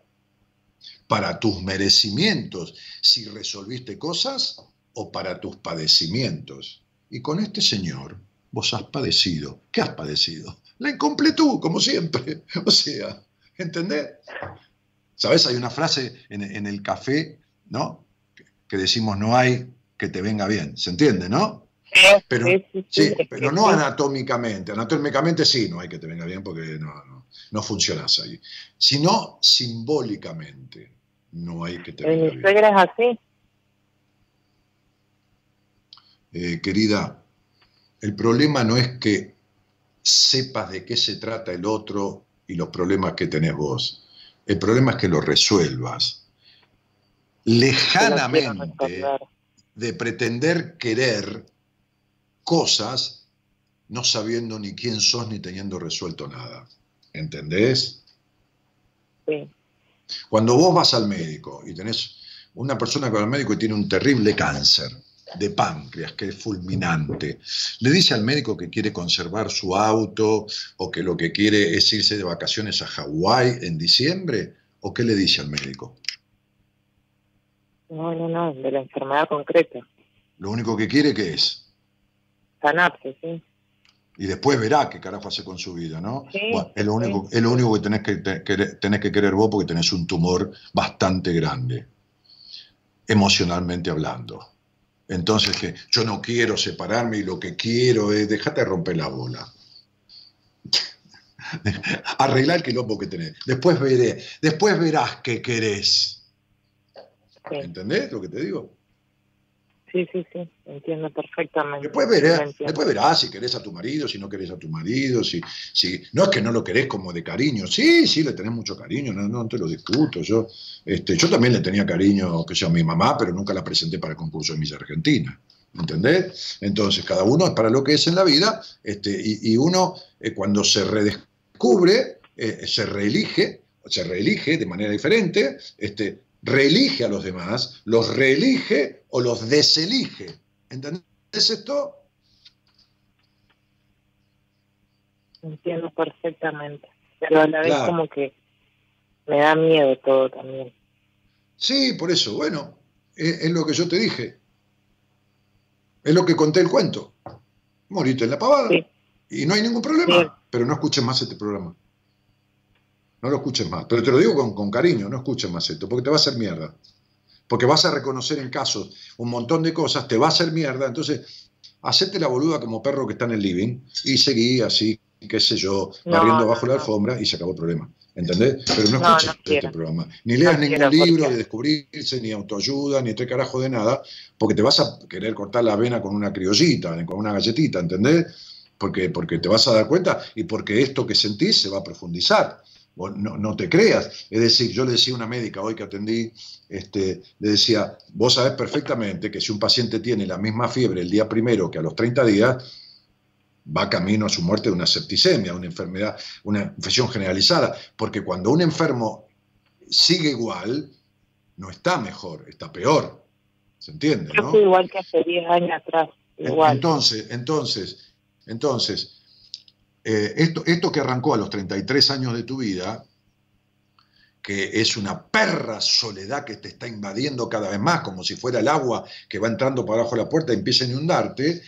para tus merecimientos, si resolviste cosas, o para tus padecimientos. Y con este señor vos has padecido. ¿Qué has padecido? La incompletud, como siempre. O sea, ¿entendés? ¿Sabes? Hay una frase en, el café, ¿no? Que decimos, no hay que te venga bien. ¿Se entiende, no? Pero, sí, pero no anatómicamente. Anatómicamente sí, no hay que te venga bien porque no, no, no funcionas ahí. Sino simbólicamente no hay que te venga bien. suegra es así? Eh, querida, el problema no es que sepas de qué se trata el otro y los problemas que tenés vos. El problema es que lo resuelvas. Lejanamente de pretender querer cosas no sabiendo ni quién sos ni teniendo resuelto nada. ¿Entendés? Sí. Cuando vos vas al médico y tenés una persona que va al médico y tiene un terrible cáncer de páncreas, que es fulminante, le dice al médico que quiere conservar su auto o que lo que quiere es irse de vacaciones a Hawái en diciembre, o qué le dice al médico? No, no, no, de la enfermedad concreta. Lo único que quiere que es sanarse, sí. Y después verá qué carajo hace con su vida, ¿no? es, lo único, es lo único que tenés que, tenés que querer vos porque tenés un tumor bastante grande, emocionalmente hablando. Entonces, que yo no quiero separarme y lo que quiero es, dejate romper la bola. Arreglar el quilombo que tenés. Después veré, después verás qué querés. ¿Entendés lo que te digo? Sí, sí, sí, entiendo perfectamente. Después verás, después verás si querés a tu marido, si no querés a tu marido, si, si no es que no lo querés como de cariño, sí, sí, le tenés mucho cariño, no, no te lo discuto. Yo, este, yo también le tenía cariño, que sea a mi mamá, pero nunca la presenté para el concurso de Miss Argentina. ¿Entendés? Entonces, cada uno es para lo que es en la vida, este, y, uno eh, cuando se redescubre, eh, se reelige, se reelige de manera diferente, este, reelige a los demás, los reelige o los deselige. ¿Entendés esto? Entiendo perfectamente, pero a la vez como que me da miedo todo también. Sí, por eso, bueno, es, lo que yo te dije. Es lo que conté el cuento. Moriste en la pavada. Y no hay ningún problema. Pero no escuches más este programa. No lo escuches más. Pero te lo digo con, cariño, no escuches más esto, porque te va a hacer mierda. Porque vas a reconocer en casos un montón de cosas, te va a hacer mierda. Entonces, hacete la boluda como perro que está en el living y seguí así, qué sé yo, barriendo bajo la alfombra y se acabó el problema. ¿Entendés? Pero no escuches este programa. Ni leas ningún libro de descubrirse, ni autoayuda, ni este carajo de nada, porque te vas a querer cortar la vena con una criollita, con una galletita, ¿entendés? Porque, porque te vas a dar cuenta y porque esto que sentís se va a profundizar no, no, te creas. Es decir, yo le decía a una médica hoy que atendí, este, le decía, vos sabés perfectamente que si un paciente tiene la misma fiebre el día primero que a los 30 días, va camino a su muerte de una septicemia, una enfermedad, una infección generalizada, porque cuando un enfermo sigue igual, no está mejor, está peor. ¿Se entiende? ¿no? igual que hace 10 años atrás. Igual. Entonces, entonces, entonces, eh, esto, esto que arrancó a los 33 años de tu vida, que es una perra soledad que te está invadiendo cada vez más, como si fuera el agua que va entrando por abajo de la puerta y empieza a inundarte,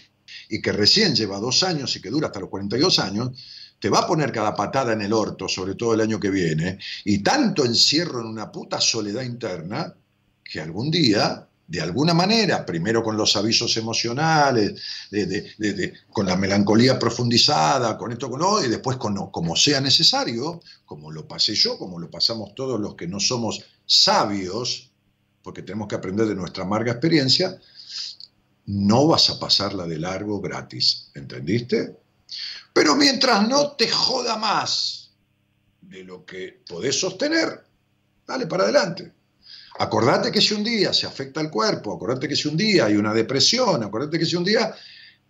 y que recién lleva dos años y que dura hasta los 42 años, te va a poner cada patada en el orto, sobre todo el año que viene, y tanto encierro en una puta soledad interna, que algún día de alguna manera, primero con los avisos emocionales, con la melancolía profundizada, con esto, con lo, y después con, como sea necesario, como lo pasé yo, como lo pasamos todos los que no somos sabios, porque tenemos que aprender de nuestra amarga experiencia, no vas a pasarla de largo gratis, ¿entendiste? Pero mientras no te joda más de lo que podés sostener, dale para adelante. Acordate que si un día se afecta el cuerpo, acordate que si un día hay una depresión, acordate que si un día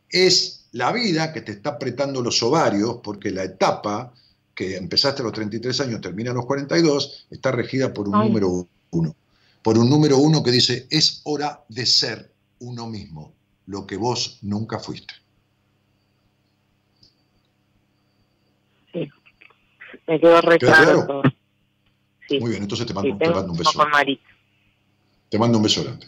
es la vida que te está apretando los ovarios, porque la etapa que empezaste a los 33 años, termina a los 42, está regida por un número uno. Por un número uno que dice, es hora de ser uno mismo, lo que vos nunca fuiste. Sí, Me quedó re claro. Sí. Muy bien, entonces te mando, te mando un beso. Te mando un beso grande.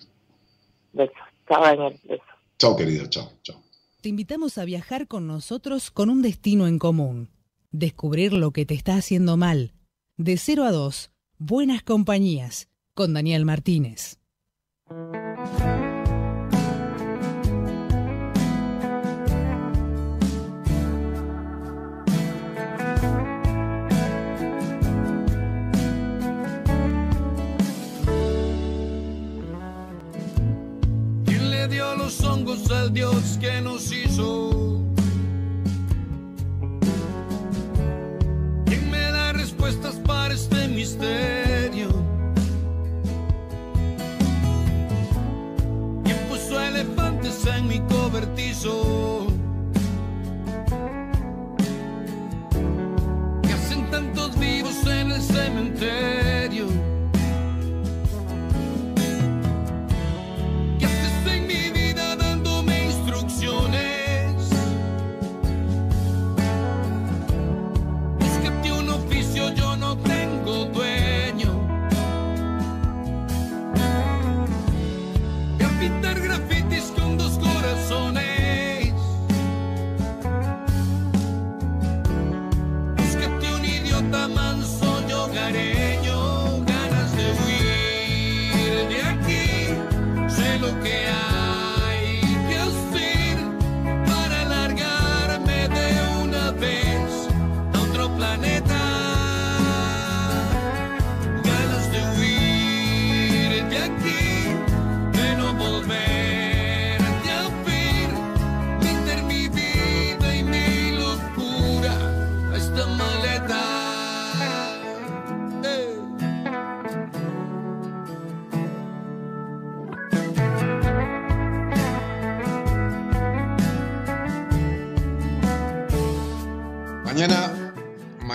Beso. Chao, Daniel. Beso. Chao, querida. Chao, chao. Te invitamos a viajar con nosotros con un destino en común. Descubrir lo que te está haciendo mal. De 0 a 2, Buenas Compañías, con Daniel Martínez. Los hongos al Dios que nos hizo. ¿Quién me da respuestas para este misterio? ¿Quién puso elefantes en mi cobertizo?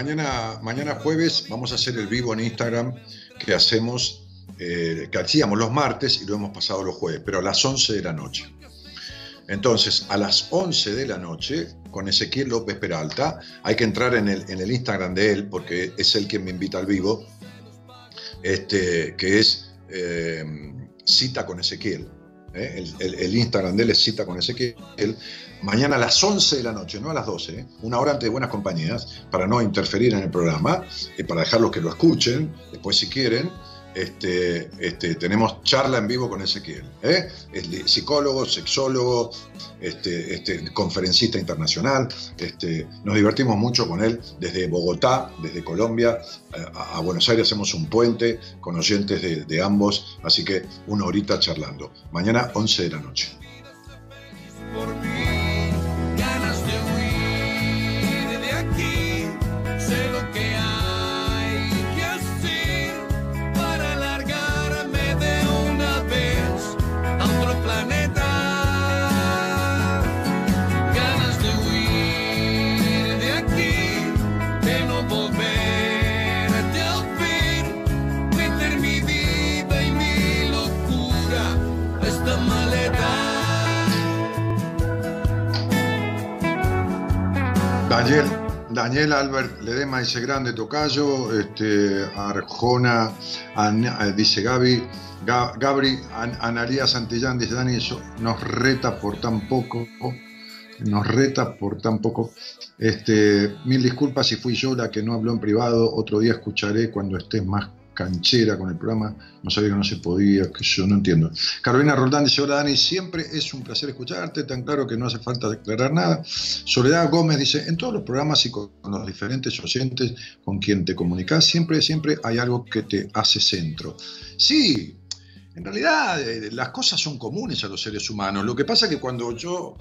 Mañana, jueves vamos a hacer el vivo en Instagram que hacemos, eh, que hacíamos los martes y lo hemos pasado los jueves, pero a las 11 de la noche. Entonces, a las 11 de la noche, con Ezequiel López Peralta, hay que entrar en el, en el Instagram de él, porque es él quien me invita al vivo, este, que es eh, Cita con Ezequiel. ¿eh? El, el, Instagram de él es Cita con Ezequiel mañana a las 11 de la noche, no a las 12, ¿eh? una hora antes de Buenas Compañías, para no interferir en el programa, y para dejarlos que lo escuchen, después si quieren, este, este, tenemos charla en vivo con Ezequiel. ¿eh? Es psicólogo, sexólogo, este, conferencista internacional. Nos divertimos mucho con él desde Bogotá, desde Colombia, a, Buenos Aires hacemos un puente con oyentes de, de ambos, así que una horita charlando. Mañana 11 de la noche. Daniel Albert Ledema dice grande tocayo, este, Arjona, eh, dice Gaby, Gabri, Analía Santillán dice Dani, eso nos reta por tan poco, nos reta por tan poco. Este, mil disculpas si fui yo la que no habló en privado, otro día escucharé cuando estés más canchera con el programa, no sabía que no se podía, que yo no entiendo. Carolina Roldán dice, hola Dani, siempre es un placer escucharte, tan claro que no hace falta declarar nada. Soledad Gómez dice, en todos los programas y con los diferentes oyentes con quien te comunicas, siempre, siempre hay algo que te hace centro. Sí, en realidad eh, las cosas son comunes a los seres humanos. Lo que pasa es que cuando yo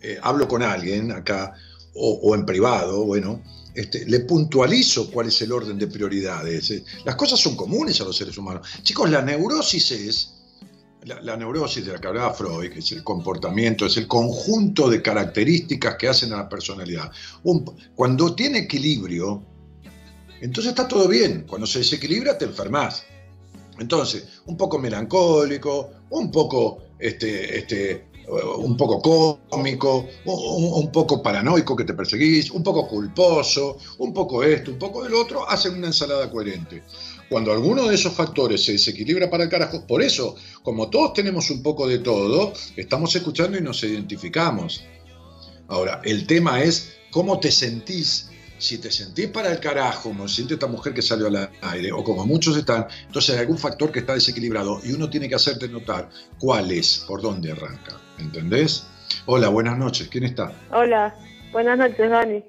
eh, hablo con alguien acá, o, o en privado, bueno, este, le puntualizo cuál es el orden de prioridades. Eh, las cosas son comunes a los seres humanos. Chicos, la neurosis es, la, neurosis de la que hablaba Freud, que es el comportamiento, es el conjunto de características que hacen a la personalidad. cuando tiene equilibrio, entonces está todo bien. Cuando se desequilibra, te enfermas. Entonces, un poco melancólico, un poco este, este, un poco cómico, un, poco paranoico que te perseguís, un poco culposo, un poco esto, un poco del otro, hacen una ensalada coherente. Cuando alguno de esos factores se desequilibra para el carajo, por eso, como todos tenemos un poco de todo, estamos escuchando y nos identificamos. Ahora, el tema es cómo te sentís si te sentís para el carajo, como siente esta mujer que salió al aire, o como muchos están, entonces hay algún factor que está desequilibrado y uno tiene que hacerte notar cuál es, por dónde arranca. ¿Entendés? Hola, buenas noches. ¿Quién está? Hola, buenas noches, Dani.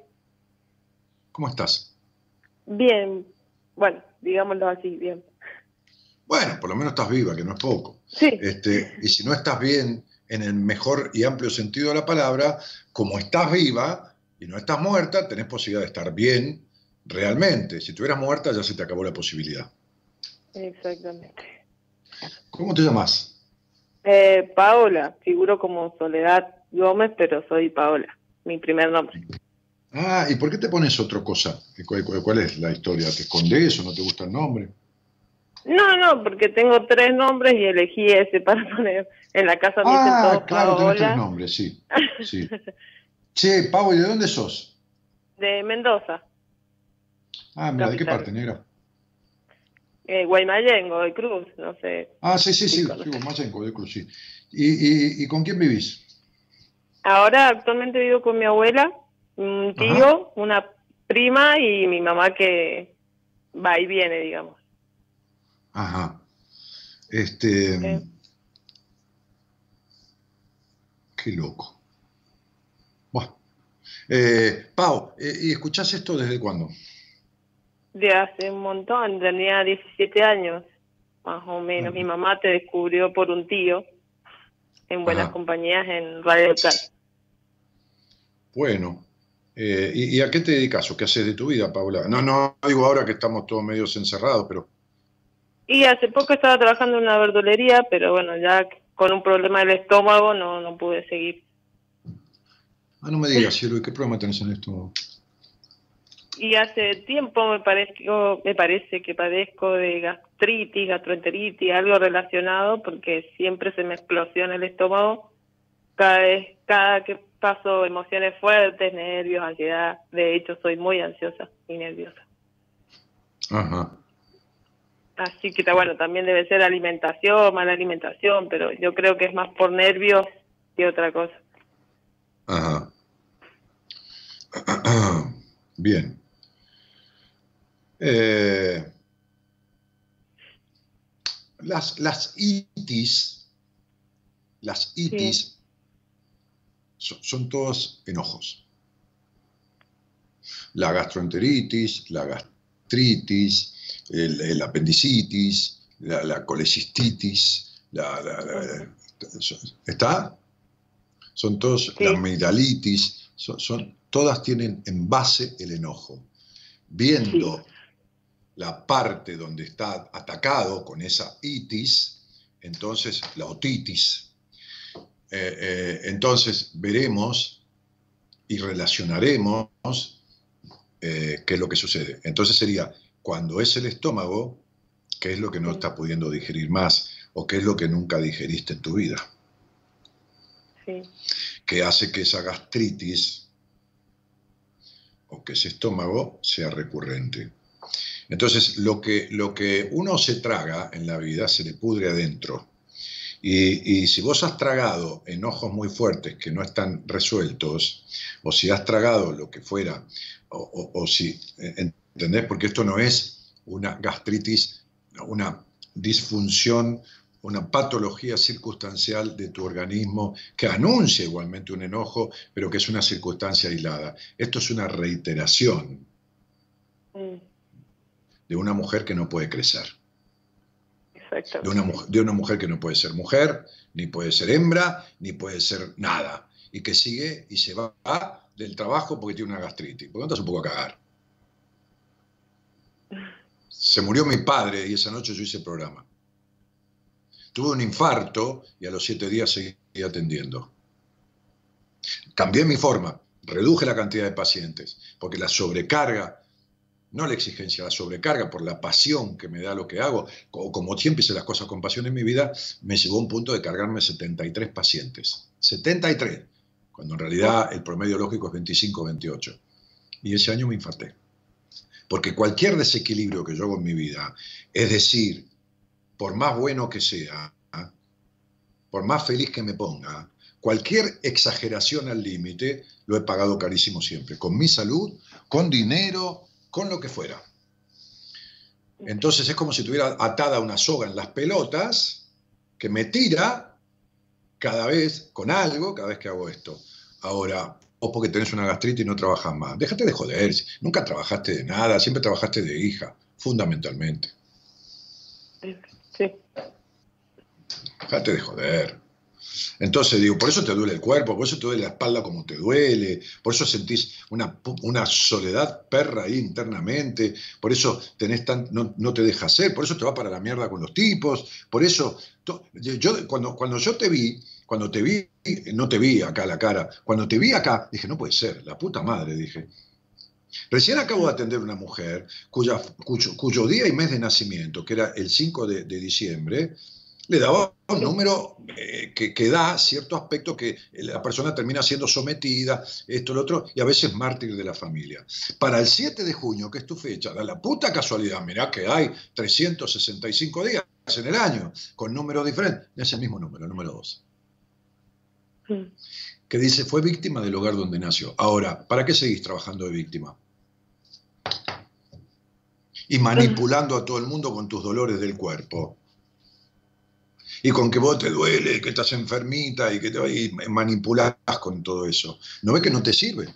¿Cómo estás? Bien, bueno, digámoslo así, bien. Bueno, por lo menos estás viva, que no es poco. Sí. Este, y si no estás bien, en el mejor y amplio sentido de la palabra, como estás viva, y no estás muerta, tenés posibilidad de estar bien realmente. Si estuvieras muerta ya se te acabó la posibilidad. Exactamente. ¿Cómo te llamas? Eh, Paola, figuro como Soledad Gómez, pero soy Paola, mi primer nombre. Ah, ¿y por qué te pones otra cosa? ¿Cuál, es la historia? ¿Te escondes o no te gusta el nombre? No, no, porque tengo tres nombres y elegí ese para poner en la casa. Ah, claro, tenés tres nombres, sí. sí. Che, Pau, ¿y de dónde sos? De Mendoza. Ah, mira, ¿de qué parte, negra? Eh, Guaymayengo, de Cruz, no sé. Ah, sí, sí, sí, sí Guaymayengo, de Cruz, sí. ¿Y, y, con quién vivís? Ahora actualmente vivo con mi abuela, un tío, una prima y mi mamá que va y viene, digamos. Ajá. Este. Qué loco. Eh, Pau, eh, ¿y escuchás esto desde cuándo? De hace un montón, tenía 17 años, más o menos. Mi mamá te descubrió por un tío en buenas compañías en Radio Tal. Bueno, eh, ¿y, a qué te dedicas o qué haces de tu vida, Paula? No, no digo ahora que estamos todos medios encerrados, pero... Y hace poco estaba trabajando en una verdulería, pero bueno, ya con un problema del estómago no, no pude seguir. Ah, no me digas, cielo, ¿y qué problema tenés en esto? Y hace tiempo me, parezco, me parece que padezco de gastritis, gastroenteritis, algo relacionado, porque siempre se me explosiona el estómago cada vez, cada que paso emociones fuertes, nervios, ansiedad. De hecho, soy muy ansiosa y nerviosa. Ajá. Así que, bueno, también debe ser alimentación, mala alimentación, pero yo creo que es más por nervios que otra cosa. Ajá. Bien. Eh, las, las itis, las itis son, todos enojos. La gastroenteritis, la gastritis, el, apendicitis, la, la colecistitis, la, ¿está? Son todos, la amigdalitis, son, todas tienen en base el enojo. Viendo la parte donde está atacado con esa itis, entonces la otitis, eh, eh, entonces veremos y relacionaremos eh, qué es lo que sucede. Entonces sería, cuando es el estómago, qué es lo que no está pudiendo digerir más o qué es lo que nunca digeriste en tu vida. Que hace que esa gastritis o que ese estómago sea recurrente. Entonces, lo que, lo que uno se traga en la vida se le pudre adentro. Y, si vos has tragado enojos muy fuertes que no están resueltos, o si has tragado lo que fuera, o, o si, ¿entendés? Porque esto no es una gastritis, una disfunción una patología circunstancial de tu organismo que anuncia igualmente un enojo, pero que es una circunstancia aislada. Esto es una reiteración. De una mujer que no puede crecer. De una, de una mujer que no puede ser mujer, ni puede ser hembra, ni puede ser nada. Y que sigue y se va del trabajo porque tiene una gastritis. Por lo tanto, es un poco a cagar. Se murió mi padre y esa noche yo hice el programa. Tuve un infarto y a los siete días seguí atendiendo. Cambié mi forma, reduje la cantidad de pacientes, porque la sobrecarga, no la exigencia, la sobrecarga por la pasión que me da lo que hago, o como siempre hice las cosas con pasión en mi vida, me llevó a un punto de cargarme 73 pacientes. 73, cuando en realidad el promedio lógico es 25, 28. Y ese año me infarté. Porque cualquier desequilibrio que yo hago en mi vida, es decir, por más bueno que sea, por más feliz que me ponga, cualquier exageración al límite lo he pagado carísimo siempre, con mi salud, con dinero, con lo que fuera. Entonces es como si tuviera atada una soga en las pelotas que me tira cada vez con algo, cada vez que hago esto. Ahora, o porque tenés una gastritis y no trabajas más. Déjate de joder, nunca trabajaste de nada, siempre trabajaste de hija, fundamentalmente. Sí. Déjate de joder. Entonces digo, por eso te duele el cuerpo, por eso te duele la espalda como te duele, por eso sentís una, soledad perra ahí internamente, por eso tenés tan, no, te deja hacer, por eso te va para la mierda con los tipos, por eso, yo, cuando, cuando yo te vi, cuando te vi, no te vi acá la cara, cuando te vi acá, dije, no puede ser, la puta madre, dije. Recién acabo de atender una mujer cuyo, día y mes de nacimiento, que era el 5 de, de diciembre, le daba un número eh, que, da cierto aspecto que la persona termina siendo sometida, esto, lo otro, y a veces mártir de la familia. Para el 7 de junio, que es tu fecha, da la puta casualidad, mirá que hay 365 días en el año, con números diferentes, es el mismo número, el número 12. Que dice, fue víctima del hogar donde nació. Ahora, ¿para qué seguís trabajando de víctima? Y manipulando a todo el mundo con tus dolores del cuerpo y con que vos te duele, que estás enfermita y que te y manipulás con todo eso. ¿No ves que no te sirve?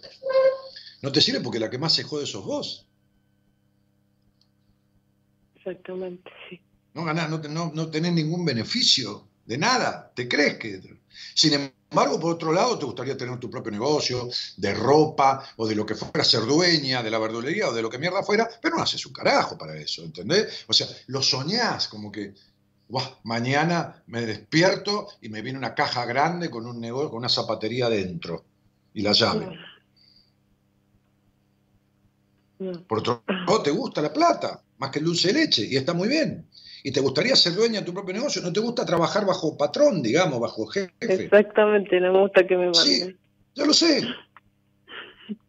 No te sirve porque la que más se jode sos vos. Exactamente, sí. No ganás, no, no, tenés ningún beneficio de nada. ¿Te crees que.? Sin embargo, por otro lado, te gustaría tener tu propio negocio de ropa o de lo que fuera, ser dueña de la verdulería o de lo que mierda fuera, pero no haces un carajo para eso, ¿entendés? O sea, lo soñás como que mañana me despierto y me viene una caja grande con un negocio, con una zapatería dentro y la llave. Por otro lado, te gusta la plata, más que el dulce de leche, y está muy bien. Y te gustaría ser dueña de tu propio negocio, no te gusta trabajar bajo patrón, digamos, bajo jefe. Exactamente, no me gusta que me manden. Sí, ya lo sé.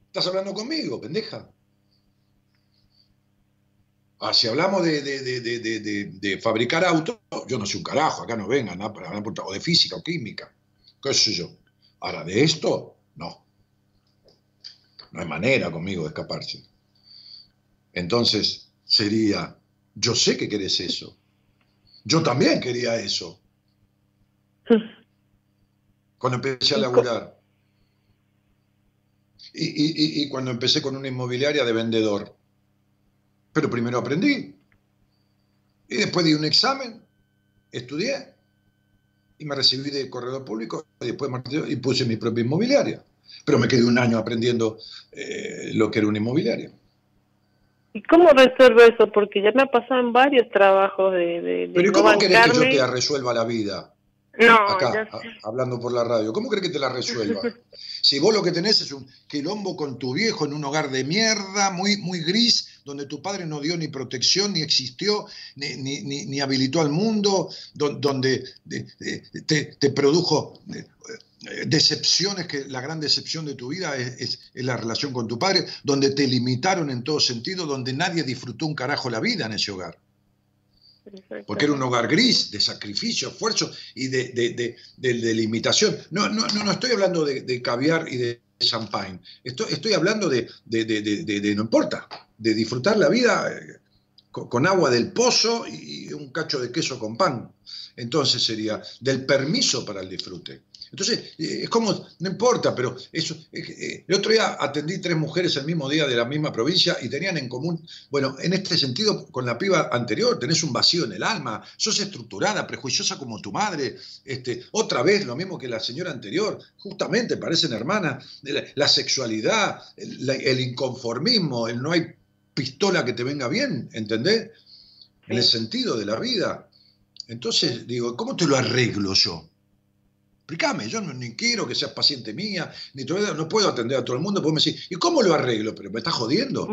Estás hablando conmigo, pendeja. Ah, si hablamos de, fabricar autos, yo no sé un carajo, acá no vengan, ¿no? Para, o de física o química, qué sé yo. Ahora, de esto, no. No hay manera conmigo de escaparse. Entonces, sería, yo sé que querés eso. Yo también quería eso. Cuando empecé a laburar. y cuando empecé con una inmobiliaria de vendedor pero primero aprendí. Y después di un examen, estudié y me recibí de corredor público y después y puse mi propia inmobiliaria. Pero me quedé un año aprendiendo eh, lo que era una inmobiliaria. ¿Y cómo resuelvo eso? Porque ya me ha pasado en varios trabajos de... de, Pero ¿y cómo querés que yo te resuelva la vida? No, acá, hablando por la radio. ¿Cómo crees que te la resuelva? si vos lo que tenés es un quilombo con tu viejo en un hogar de mierda, muy, muy gris, donde tu padre no dio ni protección, ni existió, ni, ni, habilitó al mundo, donde te, produjo eh, decepciones, que la gran decepción de tu vida es, es, la relación con tu padre, donde te limitaron en todo sentido, donde nadie disfrutó un carajo la vida en ese hogar. Porque era un hogar gris de sacrificio, esfuerzo y de, limitación. No, no, no, no, estoy hablando de, caviar y de champagne. Estoy, estoy hablando de, no importa, de disfrutar la vida eh, con, agua del pozo y un cacho de queso con pan. Entonces sería del permiso para el disfrute. Entonces, eh, es como, no importa, pero eso. Eh, el otro día atendí tres mujeres el mismo día de la misma provincia y tenían en común, bueno, en este sentido, con la piba anterior, tenés un vacío en el alma, sos estructurada, prejuiciosa como tu madre, este, otra vez lo mismo que la señora anterior, justamente parecen hermanas, la, sexualidad, el, inconformismo, el no hay pistola que te venga bien, ¿entendés? En el sentido de la vida. Entonces, digo, ¿cómo te lo arreglo yo? Explícame, yo no, ni quiero que seas paciente mía, ni todavía no puedo atender a todo el mundo, porque me ¿y cómo lo arreglo? Pero me estás jodiendo.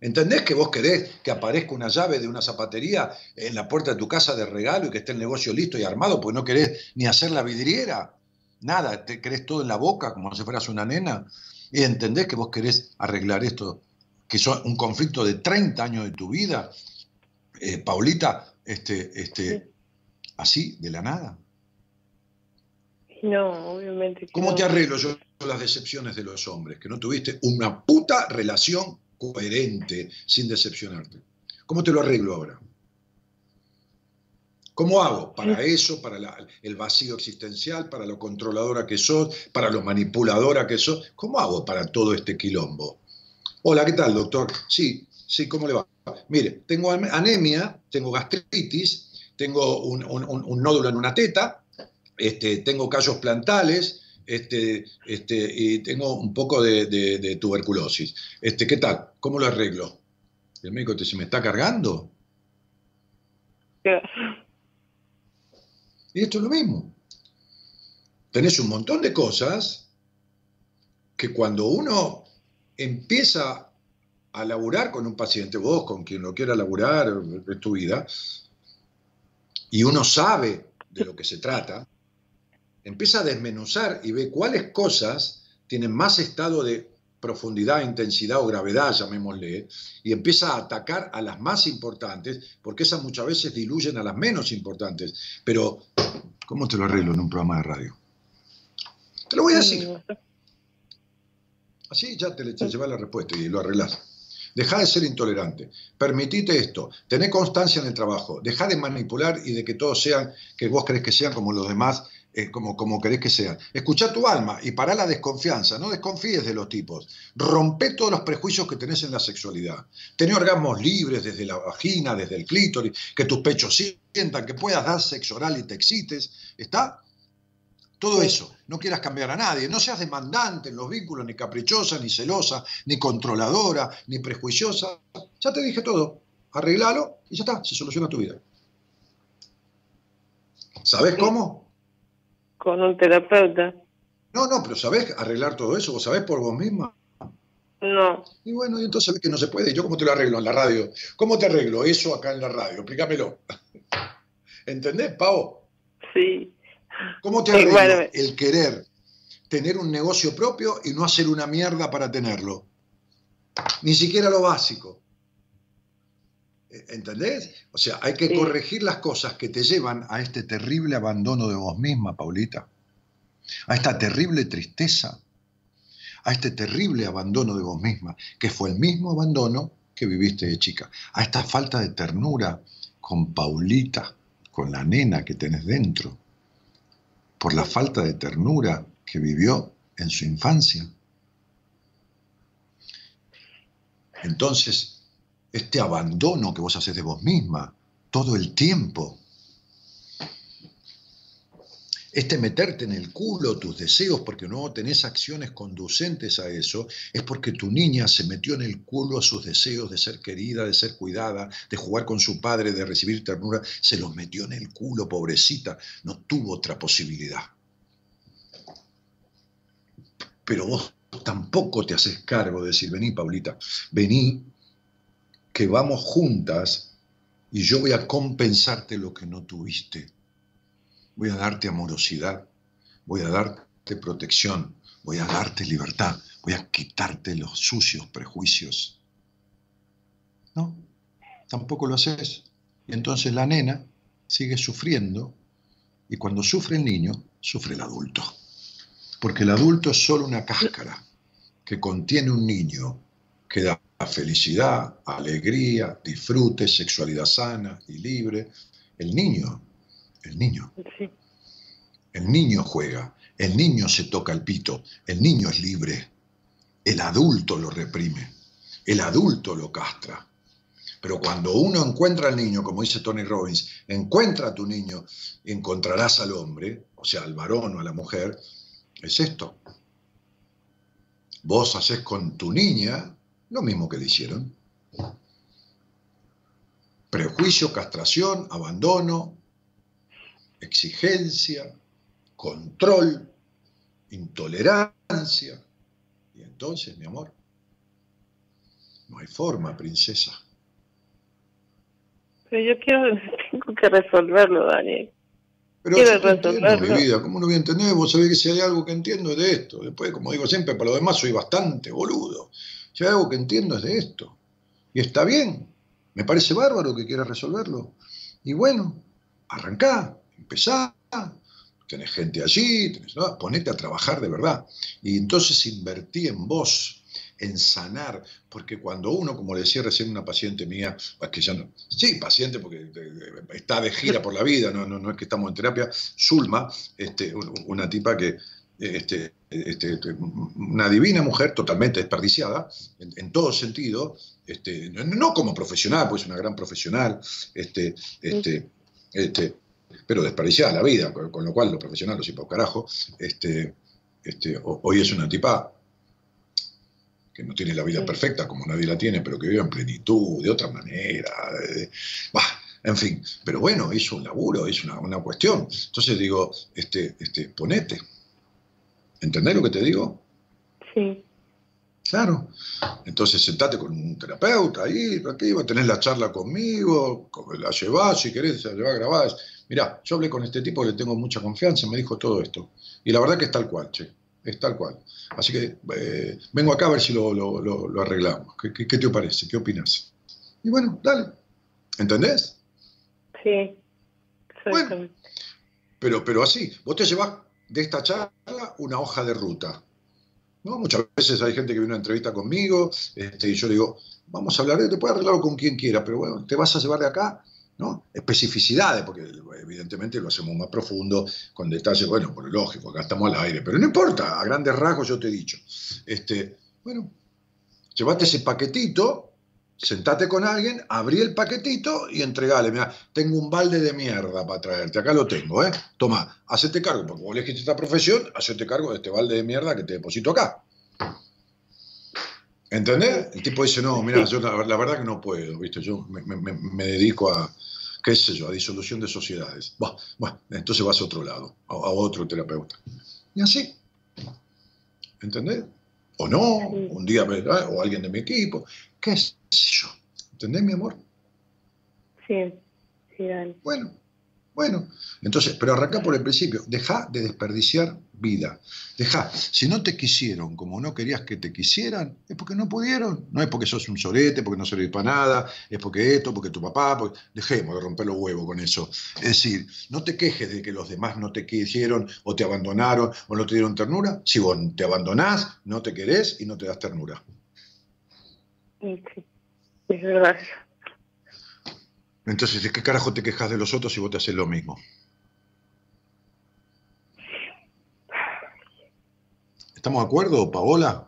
¿Entendés que vos querés que aparezca una llave de una zapatería en la puerta de tu casa de regalo y que esté el negocio listo y armado? Porque no querés ni hacer la vidriera. Nada, te querés todo en la boca como si fueras una nena. Y entendés que vos querés arreglar esto, que es un conflicto de 30 años de tu vida. Eh, Paulita, este, este, así, de la nada. No, obviamente. Que ¿Cómo no. te arreglo yo las decepciones de los hombres? Que no tuviste una puta relación coherente sin decepcionarte. ¿Cómo te lo arreglo ahora? ¿Cómo hago? Para eso, para la- el vacío existencial, para lo controladora que sos, para lo manipuladora que sos. ¿Cómo hago para todo este quilombo? Hola, ¿qué tal, doctor? Sí, sí, ¿cómo le va? Mire, tengo anemia, tengo gastritis, tengo un, nódulo en una teta, este, tengo callos plantales, este, este, y tengo un poco de tuberculosis. Este, ¿Qué tal? ¿Cómo lo arreglo? El médico te dice, ¿me está cargando? Y esto es lo mismo. Tenés un montón de cosas que cuando uno empieza a laburar con un paciente, vos con quien lo quiera laburar, es tu vida, y uno sabe de lo que se trata, empieza a desmenuzar y ve cuáles cosas tienen más estado de profundidad, intensidad o gravedad, llamémosle, y empieza a atacar a las más importantes, porque esas muchas veces diluyen a las menos importantes. Pero, ¿cómo te lo arreglo en un programa de radio? Te lo voy a decir. Así ya te, te llevas la respuesta y lo arreglás. Deja de ser intolerante. Permitite esto. Tené constancia en el trabajo. Deja de manipular y de que todos sean, que vos querés que sean como los demás, eh, como, como querés que sean. Escucha tu alma y pará la desconfianza. No desconfíes de los tipos. Rompe todos los prejuicios que tenés en la sexualidad. Tené orgasmos libres desde la vagina, desde el clítoris, que tus pechos sientan, que puedas dar sexo oral y te excites. ¿Está? Todo eso. No quieras cambiar a nadie. No seas demandante en los vínculos, ni caprichosa, ni celosa, ni controladora, ni prejuiciosa. Ya te dije todo. Arreglalo y ya está. Se soluciona tu vida. ¿Sabés cómo? Con un terapeuta. No, no, pero ¿sabés arreglar todo eso? ¿Vos sabés por vos misma? No. Y bueno, y entonces ves que no se puede. ¿Yo cómo te lo arreglo en la radio? ¿Cómo te arreglo eso acá en la radio? Explícamelo. ¿Entendés, Pau? Sí. ¿Cómo te arreglo bueno. el querer tener un negocio propio y no hacer una mierda para tenerlo? Ni siquiera lo básico. ¿E- ¿Entendés? O sea, hay que Sí. corregir las cosas que te llevan a este terrible abandono de vos misma, Paulita. A esta terrible tristeza. A este terrible abandono de vos misma, que fue el mismo abandono que viviste de chica. A esta falta de ternura con Paulita, con la nena que tenés dentro por la falta de ternura que vivió en su infancia. Entonces, este abandono que vos haces de vos misma todo el tiempo, este meterte en el culo tus deseos porque no tenés acciones conducentes a eso, es porque tu niña se metió en el culo a sus deseos de ser querida, de ser cuidada, de jugar con su padre, de recibir ternura, se los metió en el culo, pobrecita, no tuvo otra posibilidad. Pero vos tampoco te haces cargo de decir, vení, Paulita, vení, que vamos juntas y yo voy a compensarte lo que no tuviste. Voy a darte amorosidad, voy a darte protección, voy a darte libertad, voy a quitarte los sucios prejuicios. No, tampoco lo haces. Y entonces la nena sigue sufriendo y cuando sufre el niño, sufre el adulto. Porque el adulto es solo una cáscara que contiene un niño que da felicidad, alegría, disfrute, sexualidad sana y libre. El niño, el niño, Sí. el niño juega, el niño se toca el pito, el niño es libre. El adulto lo reprime, el adulto lo castra. Pero cuando uno encuentra al niño, como dice Tony Robbins, encuentra a tu niño, encontrarás al hombre, o sea, al varón o a la mujer, es esto. Vos haces con tu niña lo mismo que le hicieron. Prejuicio, castración, abandono, exigencia, control, intolerancia. Y entonces, mi amor, No hay forma, princesa. Pero yo quiero, tengo que resolverlo, Daniel. Pero Quiero entiendo, mi vida, ¿cómo no voy a entender? Vos sabés que si hay algo que entiendo es de esto. Después, como digo siempre, para lo demás soy bastante boludo. Si hay algo que entiendo es de esto. Y está bien. Me parece bárbaro que quieras resolverlo. Y bueno, arrancá, empezá. Tenés gente allí, tenés, ¿no? ponete a trabajar de verdad. Y entonces invertí en vos, en sanar, porque cuando uno, como le decía recién una paciente mía, que ya no, sí, paciente porque eh, eh, está de gira por la vida, no, no, no es que estamos en terapia, Zulma, este, un- una tipa que, este, este, una divina mujer, totalmente desperdiciada, en, en todo sentido, este, no, no como profesional, pues una gran profesional, este, este, este, pero desperdiciada la vida, con, con lo cual lo profesional lo sepa un carajo, este, este, ho- hoy es una tipa que no tiene la vida Sí. perfecta como nadie la tiene, pero que vive en plenitud, de otra manera. bah, en fin, pero bueno, hizo un laburo, hizo una, una cuestión. Entonces digo, este, este, ponete. ¿Entendés lo que te digo? Sí, Claro. Entonces sentate con un terapeuta ahí, tranquilo, tenés la charla conmigo, co- la llevás, si querés, la llevás grabada. Mirá, yo hablé con este tipo, le tengo mucha confianza, me dijo todo esto. Y la verdad que es tal cual, che, es tal cual. Así que eh, vengo acá a ver si lo, lo- lo- lo arreglamos. ¿Qué, qué, qué te parece? ¿Qué opinas? Y bueno, dale. ¿Entendés? sí. Exactamente. Pero, pero así, vos te llevas de esta charla una hoja de ruta. ¿no? Muchas veces hay gente que viene a una entrevista conmigo este, y yo le digo, vamos a hablar, de- te puedes arreglarlo con quien quiera, pero bueno, te vas a llevar de acá ¿no? especificidades, porque evidentemente lo hacemos más profundo, con detalles, bueno, por lógico, acá estamos al aire, pero no importa, a grandes rasgos yo te he dicho. Este, bueno, llévate ese paquetito, sentate con alguien, abrí el paquetito y entregale. Mira, tengo un balde de mierda para traerte, acá lo tengo, ¿eh? Toma, hacete cargo, porque vos elegiste esta profesión, hacete cargo de este balde de mierda que te deposito acá. ¿Entendés? El tipo dice, no, mira, yo la, verdad que no puedo, ¿viste? Yo me- me dedico a, qué sé yo, a disolución de sociedades. Bah, Bueno, entonces vas a otro lado, a, a otro terapeuta. Y así. ¿Entendés? O no, un día, ¿verdad? o alguien de mi equipo, qué sé yo. ¿Entendés, mi amor? Sí, sí, Dani. Bueno, bueno. Entonces, pero arranca por el principio. Deja de desperdiciar vida. Deja. Si no te quisieron como no querías que te quisieran, es porque no pudieron. No es porque sos un sorete, porque no servís para nada, es porque esto, porque tu papá. porque- Dejemos de romper los huevos con eso. Es decir, no te quejes de que los demás no te quisieron o te abandonaron o no te dieron ternura. Si vos te abandonás, no te querés y no te das ternura. Sí, es verdad. Entonces, ¿de qué carajo te quejas de los otros si vos te haces lo mismo? ¿Estamos de acuerdo, Paola?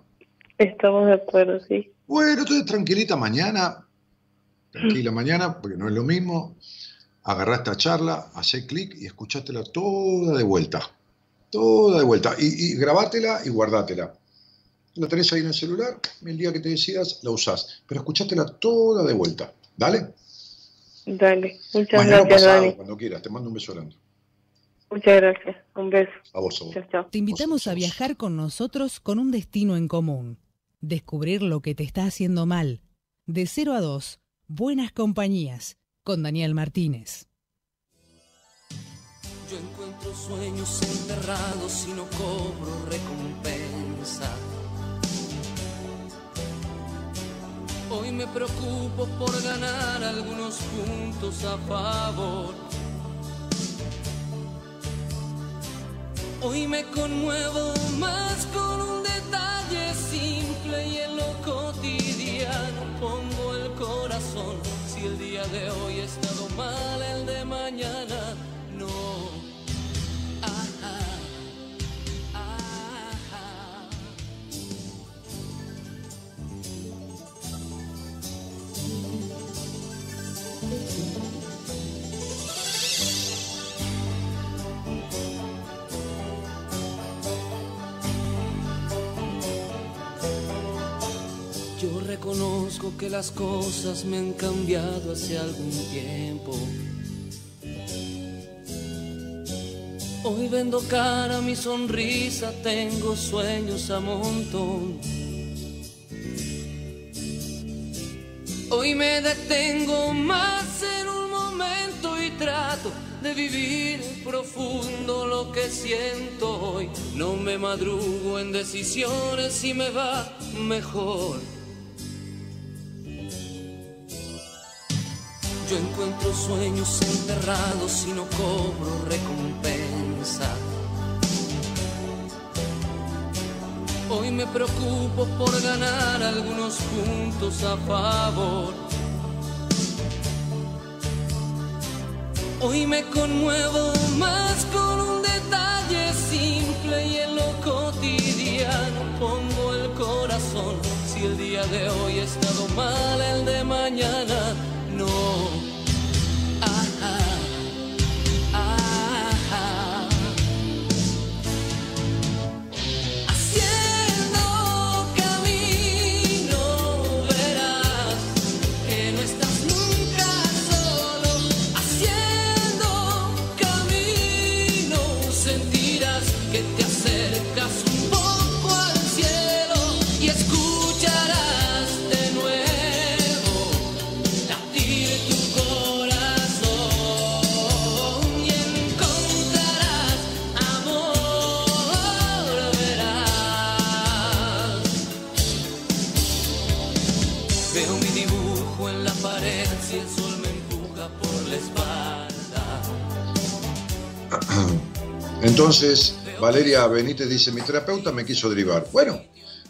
Estamos de acuerdo, sí. Bueno, entonces tranquilita mañana, tranquila mañana, porque no es lo mismo. Agarrá esta charla, hacé clic y escuchátela toda de vuelta. Toda de vuelta. Y, y grabátela y guardátela. La tenés ahí en el celular, el día que te decidas la usás. Pero escuchátela toda de vuelta. ¿Dale? Dale. Muchas Mañana gracias, pasado, Dani. cuando quieras. Te mando un beso grande. Muchas gracias. Un beso. A vos, a vos. Chao, chao. Te invitamos a viajar con nosotros con un destino en común. Descubrir lo que te está haciendo mal. De 0 a 2, Buenas Compañías, con Daniel Martínez. Yo encuentro sueños enterrados y no cobro recompensa. Hoy me preocupo por ganar algunos puntos a favor. Hoy me conmuevo más con un detalle simple y en lo cotidiano pongo el corazón. Si el día de hoy ha estado mal, el de mañana reconozco que las cosas me han cambiado hace algún tiempo. Hoy vendo cara mi sonrisa, tengo sueños a montón. Hoy me detengo más en un momento y trato de vivir profundo lo que siento hoy. No me madrugo en decisiones y me va mejor. Yo encuentro sueños enterrados y no cobro recompensa. Hoy me preocupo por ganar algunos puntos a favor. Hoy me conmuevo más con un detalle simple y en lo cotidiano pongo el corazón. Si el día de hoy ha estado mal, el de mañana Entonces, Valeria Benítez dice, mi terapeuta me quiso derivar. Bueno,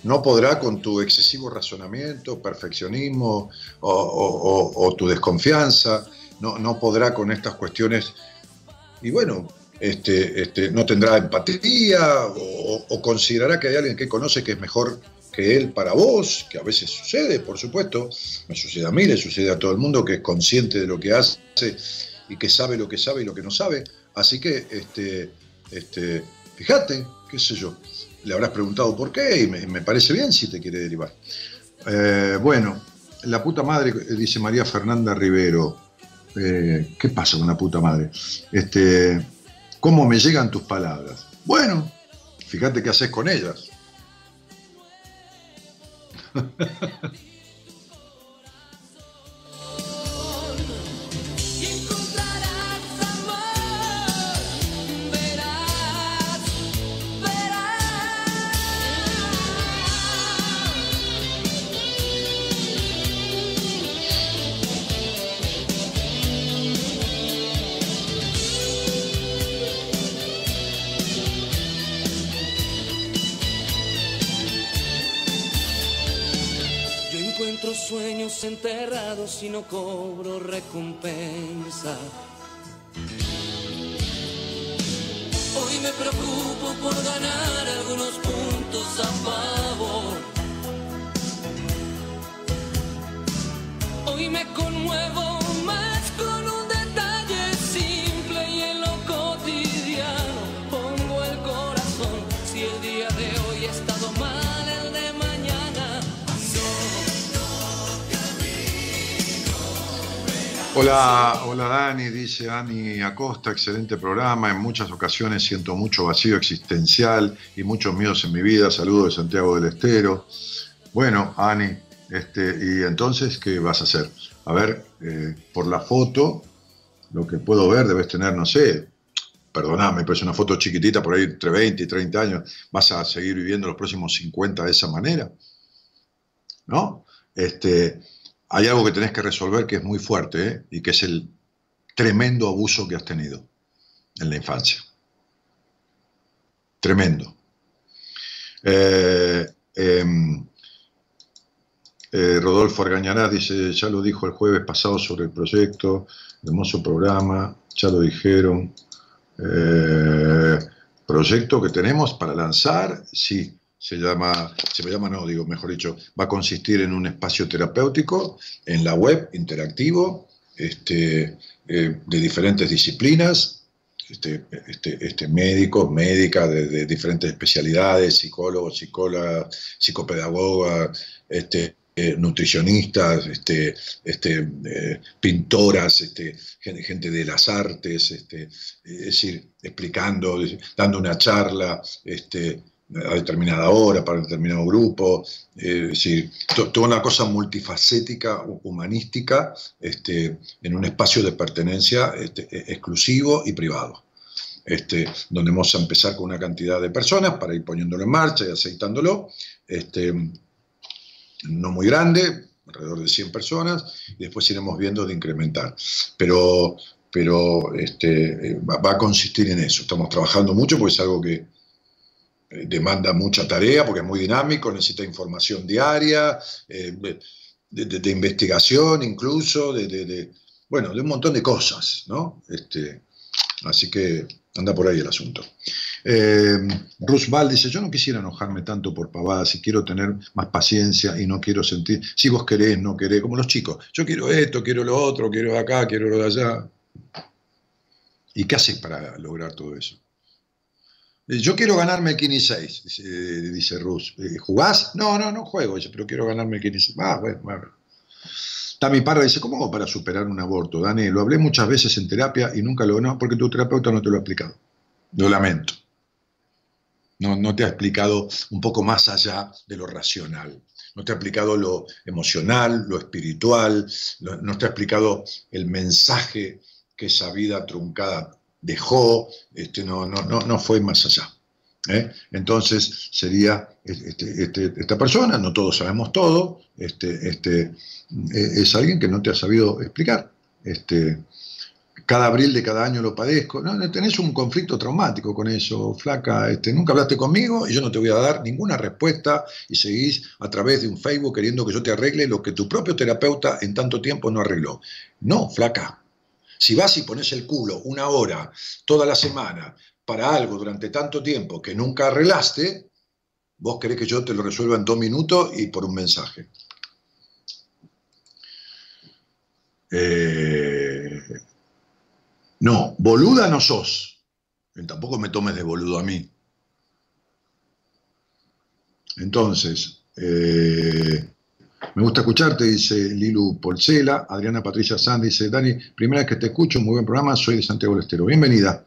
no podrá con tu excesivo razonamiento, perfeccionismo o, tu desconfianza, no, no, podrá con estas cuestiones y bueno, este, este, no tendrá empatía o, considerará que hay alguien que conoce que es mejor que él para vos, que a veces sucede, por supuesto, me sucede a mí, le sucede a todo el mundo que es consciente de lo que hace y que sabe lo que sabe y lo que no sabe. Así que este, este, fíjate, qué sé yo, le habrás preguntado por qué y me, parece bien si te quiere derivar. Eh, bueno, la puta madre, dice María Fernanda Rivero. Eh, ¿Qué pasa con la puta madre? Este, ¿Cómo me llegan tus palabras? Bueno, fíjate qué haces con ellas. sueños enterrados y no cobro recompensa. Hoy me preocupo por ganar algunos puntos a favor. Hoy me conmuevo Hola, hola Dani, dice Ani Acosta, excelente programa. En muchas ocasiones siento mucho vacío existencial y muchos miedos en mi vida. Saludos de Santiago del Estero. Bueno, Ani, este, y entonces, ¿qué vas a hacer? A ver, eh, por la foto, lo que puedo ver, debes tener, no sé, perdoname, pero es una foto chiquitita por ahí entre 20 y 30 años. ¿Vas a seguir viviendo los próximos 50 de esa manera? ¿No? Este, hay algo que tenés que resolver que es muy fuerte ¿eh? y que es el tremendo abuso que has tenido en la infancia. Tremendo. Eh, em, eh, Rodolfo Argañará dice, ya lo dijo el jueves pasado sobre el proyecto, hermoso programa, ya lo dijeron. proyecto que tenemos para lanzar, sí, se llama, se me llama, no, digo, mejor dicho, va a consistir en un espacio terapéutico en la web, interactivo, este, eh, de diferentes disciplinas, este, este, este médicos, médicas de, diferentes especialidades, psicólogos, psicólogas, psicopedagogas, este, eh, nutricionistas, este, este, eh, pintoras, este, gente, gente, de las artes, este, es decir, explicando, dando una charla, este, a determinada hora, para determinado grupo, eh, es decir, toda una cosa multifacética, humanística, este, en un espacio de pertenencia este, e, exclusivo y privado. Este, donde vamos a empezar con una cantidad de personas para ir poniéndolo en marcha y aceitándolo, este, no muy grande, alrededor de 100 personas, y después iremos viendo de incrementar. Pero, pero este, va, a consistir en eso. Estamos trabajando mucho porque es algo que eh, demanda mucha tarea, porque es muy dinámico, necesita información diaria, eh, de, investigación incluso, de, bueno, de un montón de cosas, ¿no? Este, así que anda por ahí el asunto. Eh, dice, yo no quisiera enojarme tanto por pavadas y quiero tener más paciencia y no quiero sentir, si vos querés, no querés, como los chicos, yo quiero esto, quiero lo otro, quiero acá, quiero lo de allá. ¿Y qué haces para lograr todo eso? Eh, yo quiero ganarme el Kini 6, dice, dice Rus. Eh, ¿Jugás? No, no, no juego, dice, pero quiero ganarme el Kini 6. Ah, bueno, bueno. Tami Parra dice, ¿cómo hago para superar un aborto? Dani, lo hablé muchas veces en terapia y nunca lo... No, porque tu terapeuta no te lo ha explicado. Lo lamento. No, no te ha explicado un poco más allá de lo racional. No te ha explicado lo emocional, lo espiritual, no te ha explicado el mensaje que esa vida truncada dejó, este, no, no, no, no fue más allá. ¿eh? Entonces sería este, este, esta persona, no todos sabemos todo, este, este, eh, es alguien que no te ha sabido explicar. Este, cada abril de cada año lo padezco. No, tenés un conflicto traumático con eso, flaca. Este, nunca hablaste conmigo y yo no te voy a dar ninguna respuesta y seguís a través de un Facebook queriendo que yo te arregle lo que tu propio terapeuta en tanto tiempo no arregló. No, flaca. Si vas y pones el culo una hora toda la semana para algo durante tanto tiempo que nunca arreglaste, vos querés que yo te lo resuelva en dos minutos y por un mensaje. Eh, no, boluda no sos. Tampoco me tomes de boludo a mí. Entonces, eh, me gusta escucharte, dice Lilu Polcela. Adriana Patricia Sanz dice, Dani, primera vez que te escucho, muy buen programa, soy de Santiago del Estero. Bienvenida,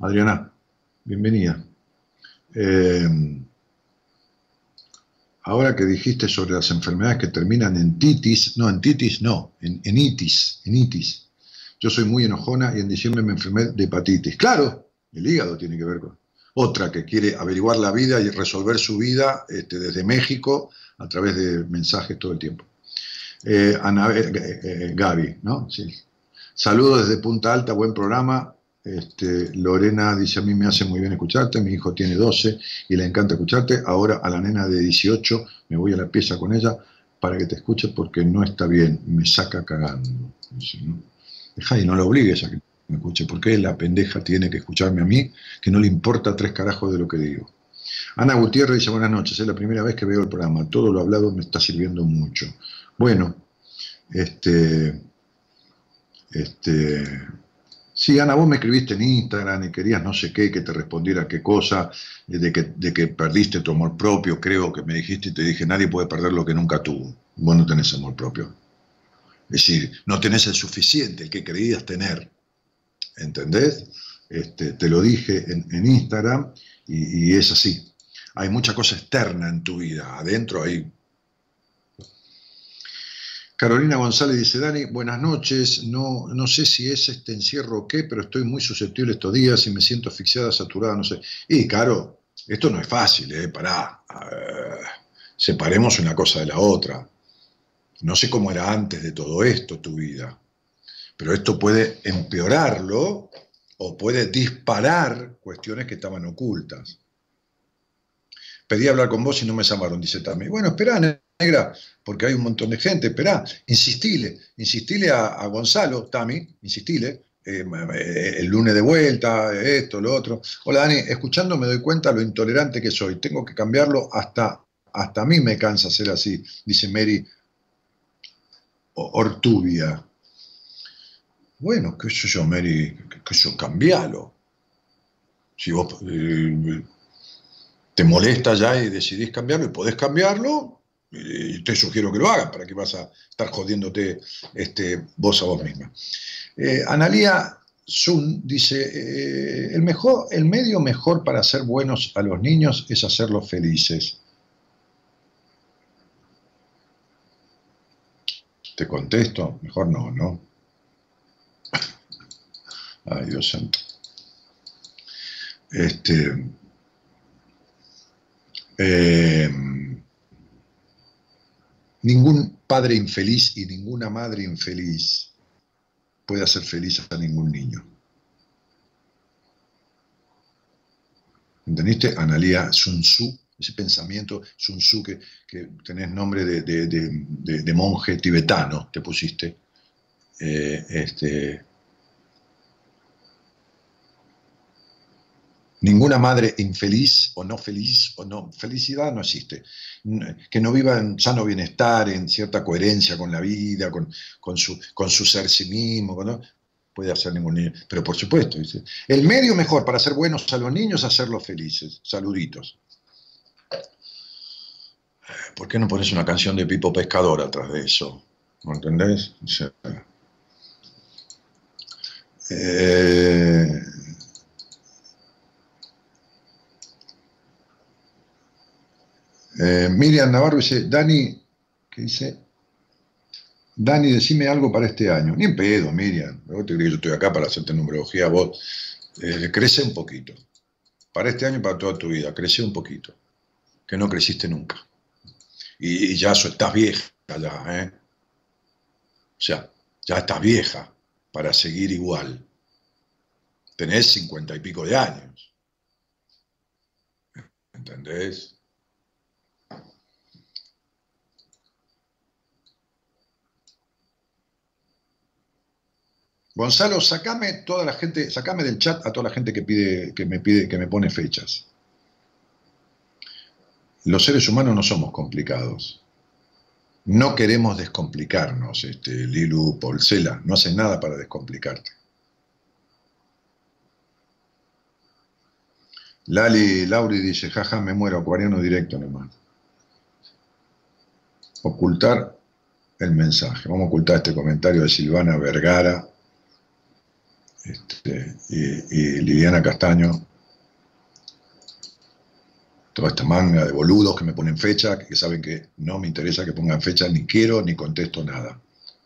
Adriana, bienvenida. Eh, ahora que dijiste sobre las enfermedades que terminan en titis, no, en titis no, en, en itis, en itis. Yo soy muy enojona y en diciembre me enfermé de hepatitis. Claro, el hígado tiene que ver con... Otra que quiere averiguar la vida y resolver su vida este, desde México a través de mensajes todo el tiempo. Eh, Ana, eh, eh, Gaby, ¿no? Sí. Saludos desde Punta Alta, buen programa. Este, Lorena dice, a mí me hace muy bien escucharte, mi hijo tiene 12 y le encanta escucharte. Ahora a la nena de 18 me voy a la pieza con ella para que te escuche porque no está bien, me saca cagando. Deja y no lo obligues a que me escuche, porque la pendeja tiene que escucharme a mí, que no le importa tres carajos de lo que digo. Ana Gutiérrez dice, buenas noches, es la primera vez que veo el programa, todo lo hablado me está sirviendo mucho. Bueno, este, este, sí, Ana, vos me escribiste en Instagram y querías no sé qué, que te respondiera qué cosa, de que, de que perdiste tu amor propio, creo que me dijiste y te dije, nadie puede perder lo que nunca tuvo. Vos no tenés amor propio. Es decir, no tenés el suficiente, el que creías tener. ¿Entendés? Este, te lo dije en, Instagram y, es así. Hay mucha cosa externa en tu vida, adentro hay... Carolina González dice, Dani, buenas noches, no, no sé si es este encierro o qué, pero estoy muy susceptible estos días y me siento asfixiada, saturada, no sé. Y, Caro, esto no es fácil, ¿eh? Pará, separemos una cosa de la otra. No sé cómo era antes de todo esto tu vida, pero esto puede empeorarlo o puede disparar cuestiones que estaban ocultas. Pedí hablar con vos y no me llamaron, dice Tami. Bueno, espera, negra, porque hay un montón de gente, espera, insistile, insistile a, Gonzalo, Tami, insistile, eh, el lunes de vuelta, esto, lo otro. Hola Dani, escuchando me doy cuenta lo intolerante que soy, tengo que cambiarlo, hasta, hasta a mí me cansa ser así, dice Mary Ortubia. Bueno, qué sé yo, Mary, qué sé yo, cambialo. Si vos eh, te molesta ya y decidís cambiarlo y podés cambiarlo, y te sugiero que lo hagas, para que vas a estar jodiéndote este, vos a vos misma. Eh, Analía Sun dice, eh, el, mejor, el medio mejor para hacer buenos a los niños es hacerlos felices. Te contesto, mejor no, ¿no? Ay, Dios santo. Este, eh, ningún padre infeliz y ninguna madre infeliz puede hacer feliz a ningún niño. ¿Entendiste? Analía Sun Tzu, ese pensamiento Sun Tzu que, tenés nombre de, monje tibetano, te pusiste. Eh, este, Ninguna madre infeliz o no feliz o no, felicidad no existe. Que no viva en sano bienestar, en cierta coherencia con la vida, con, su, con su ser sí mismo, puede hacer ningún niño. Pero por supuesto, dice, el medio mejor para ser buenos a los niños es hacerlos felices. Saluditos. ¿Por qué no pones una canción de Pipo Pescador atrás de eso? ¿No entendés? eh, Eh, Miriam Navarro dice, Dani, ¿qué dice? Dani, decime algo para este año. Ni en pedo, Miriam. Vos te que yo estoy acá para hacerte numerología. Vos eh, crece un poquito. Para este año para toda tu vida. Crece un poquito. Que no creciste nunca. Y, ya estás vieja ya, ¿eh? O sea, ya estás vieja para seguir igual. Tenés cincuenta y pico de años. ¿Entendés? Gonzalo, sacame toda la gente, sacame del chat a toda la gente que pide, que me pide, que me pone fechas. Los seres humanos no somos complicados. No queremos descomplicarnos, este, Lilu Polcela. No haces nada para descomplicarte. Lali Lauri dice, jaja, me muero, acuariano directo nomás. Ocultar el mensaje. Vamos a ocultar este comentario de Silvana Vergara este, y, Liliana Castaño, toda esta manga de boludos que me ponen fecha, que saben que no me interesa que pongan fecha, ni quiero, ni contesto nada.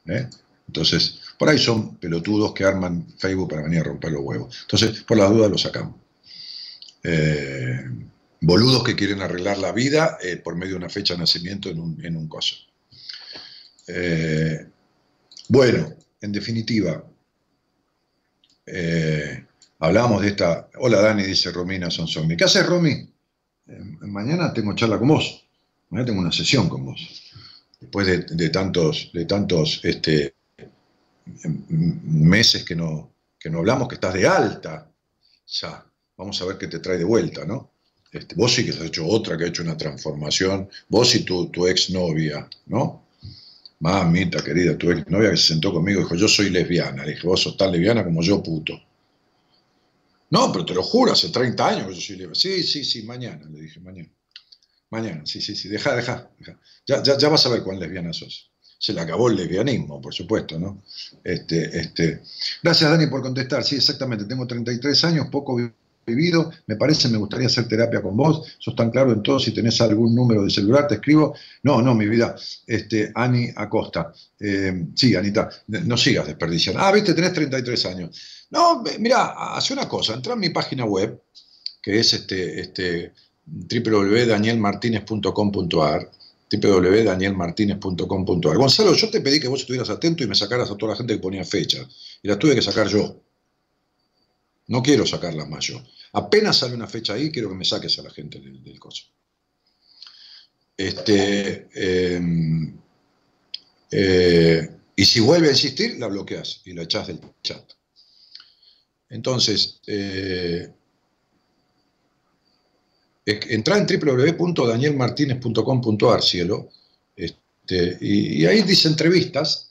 ¿eh? Entonces, por ahí son pelotudos que arman Facebook para venir a romper los huevos. Entonces, por las dudas lo sacamos. Eh, boludos que quieren arreglar la vida eh, por medio de una fecha de nacimiento en un, en un coso. bueno, en definitiva, eh, hablábamos de esta. Hola Dani, dice Romina Sonsomi. ¿Qué haces, Romy? Eh, mañana tengo charla con vos. Mañana tengo una sesión con vos. Después de, tantos, de tantos este, meses que no, que no hablamos, que estás de alta. Ya, vamos a ver qué te trae de vuelta, ¿no? Este, vos sí que has hecho otra, que ha hecho una transformación. Vos y tu, tu exnovia, ¿no? Mamita querida, tu novia que se sentó conmigo dijo, yo soy lesbiana. Le dije, vos sos tan lesbiana como yo, puto. No, pero te lo juro, hace 30 años que yo soy lesbiana. Sí, sí, sí, mañana, le dije, mañana. Mañana, sí, sí, sí, deja, deja. Ya, ya, ya vas a ver cuán lesbiana sos. Se le acabó el lesbianismo, por supuesto, ¿no? Este, este. Gracias, Dani, por contestar. Sí, exactamente, tengo 33 años, poco vivido, me parece, me gustaría hacer terapia con vos, sos tan claro en todo, si tenés algún número de celular, te escribo. No, no, mi vida, este, Ani Acosta. Eh, sí, Anita, no sigas desperdiciando. Ah, viste, tenés 33 años. No, mira, hace una cosa, entra en mi página web, que es este, este www.danielmartinez.com.ar www.danielmartinez.com.ar Gonzalo, yo te pedí que vos estuvieras atento y me sacaras a toda la gente que ponía fecha, y las tuve que sacar yo. No quiero sacarlas más yo. Apenas sale una fecha ahí, quiero que me saques a la gente del, coso. Este, em, eh, y si vuelve a insistir, la bloqueas y la echas del chat. Entonces, eh, entra en www.danielmartinez.com.ar, cielo, este, y, y, ahí dice entrevistas,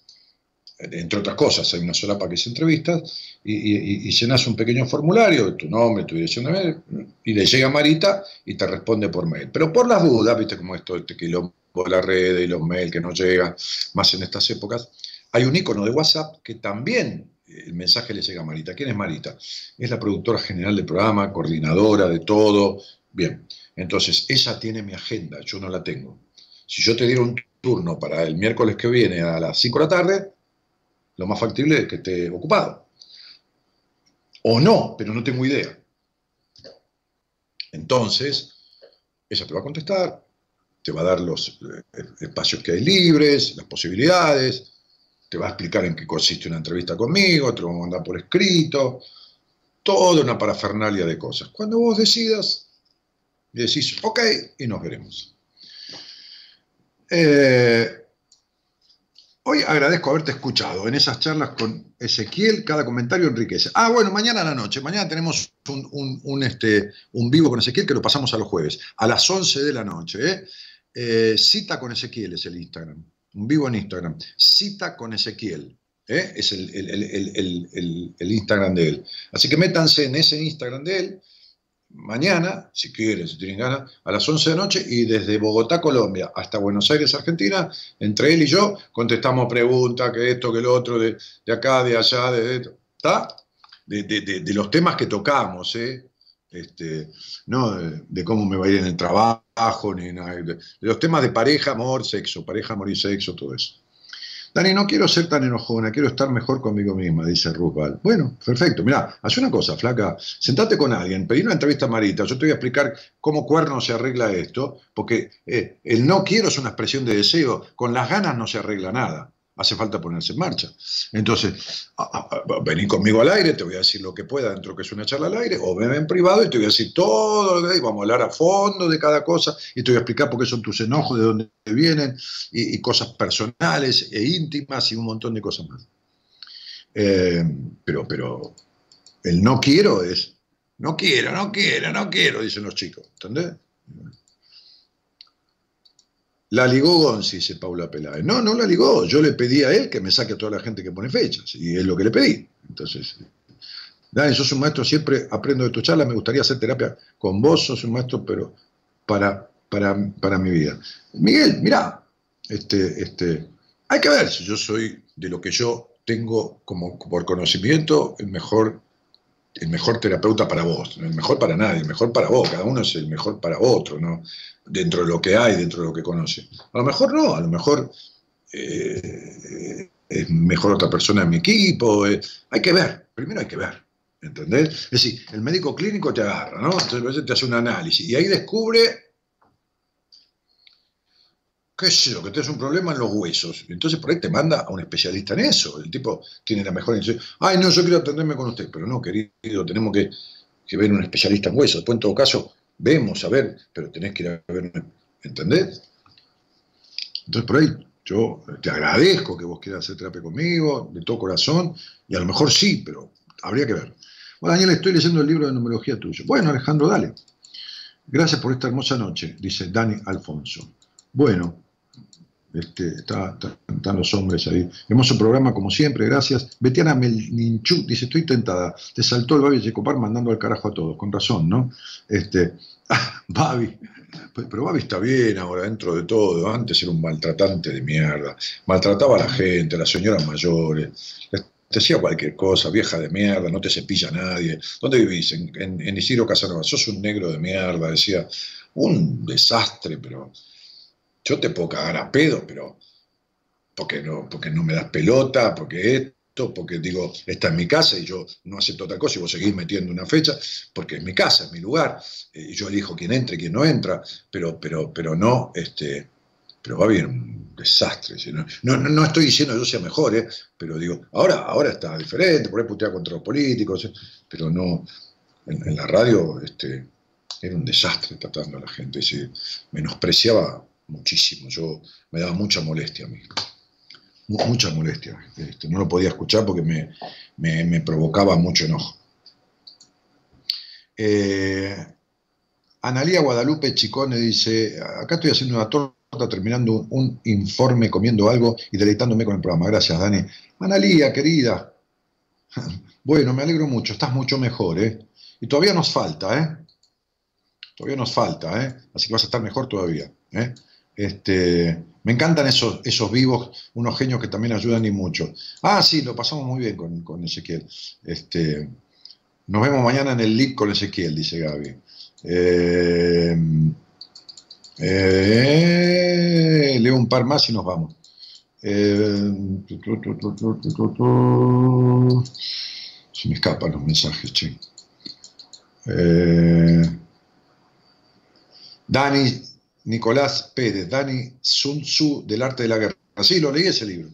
entre otras cosas, hay una sola para que se entrevistas, y, llenas un pequeño formulario tu nombre, tu dirección de mail, y le llega Marita y te responde por mail. Pero por las dudas, viste cómo esto, este quilombo de la red y los mails que no llegan, más en estas épocas, hay un icono de WhatsApp que también el mensaje le llega a Marita. ¿Quién es Marita? Es la productora general del programa, coordinadora de todo. Bien, entonces ella tiene mi agenda, yo no la tengo. Si yo te diera un turno para el miércoles que viene a las 5 de la tarde, lo más factible es que esté ocupado. O no, pero no tengo idea. Entonces, ella te va a contestar, te va a dar los eh, espacios que hay libres, las posibilidades, te va a explicar en qué consiste una entrevista conmigo, te lo va a mandar por escrito, toda una parafernalia de cosas. Cuando vos decidas, decís, ok, y nos veremos. Eh, hoy agradezco haberte escuchado en esas charlas con Ezequiel, cada comentario enriquece. Ah, bueno, mañana a la noche, mañana tenemos un, este, un vivo con Ezequiel que lo pasamos a los jueves, a las 11 de la noche. ¿eh? Eh, cita con Ezequiel es el Instagram un vivo en Instagram. Cita con Ezequiel. ¿eh? Es el, Instagram de él. Así que métanse en ese Instagram de él mañana, si quieren, si tienen ganas, a las 11 de la noche y desde Bogotá, Colombia, hasta Buenos Aires, Argentina, entre él y yo, contestamos preguntas, que esto, que lo otro, de, acá, de allá, de, ¿está? De, de, los temas que tocamos, ¿eh? Este, no de, cómo me va a ir en el trabajo, ni nada, de, los temas de pareja, amor, sexo, pareja, amor y sexo, todo eso. Dani, no quiero ser tan enojona, quiero estar mejor conmigo misma, dice Ruth Bueno, perfecto. Mira, haz una cosa, flaca. Sentate con alguien, pedí una entrevista a Marita. Yo te voy a explicar cómo cuerno se arregla esto, porque eh, el no quiero es una expresión de deseo. Con las ganas no se arregla nada hace falta ponerse en marcha. Entonces, vení conmigo al aire, te voy a decir lo que pueda dentro que es una charla al aire, o ven en privado y te voy a decir todo lo hay, vamos a hablar a fondo de cada cosa y te voy a explicar por qué son tus enojos, de dónde vienen, y, cosas personales e íntimas y un montón de cosas más. Eh, pero, pero el no quiero es, no quiero, no quiero, no quiero, dicen los chicos, ¿entendés? La ligó Gonzi, dice Paula Peláez. No, no la ligó. Yo le pedí a él que me saque a toda la gente que pone fechas. Y es lo que le pedí. Entonces, Dani, sos un maestro, siempre aprendo de tu charla. Me gustaría hacer terapia con vos. Sos un maestro, pero para, para, mi vida. Miguel, mirá, este, este, hay que ver si yo soy de lo que yo tengo como por conocimiento el mejor el mejor terapeuta para vos, el mejor para nadie, el mejor para vos, cada uno es el mejor para otro, ¿no? Dentro de lo que hay, dentro de lo que conoce. A lo mejor no, a lo mejor eh, es mejor otra persona en mi equipo, eh, hay que ver, primero hay que ver, ¿entendés? Es decir, el médico clínico te agarra, ¿no? Entonces te hace un análisis y ahí descubre qué sé yo, que tienes un problema en los huesos. Entonces por ahí te manda a un especialista en eso. El tipo tiene la mejor intención. Ay, no, yo quiero atenderme con usted. Pero no, querido, tenemos que, que ver un especialista en huesos. Después en todo caso, vemos, a ver, pero tenés que ir a ver, ¿entendés? Entonces por ahí yo te agradezco que vos quieras hacer terapia conmigo, de todo corazón, y a lo mejor sí, pero habría que ver. Bueno, Daniel, estoy leyendo el libro de numerología tuyo. Bueno, Alejandro, dale. Gracias por esta hermosa noche, dice Dani Alfonso. Bueno, este, están los hombres ahí. Hermoso programa, como siempre, gracias. Betiana Melninchuk dice: Estoy tentada. Te saltó el Babi Checopar mandando al carajo a todos. Con razón, ¿no? Este, ah, Babi. Pero Babi está bien ahora, dentro de todo. Antes era un maltratante de mierda. Maltrataba a la gente, a las señoras mayores. Te hacía cualquier cosa, vieja de mierda, no te cepilla nadie. ¿Dónde vivís? En, en, en Isidro Casanova. Sos un negro de mierda, decía. Un desastre, pero yo te puedo cagar a pedo, pero porque no, porque no me das pelota, porque esto, porque digo, está en mi casa y yo no acepto otra cosa y vos seguís metiendo una fecha, porque es mi casa, es mi lugar, eh, y yo elijo quién entra y quién no entra, pero, pero, pero no, este, pero va bien un desastre. No, no, no, estoy diciendo que yo sea mejor, ¿eh? pero digo, ahora, ahora está diferente, por ahí putea contra los políticos, pero no, en, la radio este, era un desastre tratando a la gente, se menospreciaba muchísimo. Yo me daba mucha molestia a mí. Mucha molestia. Este, no lo podía escuchar porque me, provocaba mucho enojo. Eh, Analía Guadalupe Chicone dice, acá estoy haciendo una torta, terminando un, informe, comiendo algo y deleitándome con el programa. Gracias, Dani. Analía, querida. Bueno, me alegro mucho, estás mucho mejor, ¿eh? Y todavía nos falta, ¿eh? Todavía nos falta, ¿eh? Así que vas a estar mejor todavía, ¿eh? Este, me encantan esos, esos vivos, unos genios que también ayudan y mucho. Ah, sí, lo pasamos muy bien con, con Ezequiel. Este, nos vemos mañana en el link con Ezequiel, dice Gaby. Eh, eh, leo un par más y nos vamos. Eh, se me escapan los mensajes, che. Dani Nicolás Pérez, Dani Sun Tzu del arte de la guerra. Sí, lo leí ese libro.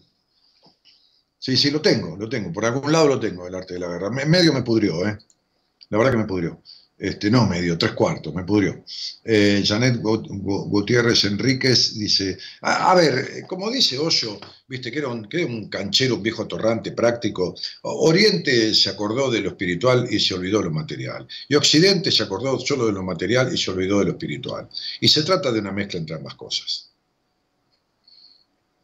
Sí, sí, lo tengo, lo tengo. Por algún lado lo tengo, el arte de la guerra. Medio me pudrió, ¿eh? La verdad que me pudrió. Este, no medio, tres cuartos, me pudrió. Eh, Janet Gutiérrez Enríquez dice, a, ver, como dice Hoyo, viste que era, un, que un canchero, un viejo atorrante, práctico, Oriente se acordó de lo espiritual y se olvidó de lo material. Y Occidente se acordó solo de lo material y se olvidó de lo espiritual. Y se trata de una mezcla entre ambas cosas.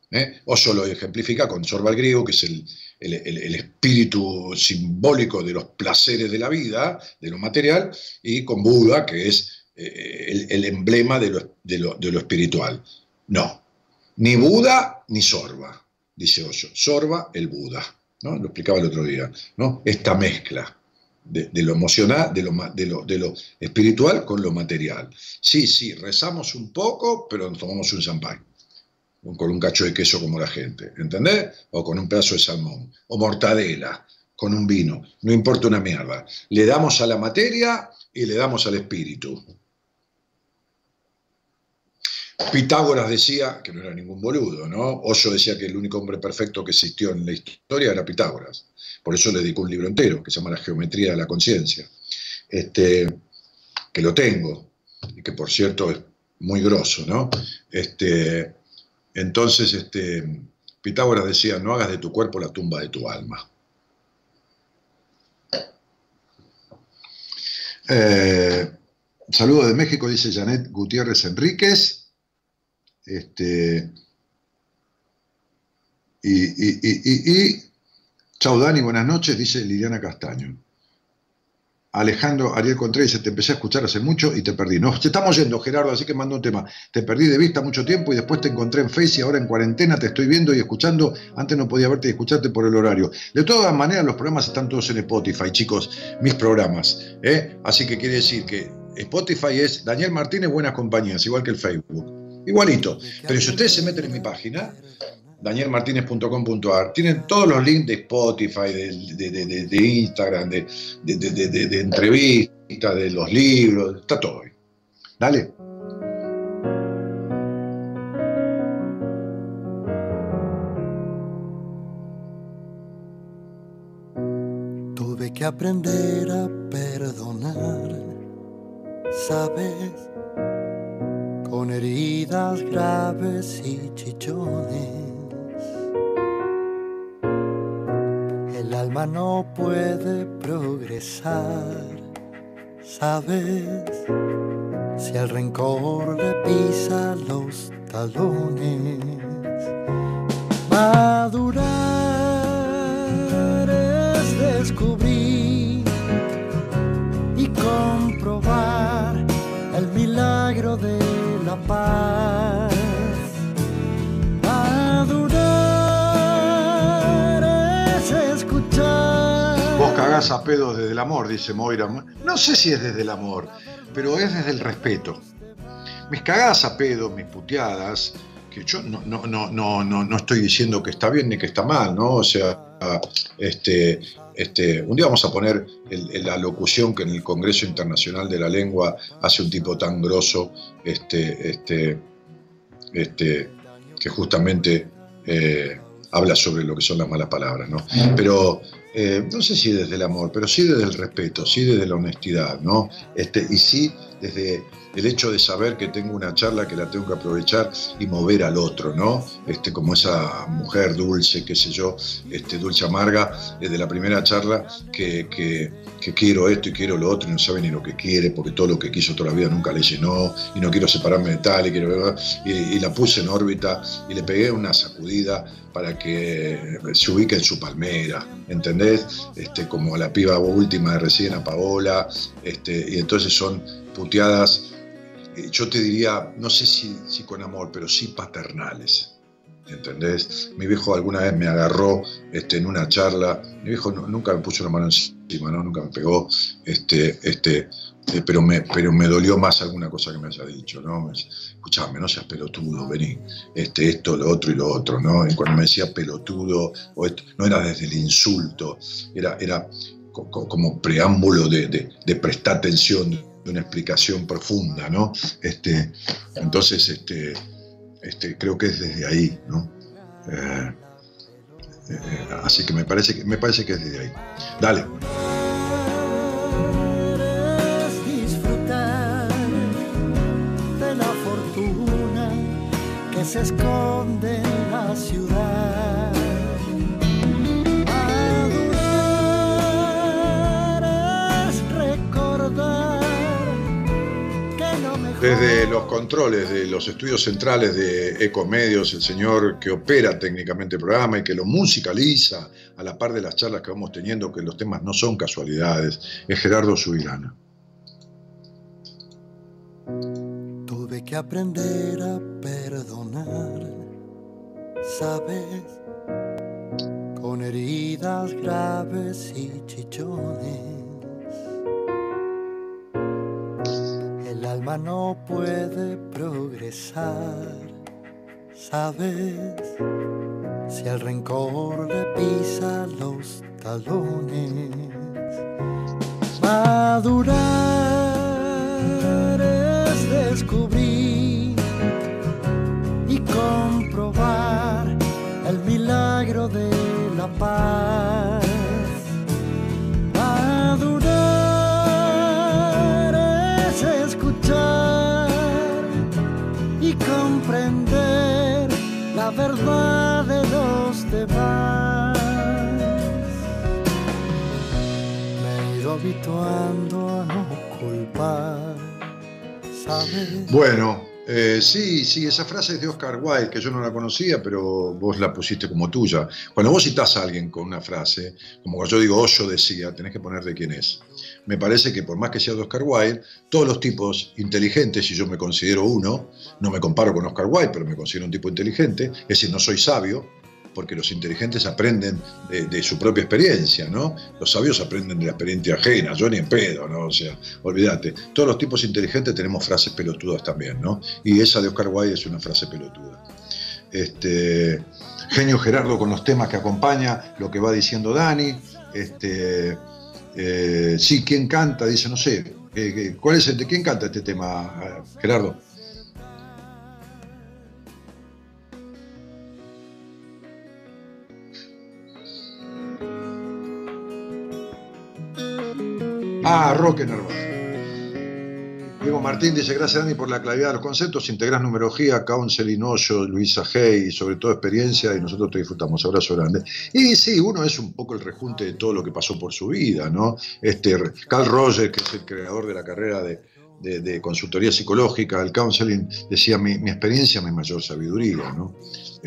¿Eh? Lo ejemplifica con Sorba griego, que es el, el, espíritu simbólico de los placeres de la vida, de lo material, y con Buda, que es eh, el, emblema de lo, espiritual. No, ni Buda ni Sorba, dice Osho. Sorba, el Buda. ¿no? Lo explicaba el otro día. ¿no? Esta mezcla de, lo emocional, de lo, de lo, espiritual con lo material. Sí, sí, rezamos un poco, pero tomamos un champán con un cacho de queso como la gente, ¿entendés? O con un pedazo de salmón, o mortadela, con un vino, no importa una mierda. Le damos a la materia y le damos al espíritu. Pitágoras decía, que no era ningún boludo, ¿no? Oso decía que el único hombre perfecto que existió en la historia era Pitágoras. Por eso le dedicó un libro entero, que se llama La Geometría de la Conciencia. Este, que lo tengo, y que por cierto es muy grosso, ¿no? Este, entonces, este, Pitágoras decía, no hagas de tu cuerpo la tumba de tu alma. Eh, saludo de México, dice Janet Gutiérrez Enríquez. Este, y, y, y, y, chau Dani, buenas noches, dice Liliana Castaño. Alejandro Ariel Contreras dice, te empecé a escuchar hace mucho y te perdí. No, te estamos yendo, Gerardo, así que mando un tema. Te perdí de vista mucho tiempo y después te encontré en Face y ahora en cuarentena te estoy viendo y escuchando. Antes no podía verte y escucharte por el horario. De todas maneras, los programas están todos en Spotify, chicos, mis programas. ¿eh? Así que quiere decir que Spotify es Daniel Martínez Buenas Compañías, igual que el Facebook. Igualito. Pero si ustedes se meten en mi página, danielmartinez.com.ar. Tienen todos los links de Spotify, de, Instagram, de, entrevistas, de los libros, está todo ahí. Dale. Tuve que aprender a perdonar, ¿sabes? Con heridas graves y chichones alma no puede progresar, ¿sabes? Si el rencor le pisa los talones, madurar es descubrir y comprobar el milagro de la paz a pedo desde el amor, dice Moira. No sé si es desde el amor, pero es desde el respeto. Mis cagadas a pedo, mis puteadas, que yo no, no, no, no, no estoy diciendo que está bien ni que está mal, ¿no? O sea, este, este, un día vamos a poner la locución que en el Congreso Internacional de la Lengua hace un tipo tan grosso, este, este, este, que justamente eh, habla sobre lo que son las malas palabras, ¿no? Pero eh, no sé si desde el amor, pero sí desde el respeto, sí desde la honestidad, ¿no? Este, y sí desde el hecho de saber que tengo una charla que la tengo que aprovechar y mover al otro, ¿no? Este, como esa mujer dulce, qué sé yo, este, dulce amarga, desde la primera charla, que, quiero esto y quiero lo otro y no sabe ni lo que quiere, porque todo lo que quiso toda la vida nunca le llenó, y no quiero separarme de tal, y, quiero, y, y la puse en órbita y le pegué una sacudida para que se ubique en su palmera, ¿entendés? Este, como la piba última de recién a Paola, este, y entonces son puteadas eh, yo te diría, no sé si, con amor, pero sí paternales. ¿entendés? Mi viejo alguna vez me agarró este, en una charla, mi viejo nunca me puso la mano encima, ¿no? nunca me pegó, este, este, pero, me, pero me dolió más alguna cosa que me haya dicho, ¿no? Escuchame, no seas pelotudo, vení, este, esto, lo otro y lo otro, ¿no? Y cuando me decía pelotudo, no era desde el insulto, era, era como preámbulo de, de, prestar atención, de una explicación profunda, ¿no? Este, entonces, este, este, creo que es desde ahí, ¿no? Eh, eh, así que me parece que me parece que es desde ahí. Dale. Se esconde en la ciudad. Desde los controles de los estudios centrales de Ecomedios, el señor que opera técnicamente el programa y que lo musicaliza a la par de las charlas que vamos teniendo, que los temas no son casualidades, es Gerardo Subirana. Tuve que aprender a perdonar, ¿sabes? Con heridas graves y chichones alma no puede progresar, ¿sabes? Si el rencor le pisa los talones, madurar descubrir y comprobar el milagro de la paz comprender la verdad de los demás. Me he ido habituando Bueno, eh, sí, sí, esa frase es de Oscar Wilde, que yo no la conocía, pero vos la pusiste como tuya. Cuando vos citás a alguien con una frase, como yo digo Osho decía, tenés que poner de quién es. Me parece que por más que sea de Oscar Wilde, todos los tipos inteligentes, y yo me considero uno, no me comparo con Oscar Wilde, pero me considero un tipo inteligente, es decir, no soy sabio, porque los inteligentes aprenden de, su propia experiencia, ¿no? Los sabios aprenden de la experiencia ajena, yo ni en pedo, ¿no? O sea, olvídate. Todos los tipos inteligentes tenemos frases pelotudas también, ¿no? Y esa de Oscar Wilde es una frase pelotuda. Este, genio Gerardo con los temas que acompaña, lo que va diciendo Dani. Este, eh, sí, ¿quién canta? Dice, no sé. ¿Cuál es de quién canta este tema, Gerardo? Ah, Roque Narváez. Diego Martín dice, gracias Dani por la claridad de los conceptos, integras numerología, counseling, Hoyo, Luisa Hey, sobre todo experiencia, y nosotros te disfrutamos. Abrazo grande. Y sí, uno es un poco el rejunte de todo lo que pasó por su vida, ¿no? Este, Carl Rogers, que es el creador de la carrera de, de, consultoría psicológica, el counseling, decía, mi, mi, experiencia, mi mayor sabiduría, ¿no?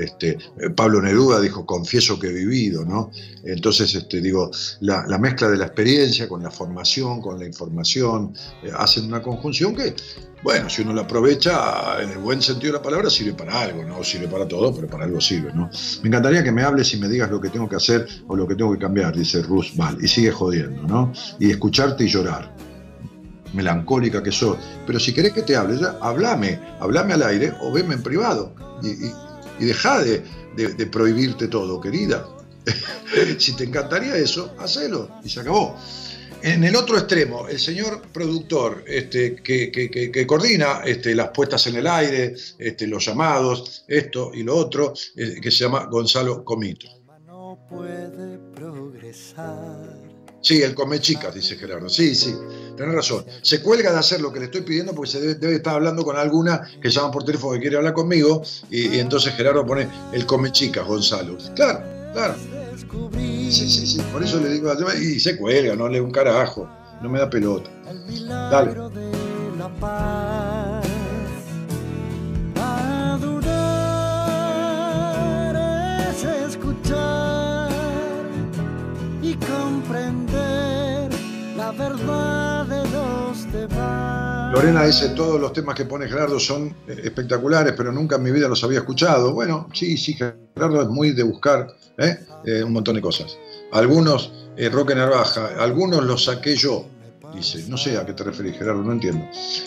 Este, eh, Pablo Neruda dijo, confieso que he vivido, ¿no? Entonces, este, digo, la, mezcla de la experiencia con la formación, con la información, eh, hacen una conjunción que, bueno, si uno la aprovecha en el buen sentido de la palabra, sirve para algo, no sirve para todo, pero para algo sirve, ¿no? Me encantaría que me hables y me digas lo que tengo que hacer o lo que tengo que cambiar, dice Val, y sigue jodiendo, ¿no? Y escucharte y llorar melancólica que soy. Pero si querés que te hable, ya, hablame, hablame al aire o veme en privado. Y deja de, prohibirte todo, querida. si te encantaría eso, hacelo y se acabó. En el otro extremo, el señor productor este, que, coordina este, las puestas en el aire, este, los llamados, esto y lo otro, eh, que se llama Gonzalo Comito. No puede progresar Sí, el come chicas, dice Gerardo. Sí, sí, tenés razón. Se cuelga de hacer lo que le estoy pidiendo porque se debe, estar hablando con alguna que llama por teléfono que quiere hablar conmigo y, entonces Gerardo pone el come chicas, Gonzalo. Claro, claro. Sí, sí, sí. Por eso le digo, y se cuelga, no lee un carajo, no me da pelota. Dale. Verdad de los. Lorena dice, todos los temas que pone Gerardo son eh, espectaculares, pero nunca en mi vida los había escuchado. Bueno, sí, sí, Gerardo es muy de buscar ¿eh? Eh, un montón de cosas. Algunos, Roque Narvaja, algunos los saqué yo, dice. No sé a qué te referís, Gerardo, no entiendo.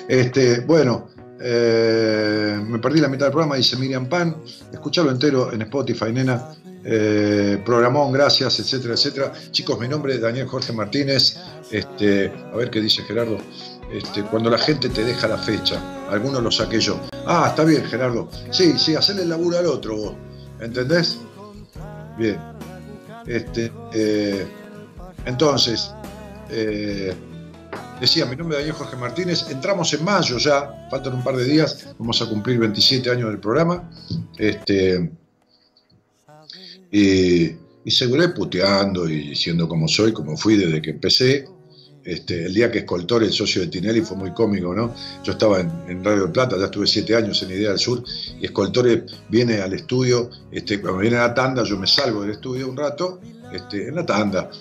Este, bueno, me perdí la mitad del programa, dice Miriam Pan. Escucharlo entero en Spotify, nena. Programón, gracias, etcétera, etcétera. Chicos, mi nombre es Daniel Jorge Martínez. Este, a ver qué dice Gerardo. Este, cuando la gente te deja la fecha. Algunos lo saqué yo. Ah, está bien, Gerardo. Sí, sí, hacerle el laburo al otro vos. ¿Entendés? Bien. Este, eh, entonces, eh, decía, mi nombre es Daniel Jorge Martínez. Entramos en mayo ya, faltan un par de días. Vamos a cumplir 27 años del programa. Este, y, y puteando y siendo como soy, como fui desde que empecé. Este, el día que Escoltor, el socio de Tinelli, fue muy cómico, ¿no? Yo estaba en, Radio Plata, ya estuve siete años en Idea del Sur, y Escoltore viene al estudio, este, cuando viene a la tanda, yo me salgo del estudio un rato, este, en la tanda,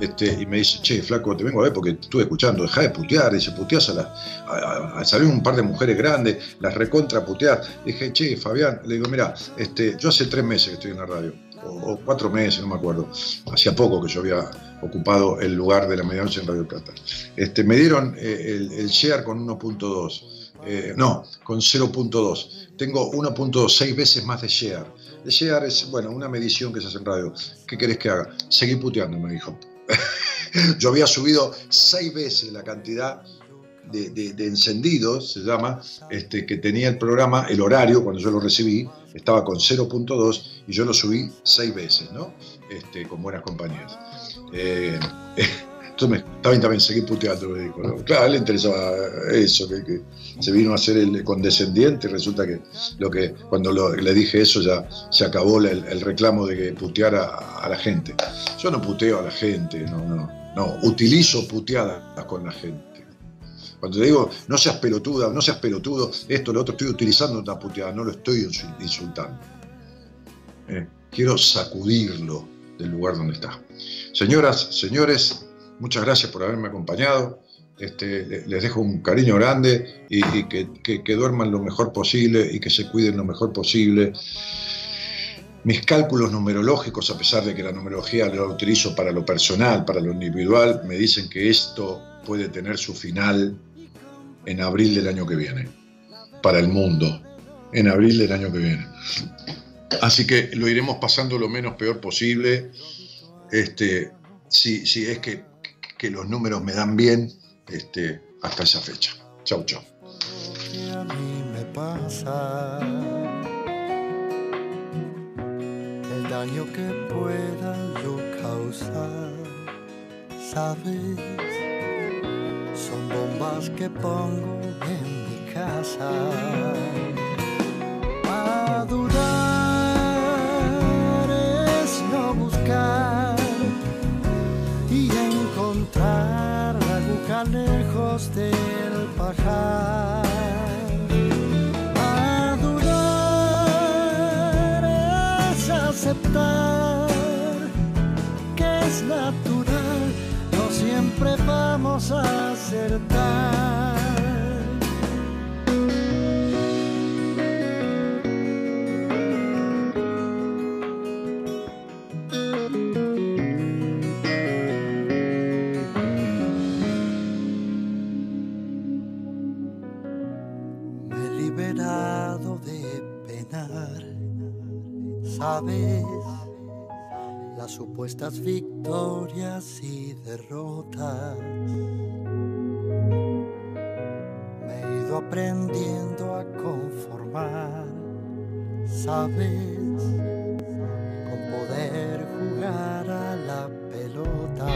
este, y me dice, che, flaco, te vengo a ver porque te estuve escuchando, deja de putear, dice, puteas a la, a, un par de mujeres grandes, las recontra putear. Dije, che, Fabián, le digo, mira, este, yo hace tres meses que estoy en la radio, o, cuatro meses, no me acuerdo, hacía poco que yo había ocupado el lugar de la medianoche en Radio Plata. Este, me dieron eh, el, share con 1.2, eh, no, con 0.2. Tengo 1.6 veces más de share. El share es, bueno, una medición que se hace en radio. ¿Qué querés que haga? Seguí puteando, me dijo. Yo había subido seis veces la cantidad de, encendidos, se llama, este, que tenía el programa, el horario, cuando yo lo recibí, estaba con 0.2 y yo lo subí seis veces, ¿no? Este, con buenas compañías. Eh, entonces también, también seguí puteando, me dijo. Claro, le interesaba eso, que, se vino a hacer el condescendiente y resulta que, lo que cuando le dije eso ya se acabó el, reclamo de que puteara a, la gente. Yo no puteo a la gente, no, no, no, utilizo puteadas con la gente. Cuando digo, no seas pelotuda, no seas pelotudo, esto, lo otro, estoy utilizando una puteada, no lo estoy insultando. Eh, quiero sacudirlo del lugar donde está. Señoras, señores, muchas gracias por haberme acompañado. Este, les dejo un cariño grande y, que, duerman lo mejor posible y que se cuiden lo mejor posible. Mis cálculos numerológicos, a pesar de que la numerología la utilizo para lo personal, para lo individual, me dicen que esto puede tener su final en abril del año que viene, para el mundo, en abril del año que viene. Así que lo iremos pasando lo menos peor posible. Este, si, si es que, que, los números me dan bien este, hasta esa fecha. Chau, chau. El daño que pueda yo causar, son bombas que pongo en mi casa. A lejos del pajar. Madurar es aceptar siempre vamos a acertar. sabes las supuestas victorias y derrotas. Me he ido aprendiendo a conformar, sabes, con poder jugar a la pelota.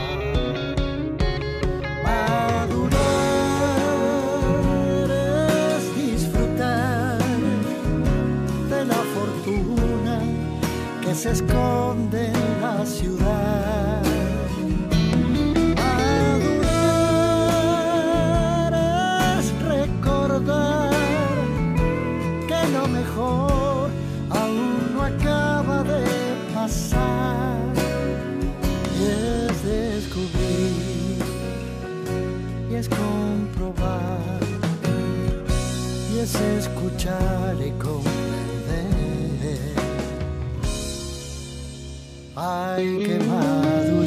se esconde en la ciudad. Es recordar que lo mejor aún no acaba de pasar. Y es descubrir y es comprobar es escuchar y comprender. Ay, quemado.